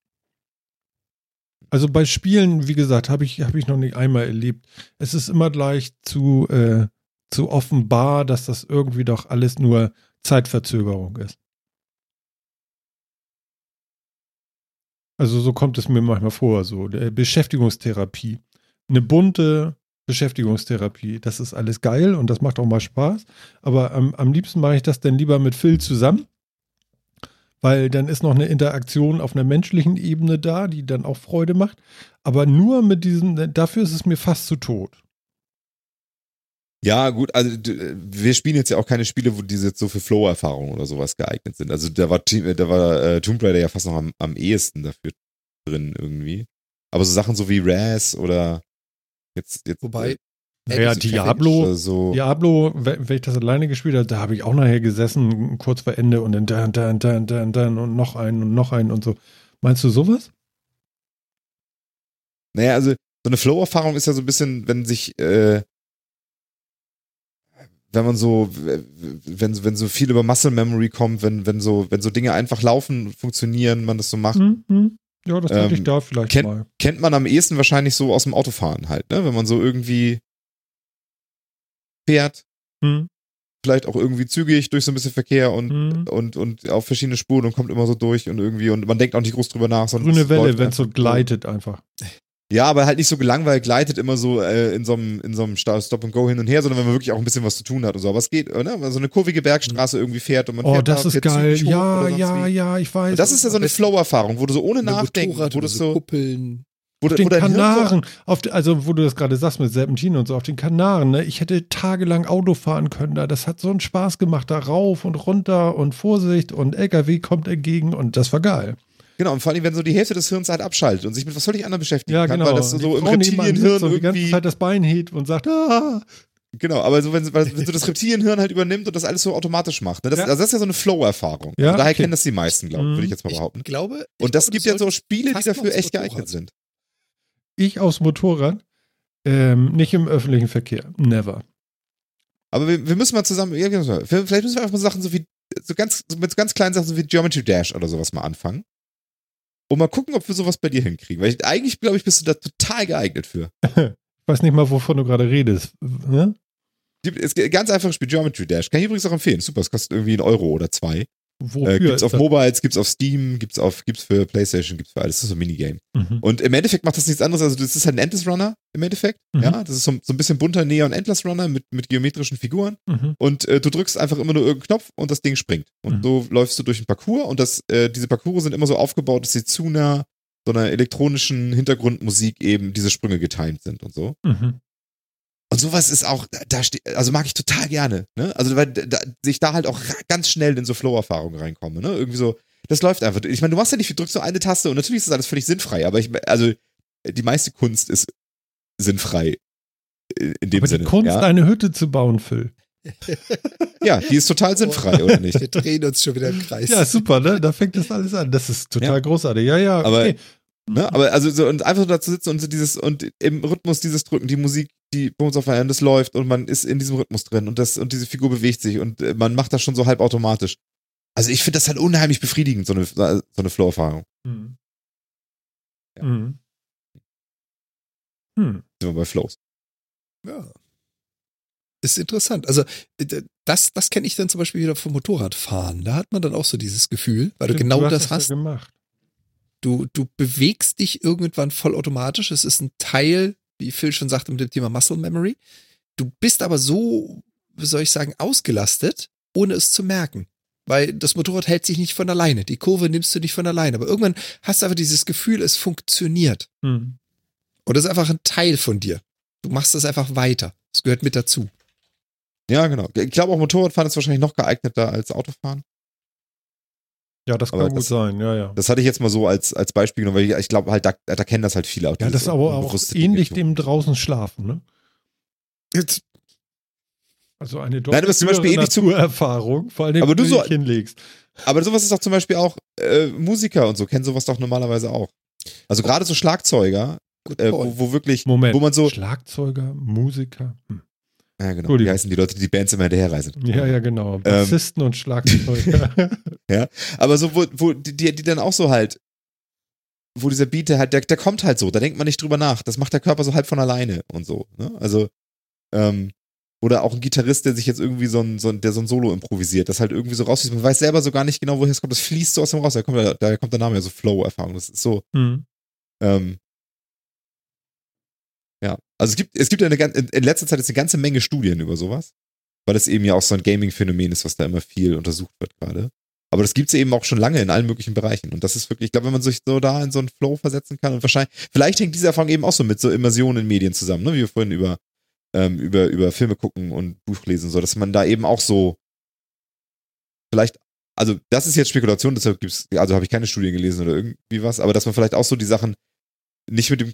Also bei Spielen, wie gesagt, habe ich, hab ich noch nicht einmal erlebt. Es ist immer gleich zu, äh, zu offenbar, dass das irgendwie doch alles nur Zeitverzögerung ist. Also so kommt es mir manchmal vor, so äh, Beschäftigungstherapie. Eine bunte Beschäftigungstherapie. Das ist alles geil und das macht auch mal Spaß. Aber am, am liebsten mache ich das dann lieber mit Phil zusammen, weil dann ist noch eine Interaktion auf einer menschlichen Ebene da, die dann auch Freude macht. Aber nur mit diesem, dafür ist es mir fast zu tot. Ja, gut, also wir spielen jetzt ja auch keine Spiele, wo diese jetzt so für Flow-Erfahrung oder sowas geeignet sind. Also da war, Te- da war äh, Tomb Raider ja fast noch am, am ehesten dafür drin irgendwie. Aber so Sachen so wie Raz oder jetzt, jetzt Wobei, äh, Naja, Exit Diablo, so. Diablo, wenn wenn ich das alleine gespielt habe, da habe ich auch nachher gesessen, kurz vor Ende und dann dann, dann, dann, dann, dann und noch einen und noch einen und so. Meinst du sowas? Naja, also so eine Flow-Erfahrung ist ja so ein bisschen, wenn sich, äh, wenn man so, wenn, wenn so viel über Muscle Memory kommt, wenn, wenn so, wenn so Dinge einfach laufen, funktionieren, man das so macht, Hm, hm. Ja, das hatte Ähm, ich da vielleicht kennt- mal. kennt man am ehesten wahrscheinlich so aus dem Autofahren halt, ne? Wenn man so irgendwie fährt, Hm, vielleicht auch irgendwie zügig durch so ein bisschen Verkehr und, hm. und, und auf verschiedene Spuren und kommt immer so durch und irgendwie und man denkt auch nicht groß drüber nach. sondern Grüne Welle, wenn es so gleitet einfach. Ja, aber halt nicht so gelangweilt gleitet immer so äh, in so einem in so einem Sta- Stop and Go hin und her, sondern wenn man wirklich auch ein bisschen was zu tun hat und so. Aber es geht, ne? Wenn man so eine kurvige Bergstraße irgendwie fährt und man Oh, fährt das da, ist geil. Ja, ja, wie. ja, ich weiß. Und das ist ja so eine Flow-Erfahrung, wo du so ohne Nachdenken, Motorrad wo du so Kuppeln. wo, auf den Hirn so, Kanaren, auf, also wo du das gerade sagst mit Serpentinen und so, auf den Kanaren, ne? Ich hätte tagelang Auto fahren können da. Das hat so einen Spaß gemacht, da rauf und runter und Vorsicht und LKW kommt entgegen und das war geil. Genau, und vor allem, wenn so die Hälfte des Hirns halt abschaltet und sich mit was völlig anderem beschäftigen Ja, kann, genau. weil das so, Die so im Reptilienhirn sitzt und die ganze irgendwie. Zeit das Bein hebt und sagt, ah. Genau, aber so, wenn, wenn so das Reptilienhirn halt übernimmt und das alles so automatisch macht. Ne? Das, Ja. Also das ist ja so eine Flow-Erfahrung. Ja, Und daher okay. kennen das die meisten, glaube ich, Mhm. würde ich jetzt mal Ich behaupten. glaube, ich Und das glaube, gibt ja so Spiele, die dafür echt Motorrad. geeignet sind. Ich aufs Motorrad, ähm, nicht im öffentlichen Verkehr. Never. Aber wir, wir müssen mal zusammen, ja, vielleicht müssen wir einfach mal Sachen so wie, so ganz, so mit so ganz kleinen Sachen so wie Geometry Dash oder sowas mal anfangen. Und mal gucken, ob wir sowas bei dir hinkriegen. Weil ich, eigentlich, glaube ich, bist du da total geeignet für. Ich weiß nicht mal, wovon du gerade redest. Ne? Es ganz einfaches Spiel, Geometry Dash. Kann ich übrigens auch empfehlen. Super, es kostet irgendwie einen Euro oder zwei. Wofür Äh, gibt's auf? Mobiles, gibt's auf Steam, gibt's auf, gibt's für Playstation, gibt's für alles. Das ist so ein Minigame. Mhm. Und im Endeffekt macht das nichts anderes. Also, das ist halt ein Endless Runner im Endeffekt. Mhm. Ja, das ist so, so ein bisschen bunter Neon Endless Runner mit, mit geometrischen Figuren. Mhm. Und äh, du drückst einfach immer nur irgendeinen Knopf und das Ding springt. Und Mhm. so läufst du durch einen Parcours und das, äh, diese Parcours sind immer so aufgebaut, dass sie zu einer so einer elektronischen Hintergrundmusik eben diese Sprünge getimed sind und so. Und sowas ist auch, da- also mag ich total gerne. Ne? Also weil da, sich da halt auch ganz schnell in so Flow-Erfahrungen reinkomme. Ne? Irgendwie so, das läuft einfach. Ich meine, du machst ja nicht, du drückst so eine Taste und natürlich ist das alles völlig sinnfrei, aber ich, also die meiste Kunst ist sinnfrei äh, in dem Aber Sinne. die Kunst, ja? eine Hütte zu bauen, Phil. ja, die ist total sinnfrei, oder nicht? Wir drehen uns schon wieder im Kreis. Ja, super, ne? Da fängt das alles an. Das ist total Ja. großartig. Ja, ja. Aber- okay. Ne? Aber also so und einfach so da zu sitzen und so dieses und im Rhythmus dieses Drücken, die Musik, die Bones of Iron, das läuft und man ist in diesem Rhythmus drin und das und diese Figur bewegt sich und äh, man macht das schon so halbautomatisch. Also ich finde das halt unheimlich befriedigend, so eine, so eine Flow-Erfahrung. Mhm. Ja. Mhm. Hm. Sind wir bei Flows. Ja. Ist interessant. Also äh, das, das kenne ich dann zum Beispiel wieder vom Motorradfahren. Da hat man dann auch so dieses Gefühl, weil du Stimmt, genau hast das ja hast. gemacht. Du, du bewegst dich irgendwann vollautomatisch. Es ist ein Teil, wie Phil schon sagte, mit dem Thema Muscle Memory. Du bist aber so, wie soll ich sagen, ausgelastet, ohne es zu merken. Weil das Motorrad hält sich nicht von alleine. Die Kurve nimmst du nicht von alleine. Aber irgendwann hast du einfach dieses Gefühl, es funktioniert. Hm. Und das ist einfach ein Teil von dir. Du machst das einfach weiter. Es gehört mit dazu. Ja, genau. Ich glaube auch Motorradfahren ist wahrscheinlich noch geeigneter als Autofahren. Ja, das kann Aber gut das- sein. Ja, ja. Das hatte ich jetzt mal so als, als Beispiel genommen, weil ich, ich glaube halt, da, da kennen das halt viele. Auch Ja, das ist aber auch ähnlich dem draußen schlafen, ne? Jetzt, Also eine Nein, du bist zum Beispiel ähnlich zu- Naturerfahrung, vor allem, Aber wenn du so- dich hinlegst. Aber sowas ist doch zum Beispiel auch äh, Musiker und so kennen sowas doch normalerweise auch. Also gerade so Schlagzeuger, äh, wo, wo wirklich, Moment, wo man so, Schlagzeuger, Musiker. Hm. Ja genau, Entschuldigung. wie heißen die Leute, die Bands immer hinterherreisen. Ja, ja, genau. Ähm. Bassisten und Schlagzeuger. (laughs) Aber so, wo, wo die, die dann auch so halt, wo dieser Beat, der halt, der, der kommt halt so, da denkt man nicht drüber nach. Das macht der Körper so halb von alleine und so. Ne? Also, ähm, oder auch ein Gitarrist, der sich jetzt irgendwie so ein, so ein, der so ein Solo improvisiert, das halt irgendwie so rausfließt. Man weiß selber so gar nicht genau, woher es kommt. Das fließt so aus dem raus. Da kommt, der, da kommt der Name ja so Flow-Erfahrung. Das ist so, hm. ähm, ja. Also es gibt, es gibt ja eine, in, letzter Zeit jetzt eine ganze Menge Studien über sowas, weil es eben ja auch so ein Gaming-Phänomen ist, was da immer viel untersucht wird gerade. Aber das gibt's eben auch schon lange in allen möglichen Bereichen. Und das ist wirklich, ich glaube, wenn man sich so da in so einen Flow versetzen kann und wahrscheinlich, vielleicht hängt diese Erfahrung eben auch so mit so Immersion in Medien zusammen, ne? wie wir vorhin über, ähm, über, über Filme gucken und Buch lesen, so, dass man da eben auch so vielleicht, also das ist jetzt Spekulation, deshalb gibt's, also habe ich keine Studien gelesen oder irgendwie was, aber dass man vielleicht auch so die Sachen nicht mit dem,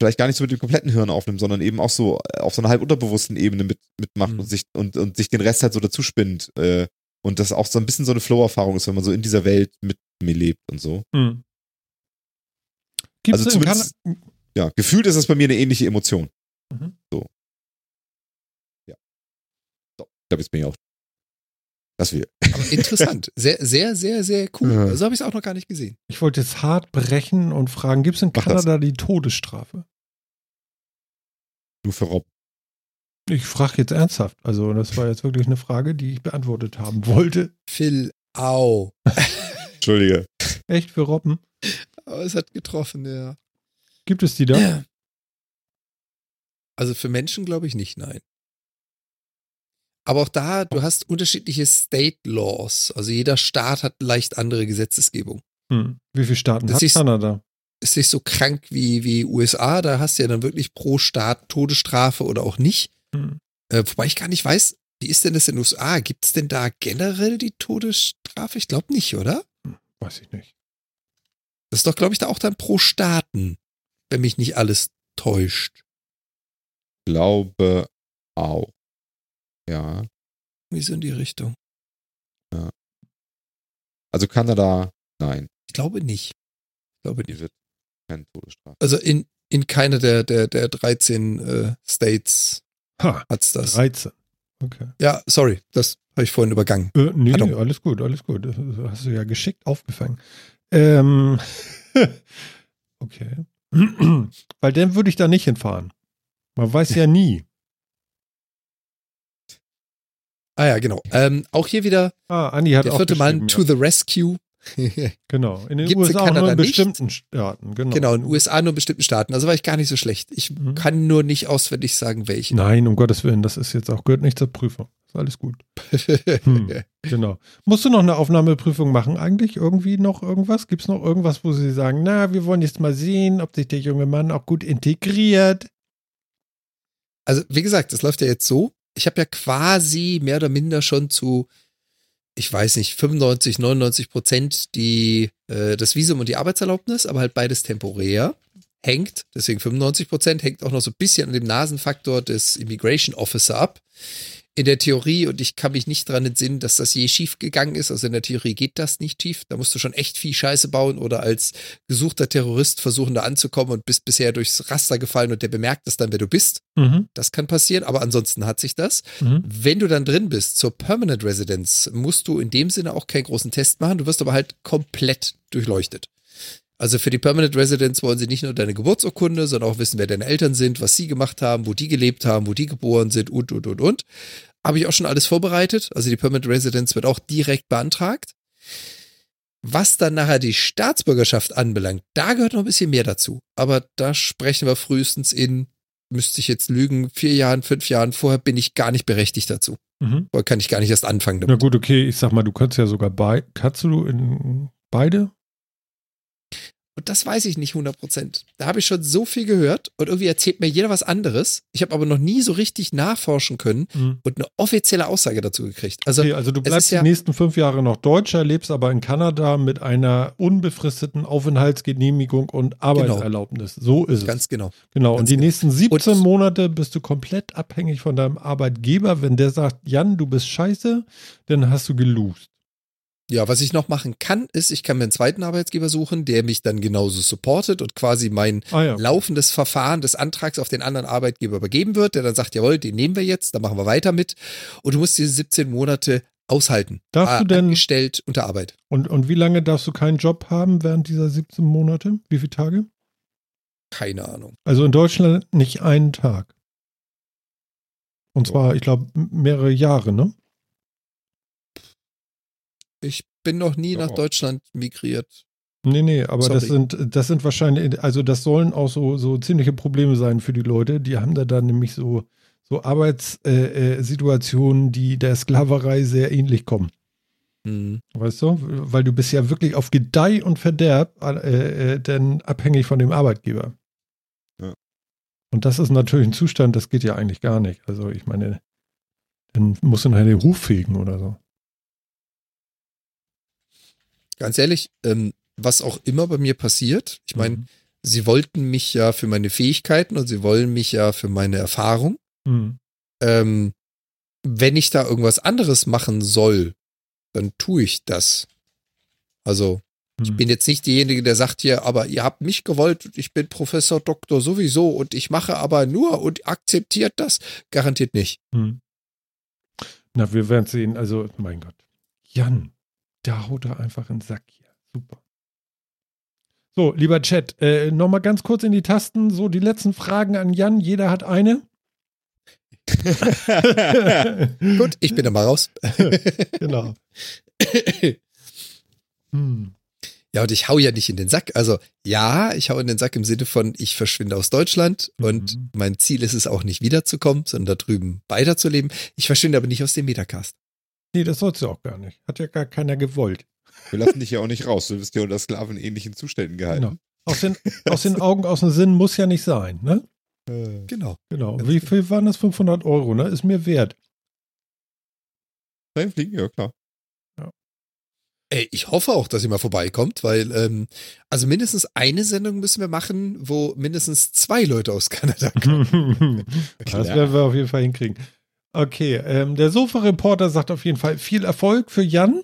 vielleicht gar nicht so mit dem kompletten Hirn aufnimmt, sondern eben auch so äh, auf so einer halb unterbewussten Ebene mit, mitmacht Mhm. und sich und, und sich den Rest halt so dazu spinnt. Äh, und das auch so ein bisschen so eine Flow-Erfahrung ist, wenn man so in dieser Welt mit mir lebt und so. Hm. Gibt's Also in zumindest- Ja, gefühlt ist das bei mir eine ähnliche Emotion. Mhm. So. Ja. So. Ich glaube, jetzt bin ich auch. Das wir. Aber interessant. (laughs) Sehr, sehr, sehr, sehr cool. Ja. So habe ich es auch noch gar nicht gesehen. Ich wollte jetzt hart brechen und fragen, gibt es in Mach das. Kanada die Todesstrafe? Nur für Rob. Ich frage jetzt ernsthaft. Also das war jetzt wirklich eine Frage, die ich beantwortet haben wollte. Phil, au. Entschuldige. Echt für Robben? Aber es hat getroffen, ja. Gibt es die da? Also für Menschen glaube ich nicht, nein. Aber auch da, du hast unterschiedliche State Laws. Also jeder Staat hat leicht andere Gesetzesgebung. Hm. Wie viele Staaten Das hat ist- Kanada? Ist nicht so krank wie, wie USA, da hast du ja dann wirklich pro Staat Todesstrafe oder auch nicht. Hm. Äh, wobei ich gar nicht weiß, wie ist denn das in den USA? Gibt es denn da generell die Todesstrafe? Ich glaube nicht, oder? Weiß ich nicht. Das ist doch, glaube ich, da auch dann pro Staaten, wenn mich nicht alles täuscht. Glaube auch. Ja. Wie so in die Richtung. Also Kanada, nein. Ich glaube nicht. Ich glaube nicht. Hier wird keine Todesstrafe. Also in, in keiner der, der, der 13 äh, States Ha, hat's das. 13. Okay. Ja, sorry, das habe ich vorhin übergangen. Äh, nee, Pardon. alles gut, alles gut. Das hast du ja geschickt aufgefangen. Ähm, (laughs) okay. (clears throat) Weil dann würde ich da nicht hinfahren. Man weiß ja nie. Ah ja, genau. Ähm, auch hier wieder Ah, Andi hat der auch vierte Mann geschrieben, to the rescue. ja. (laughs) (laughs) Genau. In den Gibt's in USA auch nur in nicht? bestimmten Staaten. Genau. genau, in den USA nur in bestimmten Staaten. Also war ich gar nicht so schlecht. Ich Mhm. kann nur nicht auswendig sagen, welche. Nein, um Gottes Willen, das ist jetzt auch, gehört nicht zur Prüfung. Ist alles gut. (laughs) Hm. Genau. Musst du noch eine Aufnahmeprüfung machen eigentlich? Irgendwie noch irgendwas? Gibt es noch irgendwas, wo sie sagen, na, wir wollen jetzt mal sehen, ob sich der junge Mann auch gut integriert? Also, wie gesagt, das läuft ja jetzt so. Ich habe ja quasi mehr oder minder schon zu, ich weiß nicht, 95, 99 Prozent die, äh, das Visum und die Arbeitserlaubnis, aber halt beides temporär. Hängt, deswegen 95 Prozent, hängt auch noch so ein bisschen an dem Nasenfaktor des Immigration Officer ab. In der Theorie, und ich kann mich nicht dran entsinnen, dass das je schief gegangen ist, also in der Theorie geht das nicht schief. Da musst du schon echt viel Scheiße bauen oder als gesuchter Terrorist versuchen, da anzukommen und bist bisher durchs Raster gefallen und der bemerkt es dann, wer du bist. Mhm. Das kann passieren, aber ansonsten hat sich das. Mhm. Wenn du dann drin bist zur Permanent Residence, musst du in dem Sinne auch keinen großen Test machen. Du wirst aber halt komplett durchleuchtet. Also für die Permanent Residence wollen sie nicht nur deine Geburtsurkunde, sondern auch wissen, wer deine Eltern sind, was sie gemacht haben, wo die gelebt haben, wo die geboren sind und, und, und, und. Habe ich auch schon alles vorbereitet. Also die Permanent Residence wird auch direkt beantragt. Was dann nachher die Staatsbürgerschaft anbelangt, da gehört noch ein bisschen mehr dazu. Aber da sprechen wir frühestens in, müsste ich jetzt lügen, vier Jahren, fünf Jahren vorher bin ich gar nicht berechtigt dazu. Mhm. Kann ich gar nicht erst anfangen Na damit. gut, okay, ich sag mal, du kannst ja sogar bei, kannst du in beide? Und das weiß ich nicht 100 Prozent. Da habe ich schon so viel gehört und irgendwie erzählt mir jeder was anderes. Ich habe aber noch nie so richtig nachforschen können Mhm. und eine offizielle Aussage dazu gekriegt. Also Okay, also du bleibst ist ja- die nächsten fünf Jahre noch Deutscher, lebst aber in Kanada mit einer unbefristeten Aufenthaltsgenehmigung und Arbeitserlaubnis. So ist es. ganz genau. genau. Und ganz die genau. nächsten 17 Und- Monate bist du komplett abhängig von deinem Arbeitgeber. Wenn der sagt, Jan, du bist scheiße, dann hast du gelost. Ja, was ich noch machen kann, ist, ich kann mir einen zweiten Arbeitsgeber suchen, der mich dann genauso supportet und quasi mein Ah ja. laufendes Verfahren des Antrags auf den anderen Arbeitgeber übergeben wird, der dann sagt, jawohl, den nehmen wir jetzt, dann machen wir weiter mit. Und du musst diese 17 Monate aushalten. Darfst du Äh, denn- Angestellt unter Arbeit. Und, und wie lange darfst du keinen Job haben während dieser 17 Monate? Wie viele Tage? Keine Ahnung. Also in Deutschland nicht einen Tag. Und zwar, ich glaube, mehrere Jahre, ne? Ich bin noch nie Ja. nach Deutschland migriert. Nee, nee, aber das Sorry. sind, das sind wahrscheinlich, also das sollen auch so, so ziemliche Probleme sein für die Leute. Die haben da dann nämlich so, so Arbeitssituationen, äh, Situationen, die der Sklaverei sehr ähnlich kommen. Hm. Weißt du? Weil du bist ja wirklich auf Gedeih und Verderb äh, äh, denn abhängig von dem Arbeitgeber. Ja. Und das ist natürlich ein Zustand, das geht ja eigentlich gar nicht. Also ich meine, dann musst du nachher den Ruf fegen oder so. Ganz ehrlich, ähm, was auch immer bei mir passiert, ich meine, Mhm. sie wollten mich ja für meine Fähigkeiten und sie wollen mich ja für meine Erfahrung. Mhm. Ähm, wenn ich da irgendwas anderes machen soll, dann tue ich das. Also, ich Mhm. bin jetzt nicht derjenige, der sagt hier, aber ihr habt mich gewollt, und ich bin Professor Doktor sowieso und ich mache aber nur und akzeptiert das. Garantiert nicht. Hm. Na, wir werden sehen. Also, mein Gott. Jan, da haut er einfach in den Sack hier. Super. So, lieber Chat, äh, nochmal ganz kurz in die Tasten. So, die letzten Fragen an Jan. Jeder hat eine. (laughs) Gut, ich bin da mal raus. (laughs) genau. hm. Ja, und ich hau ja nicht in den Sack. Also ja, ich hau in den Sack im Sinne von, ich verschwinde aus Deutschland Mhm. und mein Ziel ist es auch nicht wiederzukommen, sondern da drüben weiterzuleben. Ich verschwinde aber nicht aus dem Metacast. Nee, das sollst du auch gar nicht. Hat ja gar keiner gewollt. Wir lassen dich ja auch nicht raus. Du wirst ja unter sklavenähnlichen Zuständen gehalten. Genau. Aus den, aus den Augen, aus dem Sinn muss ja nicht sein, ne? Äh, Genau. Genau. Wie viel waren das? 500 Euro, ne? Ist mir wert. Dahin fliegen, ja klar. Ey, ich hoffe auch, dass ihr mal vorbeikommt, weil ähm, also mindestens eine Sendung müssen wir machen, wo mindestens zwei Leute aus Kanada kommen. (laughs) das werden wir auf jeden Fall hinkriegen. Okay, ähm, der Sofa-Reporter sagt auf jeden Fall viel Erfolg für Jan.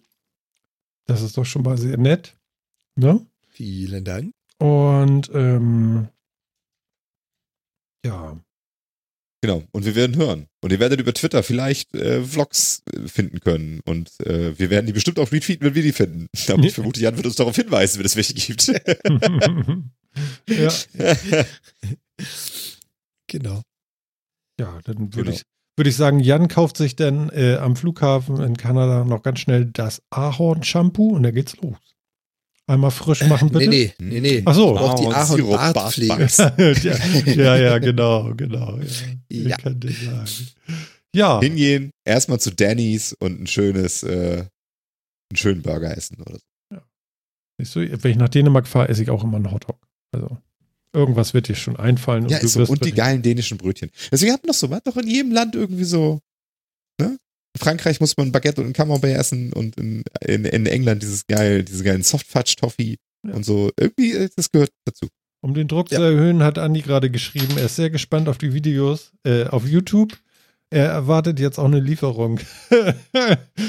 Das ist doch schon mal sehr nett. Ne? Vielen Dank. Und ähm, ja, Genau. Und wir werden hören. Und ihr werdet über Twitter vielleicht äh, Vlogs äh, finden können. Und äh, wir werden die bestimmt auch retweeten, wenn wir die finden. (laughs) Aber ich vermute, Jan wird uns darauf hinweisen, wenn es welche gibt. (laughs) ja, (laughs) Genau. ja, dann würde Genau. ich, würde ich sagen, Jan kauft sich dann äh, am Flughafen in Kanada noch ganz schnell das Ahorn-Shampoo und da geht's los. Einmal frisch machen, bitte. Nee, nee, nee, nee. Ach so. Auch die Ahorn-Bartpflege. (laughs) Ja, ja, ja, genau, genau. Ja, Ja. Ich kann dir sagen. Ja, Hingehen, erstmal zu Danny's und ein schönes, äh, einen schönen Burger essen oder so. du, wenn ich nach Dänemark fahre, esse ich auch immer einen Hotdog. Also, irgendwas wird dir schon einfallen. Ja, du ist so. wirst Und die geilen dänischen Brötchen. Deswegen hat man das so, man hat doch in jedem Land irgendwie so, ne? In Frankreich muss man Baguette und ein Camembert essen und in, in, in England dieses geil, diese geilen Softfudge-Toffee Ja. und so. Irgendwie, äh, das gehört dazu. Um den Druck Ja. zu erhöhen, hat Andi gerade geschrieben, er ist sehr gespannt auf die Videos äh, auf YouTube. Er erwartet jetzt auch eine Lieferung. (laughs)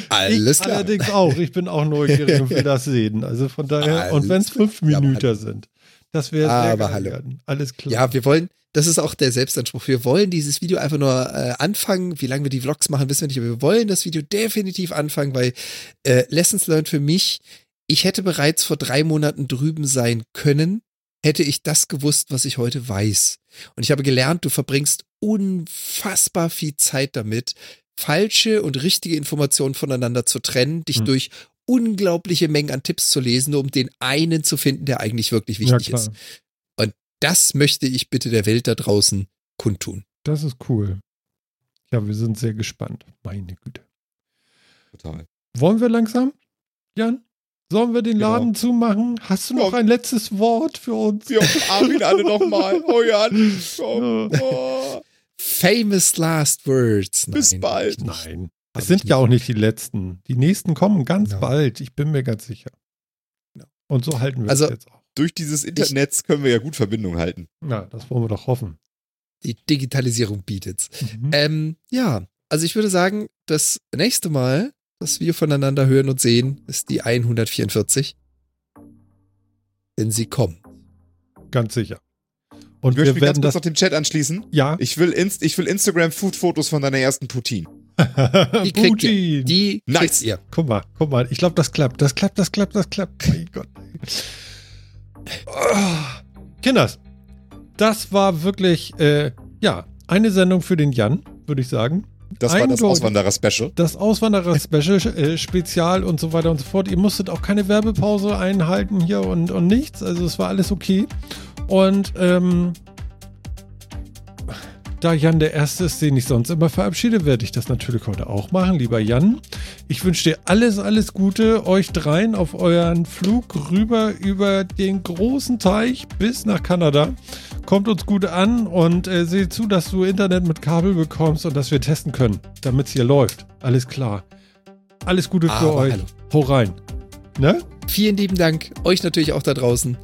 Alles ich klar. allerdings auch. Ich bin auch neugierig und will (laughs) das sehen. Also von daher, und Alles wenn es fünf. Ja, Minuten sind, das wäre Aber hallo. werden. Alles klar. Ja, wir wollen, das ist auch der Selbstanspruch. Wir wollen dieses Video einfach nur äh, anfangen. Wie lange wir die Vlogs machen, wissen wir nicht. Aber wir wollen das Video definitiv anfangen, weil äh, Lessons Learned für mich, ich hätte bereits vor drei Monaten drüben sein können, hätte ich das gewusst, was ich heute weiß. Und ich habe gelernt, du verbringst unfassbar viel Zeit damit, falsche und richtige Informationen voneinander zu trennen, dich Hm. durch unglaubliche Mengen an Tipps zu lesen, um den einen zu finden, der eigentlich wirklich ja, wichtig klar. ist. Das möchte ich bitte der Welt da draußen kundtun. Das ist cool. Ja, wir sind sehr gespannt. Meine Güte. Total. Wollen wir langsam, Jan? Sollen wir den Genau. Laden zumachen? Hast du noch Ja. ein letztes Wort für uns? Wir umarmen ihn alle nochmal. Oh Jan. (laughs) Oh, oh. Famous last words. Bis Nein, bald. ich nicht. Nein. Es sind ja auch nicht die letzten. Die nächsten kommen ganz Genau. bald. Ich bin mir ganz sicher. Und so halten wir Also- es jetzt auch. Durch dieses Internet können wir ja gut Verbindung halten. Ja, das wollen wir doch hoffen. Die Digitalisierung bietet's. Mhm. Ähm, ja, also ich würde sagen, das nächste Mal, dass wir voneinander hören und sehen, ist die 144. Wenn sie kommt. Ganz sicher. Und Ich möchte wir mich ganz werden kurz das. noch dem Chat anschließen. Ja. Ich will, Inst ich will Instagram-Food-Fotos von deiner ersten Poutine. (laughs) Die kriegt Putin. Die Nice. kriegt ihr. Guck mal, guck mal. Ich glaube, das klappt. Das klappt, das klappt, das klappt. Mein Gott. Oh. Kinders, das war wirklich, äh, ja, eine Sendung für den Jan, würde ich sagen. Das war das. Auswanderer-Special. Das Auswanderer-Special, (laughs) äh, Spezial und so weiter und so fort. Ihr musstet auch keine Werbepause einhalten hier und, und nichts. Also es war alles okay. Und ähm, da Jan der Erste ist, den ich sonst immer verabschiede, werde ich das natürlich heute auch machen, lieber Jan. Ich wünsche dir alles, alles Gute, euch dreien auf euren Flug rüber über den großen Teich bis nach Kanada. Kommt uns gut an und äh, seht zu, dass du Internet mit Kabel bekommst und dass wir testen können, damit es hier läuft. Alles klar. Alles Gute für Aber euch. hallo. Hau rein. Ne? Vielen lieben Dank. Euch natürlich auch da draußen.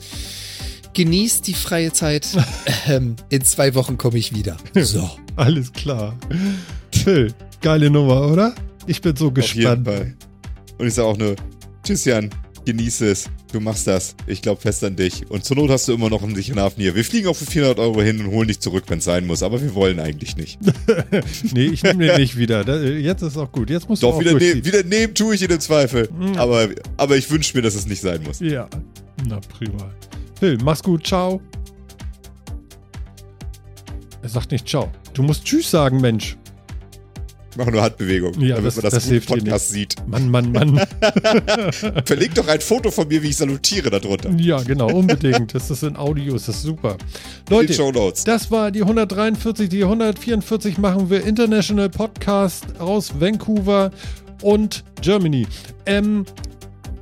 Genießt die freie Zeit. (laughs) ähm, in zwei Wochen komme ich wieder. So. (laughs) Alles klar. Phil, geile Nummer, oder? Ich bin so Auf gespannt. Und ich sage auch nur, tschüss Jan. Genieße es. Du machst das. Ich glaube fest an dich. Und zur Not hast du immer noch einen sicheren Hafen hier. Wir fliegen auch für 400 Euro hin und holen dich zurück, wenn es sein muss. Aber wir wollen eigentlich nicht. (laughs) nee, ich nehme den nicht wieder. Da, jetzt ist auch gut. Jetzt musst du Doch, auch wieder, ne wieder nehmen tue ich in den Zweifel. Mhm. Aber, aber ich wünsche mir, dass es nicht sein muss. Ja, na prima. Phil, mach's gut. Ciao. Er sagt nicht Ciao. Du musst Tschüss sagen, Mensch. Ich mache nur Handbewegung, Ja, damit das- man das, das im Podcast sieht. Mann, Mann, Mann. (laughs) Verleg doch ein Foto von mir, wie ich salutiere darunter. ja, genau, unbedingt. Das ist in Audio, das ist super. In Leute, den Show Notes. Das war die 143. Die 144 machen wir International Podcast aus Vancouver und Germany. Ähm,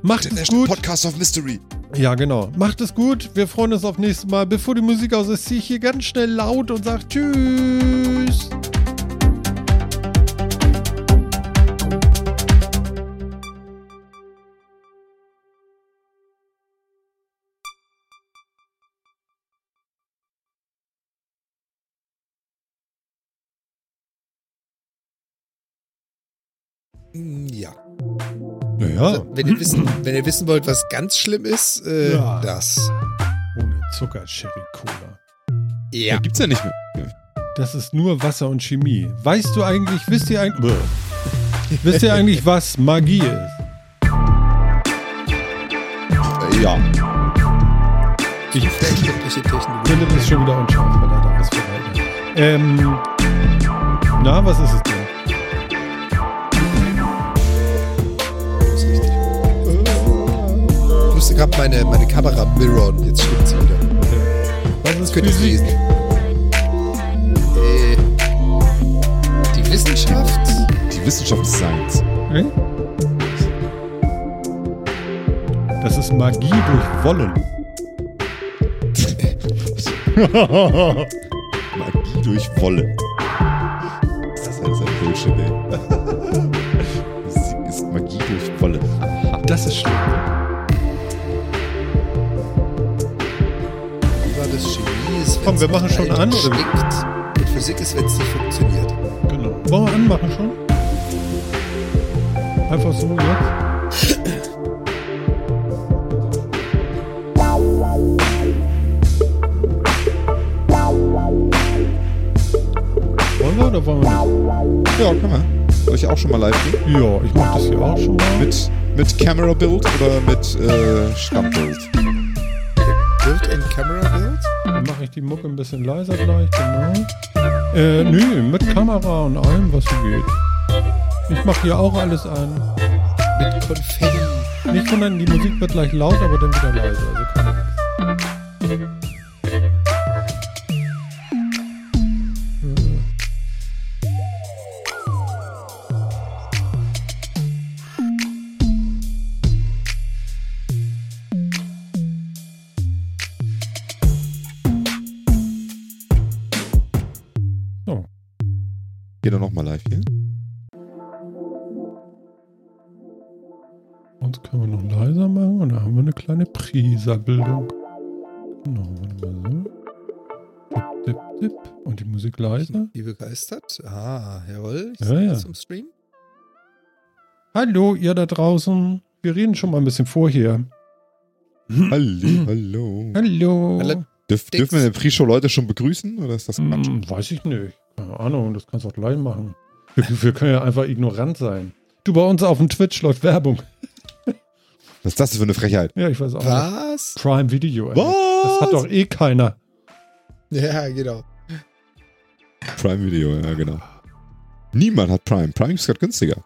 macht es gut. Podcast of Mystery. Ja, genau. Macht es gut. Wir freuen uns auf nächstes Mal. Bevor die Musik aus ist, ziehe ich hier ganz schnell laut und sage Tschüss. Mm, Ja. Also, wenn, ihr wissen, wenn ihr wissen wollt, was ganz schlimm ist, äh, Ja. das. ohne Zucker, Cherry Cola. Ja. Gibt's ja nicht mehr. Das ist nur Wasser und Chemie. Weißt du eigentlich, wisst ihr eigentlich, wisst ihr eigentlich, was Magie ist? Äh, ja. Ich, Technologie? Philipp ist schon wieder unscharf, weil er da was verhalten. Ähm, na, was ist es denn? Gerade meine, meine Kamera mirrorn. Jetzt stimmt sie wieder. Was ist Das könnt ihr Physik? lesen. Äh, die Wissenschaft? Die Wissenschaft ist Science. Hm? Das ist Magie durch Wollen. Magie durch Wolle. Das ist halt ein Bullshit, ey. (laughs) Physik ist Magie durch Wolle. Das ist schlimm. Komm, wir machen schon an, oder? Und Physik ist, wenn es nicht funktioniert. Genau. Wollen wir anmachen schon? Einfach so jetzt? Wollen wir oder wollen wir nicht? Ja, kann man. Soll ich auch schon mal live gehen? Ja, ich mach das hier auch schon mal. Mit, mit Camera Build oder mit äh, Stammbild? Die Mucke ein bisschen leiser gleich, genau. Äh, nö, mit Kamera und allem, was so geht. Ich mache hier auch alles an. Mit Konfetti. Nicht wundern, die Musik wird gleich laut, aber dann wieder leise. Also Prisa-Bildung. Genau, warte mal so. Tipp, tipp, tipp. Und die Musik leiser. Wie begeistert? Ah, jawohl. Ich Ja, sehe ja. im Stream. Hallo, ihr da draußen. Wir reden schon mal ein bisschen vorher. Hallo, hallo. Hallo. Hallo. Dürf, dürfen wir in der Pre-Show Leute schon begrüßen oder ist das Quatsch? Hm, weiß ich nicht. Keine Ahnung, das kannst du auch gleich machen. Wir, wir können ja einfach ignorant sein. Du, bei uns auf dem Twitch läuft Werbung. Was ist das für eine Frechheit? Ja, ich weiß auch nicht. Was? Prime Video, ey. Was? Das hat doch eh keiner. Ja, genau. Prime Video, ja, genau. Niemand hat Prime. Prime ist gerade günstiger.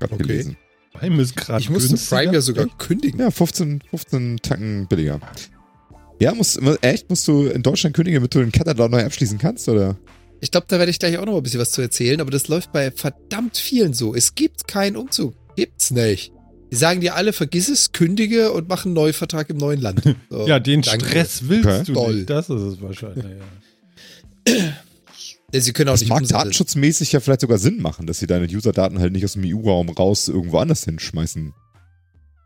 Gerade Okay. gelesen. Prime ist gerade Ich musste günstiger. Prime ja sogar kündigen. Ja, 15, 15 Tacken billiger. Ja, musst, echt? Musst du in Deutschland kündigen, damit du den Katalog neu abschließen kannst, oder? Ich glaube, da werde ich gleich auch noch ein bisschen was zu erzählen, aber das läuft bei verdammt vielen so. Es gibt keinen Umzug. Gibt's nicht. Die sagen dir alle, vergiss es, kündige und mach einen Neuvertrag im neuen Land. (laughs) So, Ja, den danke. Stress willst Okay. du Toll. nicht. Das ist es wahrscheinlich. Ja. Sie können auch Das nicht mag umsetzen. datenschutzmäßig ja vielleicht sogar Sinn machen, dass sie deine User-Daten halt nicht aus dem EU-Raum raus irgendwo anders hinschmeißen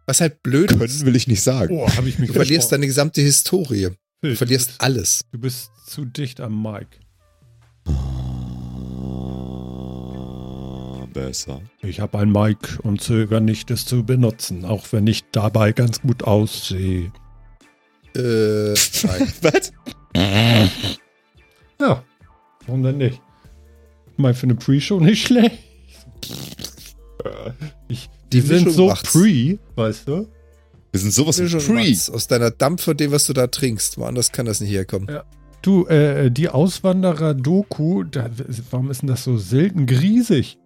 Was halt blöd können, ist. will ich nicht sagen. Oh, ich mich Du verlierst deine gesamte Historie. Du verlierst alles. du bist zu dicht am Mic. Besser. Ich habe ein Mic und zögere nicht, es zu benutzen, auch wenn ich dabei ganz gut aussehe. Äh, (laughs) nein. Was? Ja, warum denn nicht? Mal für eine Pre-Show nicht schlecht. Ich, die sind Mischung so macht's. pre, weißt du? Wir sind sowas wie Pre. aus deiner Dampf von dem, was du da trinkst. Woanders kann das nicht herkommen. Ja. Du, äh, die Auswanderer-Doku, warum ist denn das so selten griesig?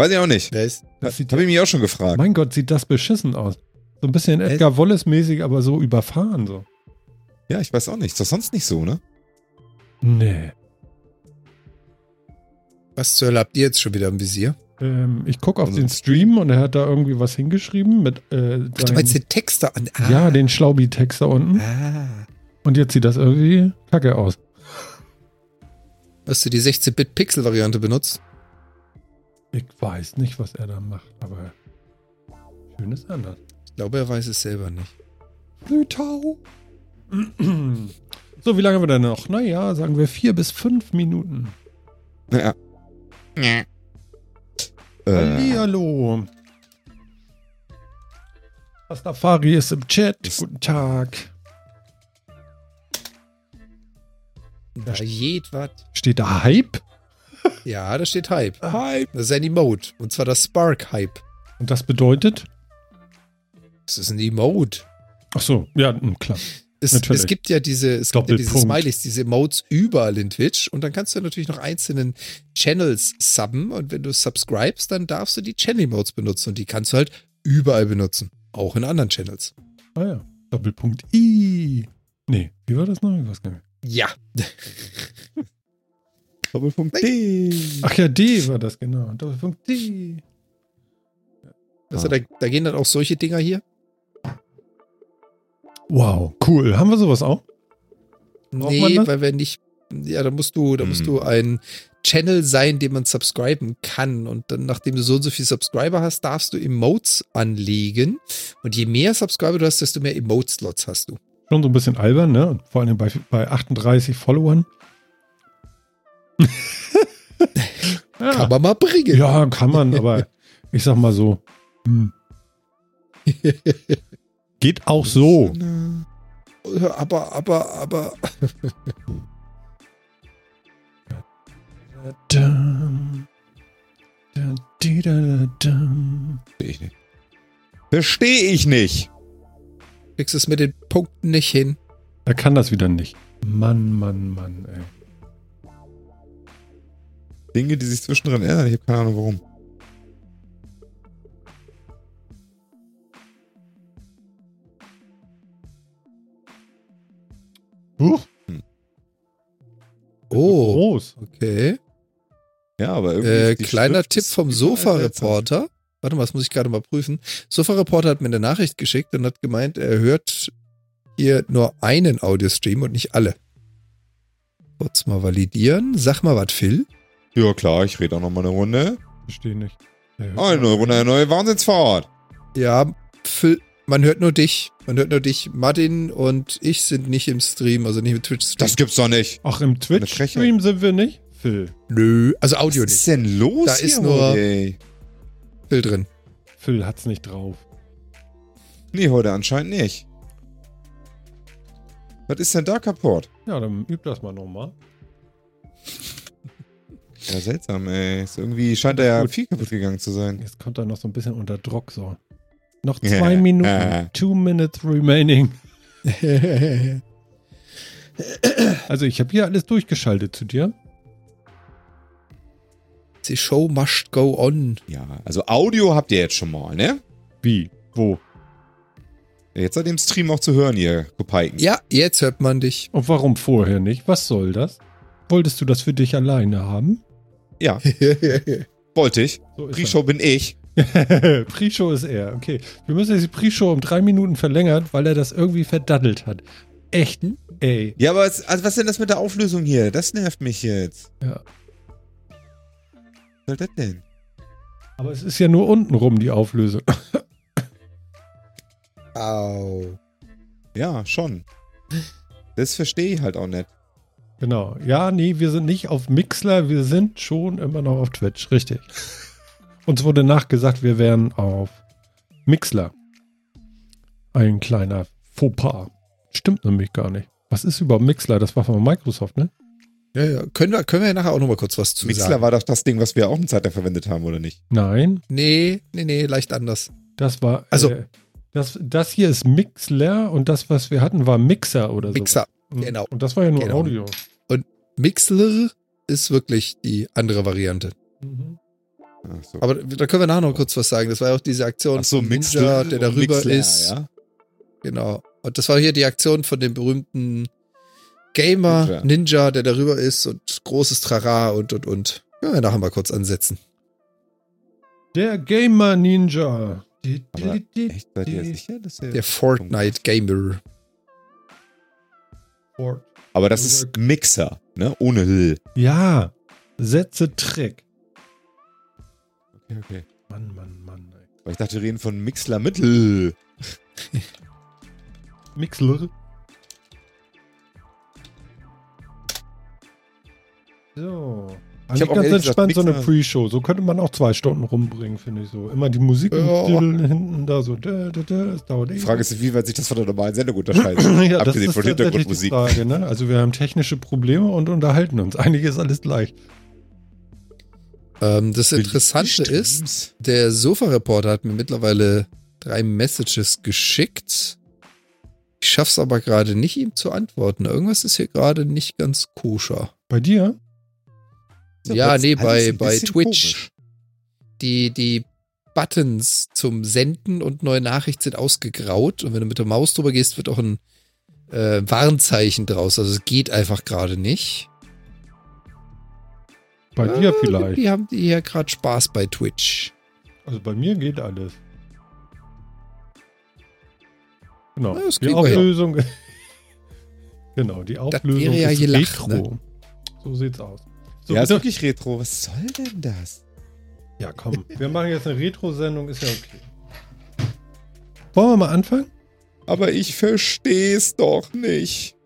Weiß ich auch nicht. Wer ist? Das sieht Habe ich mich auch schon gefragt. Mein Gott, sieht das beschissen aus. So ein bisschen Edgar Wallace-mäßig, aber so überfahren so. Ja, ich weiß auch nicht. Ist das sonst nicht so, ne? Nee. Was zur Hölle habt ihr jetzt schon wieder im Visier? Ähm, ich gucke auf Also- den Stream und er hat da irgendwie was hingeschrieben mit äh, Ach, du meinst den Texter an. Ah. ja, den Schlaubi-Text da unten. Ah. Und jetzt sieht das irgendwie kacke aus. Hast du die 16-Bit-Pixel-Variante benutzt? Ich weiß nicht, was er da macht, aber schön ist anders. Ich glaube, er weiß es selber nicht. Flütau. (clears throat) So, wie lange haben wir denn noch? Naja, sagen wir vier bis fünf Minuten. Ja. Äh, Hallihallo. Rastafari ist im Chat. Das- Guten Tag. Da geht was. Steht da Hype? (laughs) Ja, da steht Hype. Hype. Das ist ein Emote. Und zwar das Spark-Hype. Und das bedeutet? Das ist ein Emote. Ach so, ja, mh, klar. Es, es gibt ja diese, es gibt ja diese. Smileys, diese Emotes überall in Twitch und dann kannst du natürlich noch einzelnen Channels subben und wenn du subscribest, dann darfst du die Channel-Emotes benutzen und die kannst du halt überall benutzen. Auch in anderen Channels. Ah ja. Doppelpunkt I. Nee, wie war das noch? Ich weiß gar nicht. Ja. (laughs) Doppelpunkt D. Ach ja, D war das, genau. Doppelpunkt D. Also da, da gehen dann auch solche Dinger hier. Wow, cool. Haben wir sowas auch? Braucht Nee, weil wir nicht, ja, da musst du, da musst Mhm. du ein Channel sein, den man subscriben kann. Und dann, nachdem du so und so viele Subscriber hast, darfst du Emotes anlegen. Und je mehr Subscriber du hast, desto mehr Emote-Slots hast du. Schon so ein bisschen albern, ne? Vor allem bei, bei 38 Followern. (laughs) ja. Kann man mal bringen. ja, kann man, aber (laughs) ich sag mal so. Hm. (laughs) Geht auch so. Aber, aber, aber. Verstehe ich nicht. Kriegst es mit den Punkten nicht hin. Er kann das wieder nicht. Mann, Mann, Mann, ey. Dinge, die sich zwischendrin ändern. Ich habe keine Ahnung warum. Huch, Oh, groß. okay. Ja, aber irgendwie. Äh, kleiner Schrift Tipp vom. Sofa-Reporter. Warte mal, das muss ich gerade mal prüfen. Sofa-Reporter hat mir eine Nachricht geschickt und hat gemeint, er hört hier nur einen Audiostream und nicht alle. Kurz mal validieren. Sag mal was, Phil. Ja, klar, ich rede auch noch mal eine Runde. Verstehe nicht. Oh, eine neue Runde, eine neue Wahnsinnsfahrt. Ja, Phil, man hört nur dich. Man hört nur dich. Martin und ich sind nicht im Stream, also nicht im Twitch-Stream. Das gibt's doch nicht. Ach, im. Twitch-Stream sind wir nicht? Phil. Nö, also Audio Was nicht. ist denn los Da hier ist nur- heute, ey? Phil drin. Phil hat's nicht drauf. Nee, heute anscheinend nicht. Was ist denn da kaputt? Ja, dann üb das mal nochmal. Ja, seltsam, ey. Ist irgendwie scheint da ja Gut. viel kaputt gegangen zu sein. Jetzt kommt er noch so ein bisschen unter Druck, so. Noch Ja. zwei Minuten. Äh. Two minutes remaining. (laughs) Also ich habe hier alles durchgeschaltet zu dir. The show must go on. Ja, also Audio habt ihr jetzt schon mal, ne? Wie? Wo? Jetzt seid ihr im Stream auch zu hören, ihr Kopeiken. Ja, jetzt hört man dich. Und warum vorher nicht? Was soll das? Wolltest du das für dich alleine haben? Ja, (laughs) wollte ich. So ist Pre-Show bin ich. (laughs) Pre-Show ist er. Okay. Wir müssen jetzt die Pre-Show um drei Minuten verlängern, weil er das irgendwie verdaddelt hat. Echt? Ey. Ja, aber was, also was denn das mit der Auflösung hier? Das nervt mich jetzt. Ja. Was soll das denn? Aber es ist ja nur unten rum die Auflösung. Au. Ja, schon. Das verstehe ich halt auch nicht. Genau. Ja, nee, wir sind nicht auf Mixler, wir sind schon immer noch auf Twitch. Richtig. Uns wurde nachgesagt, wir wären auf Mixler. Ein kleiner Fauxpas. Stimmt nämlich gar nicht. Was ist überhaupt Mixler? Das war von Microsoft, ne? Ja, ja. Können wir, können wir ja nachher auch nochmal kurz was zu Mixler sagen. war doch das Ding, was wir auch eine Zeit lang verwendet haben, oder nicht? Nein, Nee, nee, nee, leicht anders. das war. Also- Äh, das, das hier ist Mixler und das, was wir hatten, war Mixer oder so. Mixer. Genau. Und das war ja nur Genau. Audio. Mixler ist wirklich die andere Variante. Mhm. Ach so. Aber da können wir nachher noch kurz was sagen. Das war ja auch diese Aktion Ach so, von Ninja, Mixler der und darüber Mixler, ist. Ja? Genau. Und das war hier die Aktion von dem berühmten Gamer Ninja. Ninja, der darüber ist und großes Trara und und und. Können wir nachher mal kurz ansetzen. Der Gamer Ninja. Die, Aber die, die, Echt, seid ihr sicher? Dass Der Fortnite Gamer. Aber das ist Mixer, ne? Ohne L. Ja, Sätze Trick. Okay, okay. Mann, Mann, Mann. Ey. Aber ich dachte, wir reden von Mixler mit L. (laughs) Mixler. So. Ich hab Eigentlich auch ganz entspannt so eine Pre-Show. So könnte man auch zwei Stunden rumbringen, finde ich so. Immer die Musik Ja. Hinten da so. Da, da, da, das dauert Die. Frage ist, wie weit sich das von der normalen Sendung unterscheidet. (clears throat) ja, das abgesehen ist von tatsächlich die Hintergrundmusik. Frage, ne? Also wir haben technische Probleme und unterhalten uns. Eigentlich ist alles gleich. Ähm, das Interessante ist, der Sofa-Reporter hat mir mittlerweile drei Messages geschickt. Ich schaff's aber gerade nicht, ihm zu antworten. Irgendwas ist hier gerade nicht ganz koscher. Bei dir? Ist Ja, nee, bei, bei Twitch. komisch. Die, die Buttons zum Senden und neue Nachricht sind ausgegraut. Und wenn du mit der Maus drüber gehst, wird auch ein äh, Warnzeichen draus. Also es geht einfach gerade nicht. Bei dir Äh, vielleicht. Die haben die hier gerade Spaß bei Twitch. Also bei mir geht alles. Genau. Ja, das die. Auflösung. (laughs) genau, die Auflösung wäre ja ist gelacht, ne? Retro. So sieht's aus. So, Ja, ist bitte. wirklich Retro. Was soll denn das? ja, komm. (laughs) Wir machen jetzt eine Retro-Sendung, ist ja okay. Wollen wir mal anfangen? Aber ich versteh's doch nicht.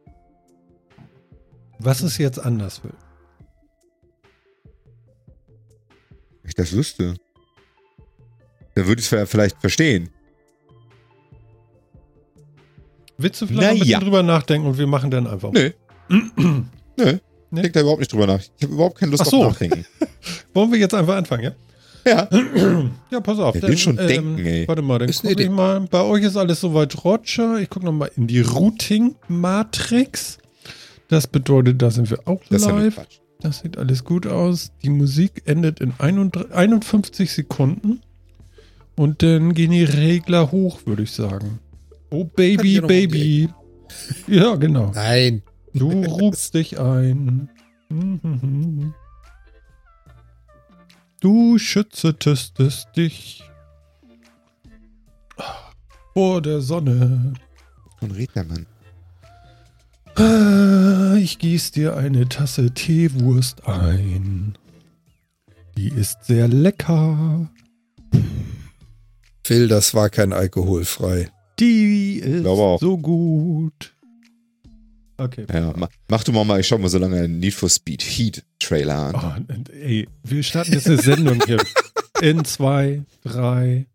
Was ist jetzt anders, Will? Wenn ich das wüsste. Dann würde ich es vielleicht verstehen. Willst du vielleicht noch ein Naja. bisschen drüber nachdenken und wir machen dann einfach. Nö. (clears throat) Nö. Nee? Ich denke da überhaupt nicht drüber nach. Ich habe überhaupt keine Lust Ach so. auf Nachdenken. (laughs) Wollen wir jetzt einfach anfangen, ja? Ja. (clears throat) Ja, pass auf. ähm, Wer will schon denken, ey? Warte mal, dann Ist guck ich mal. Bei euch ist alles soweit Roger. Ich gucke nochmal in die Routing-Matrix. Das bedeutet, da sind wir auch Das ja live. Das sieht alles gut aus. Die Musik endet in 31 51 Sekunden. Und dann gehen die Regler hoch, würde ich sagen. Oh, Baby, ich Baby. Ja, genau. Nein. Du (laughs) rufst dich ein. Du schützetest dich vor der Sonne. Von Rednermann. Ah, Ich gieß dir eine Tasse Teewurst ein. Die ist sehr lecker. Phil, das war kein alkoholfrei. Die ist so gut. Okay. Ja, ma, mach du mal mal, ich schau mal so lange einen Need for Speed Heat Trailer an. Oh, ey, wir starten jetzt eine Sendung hier. (laughs) In zwei, drei,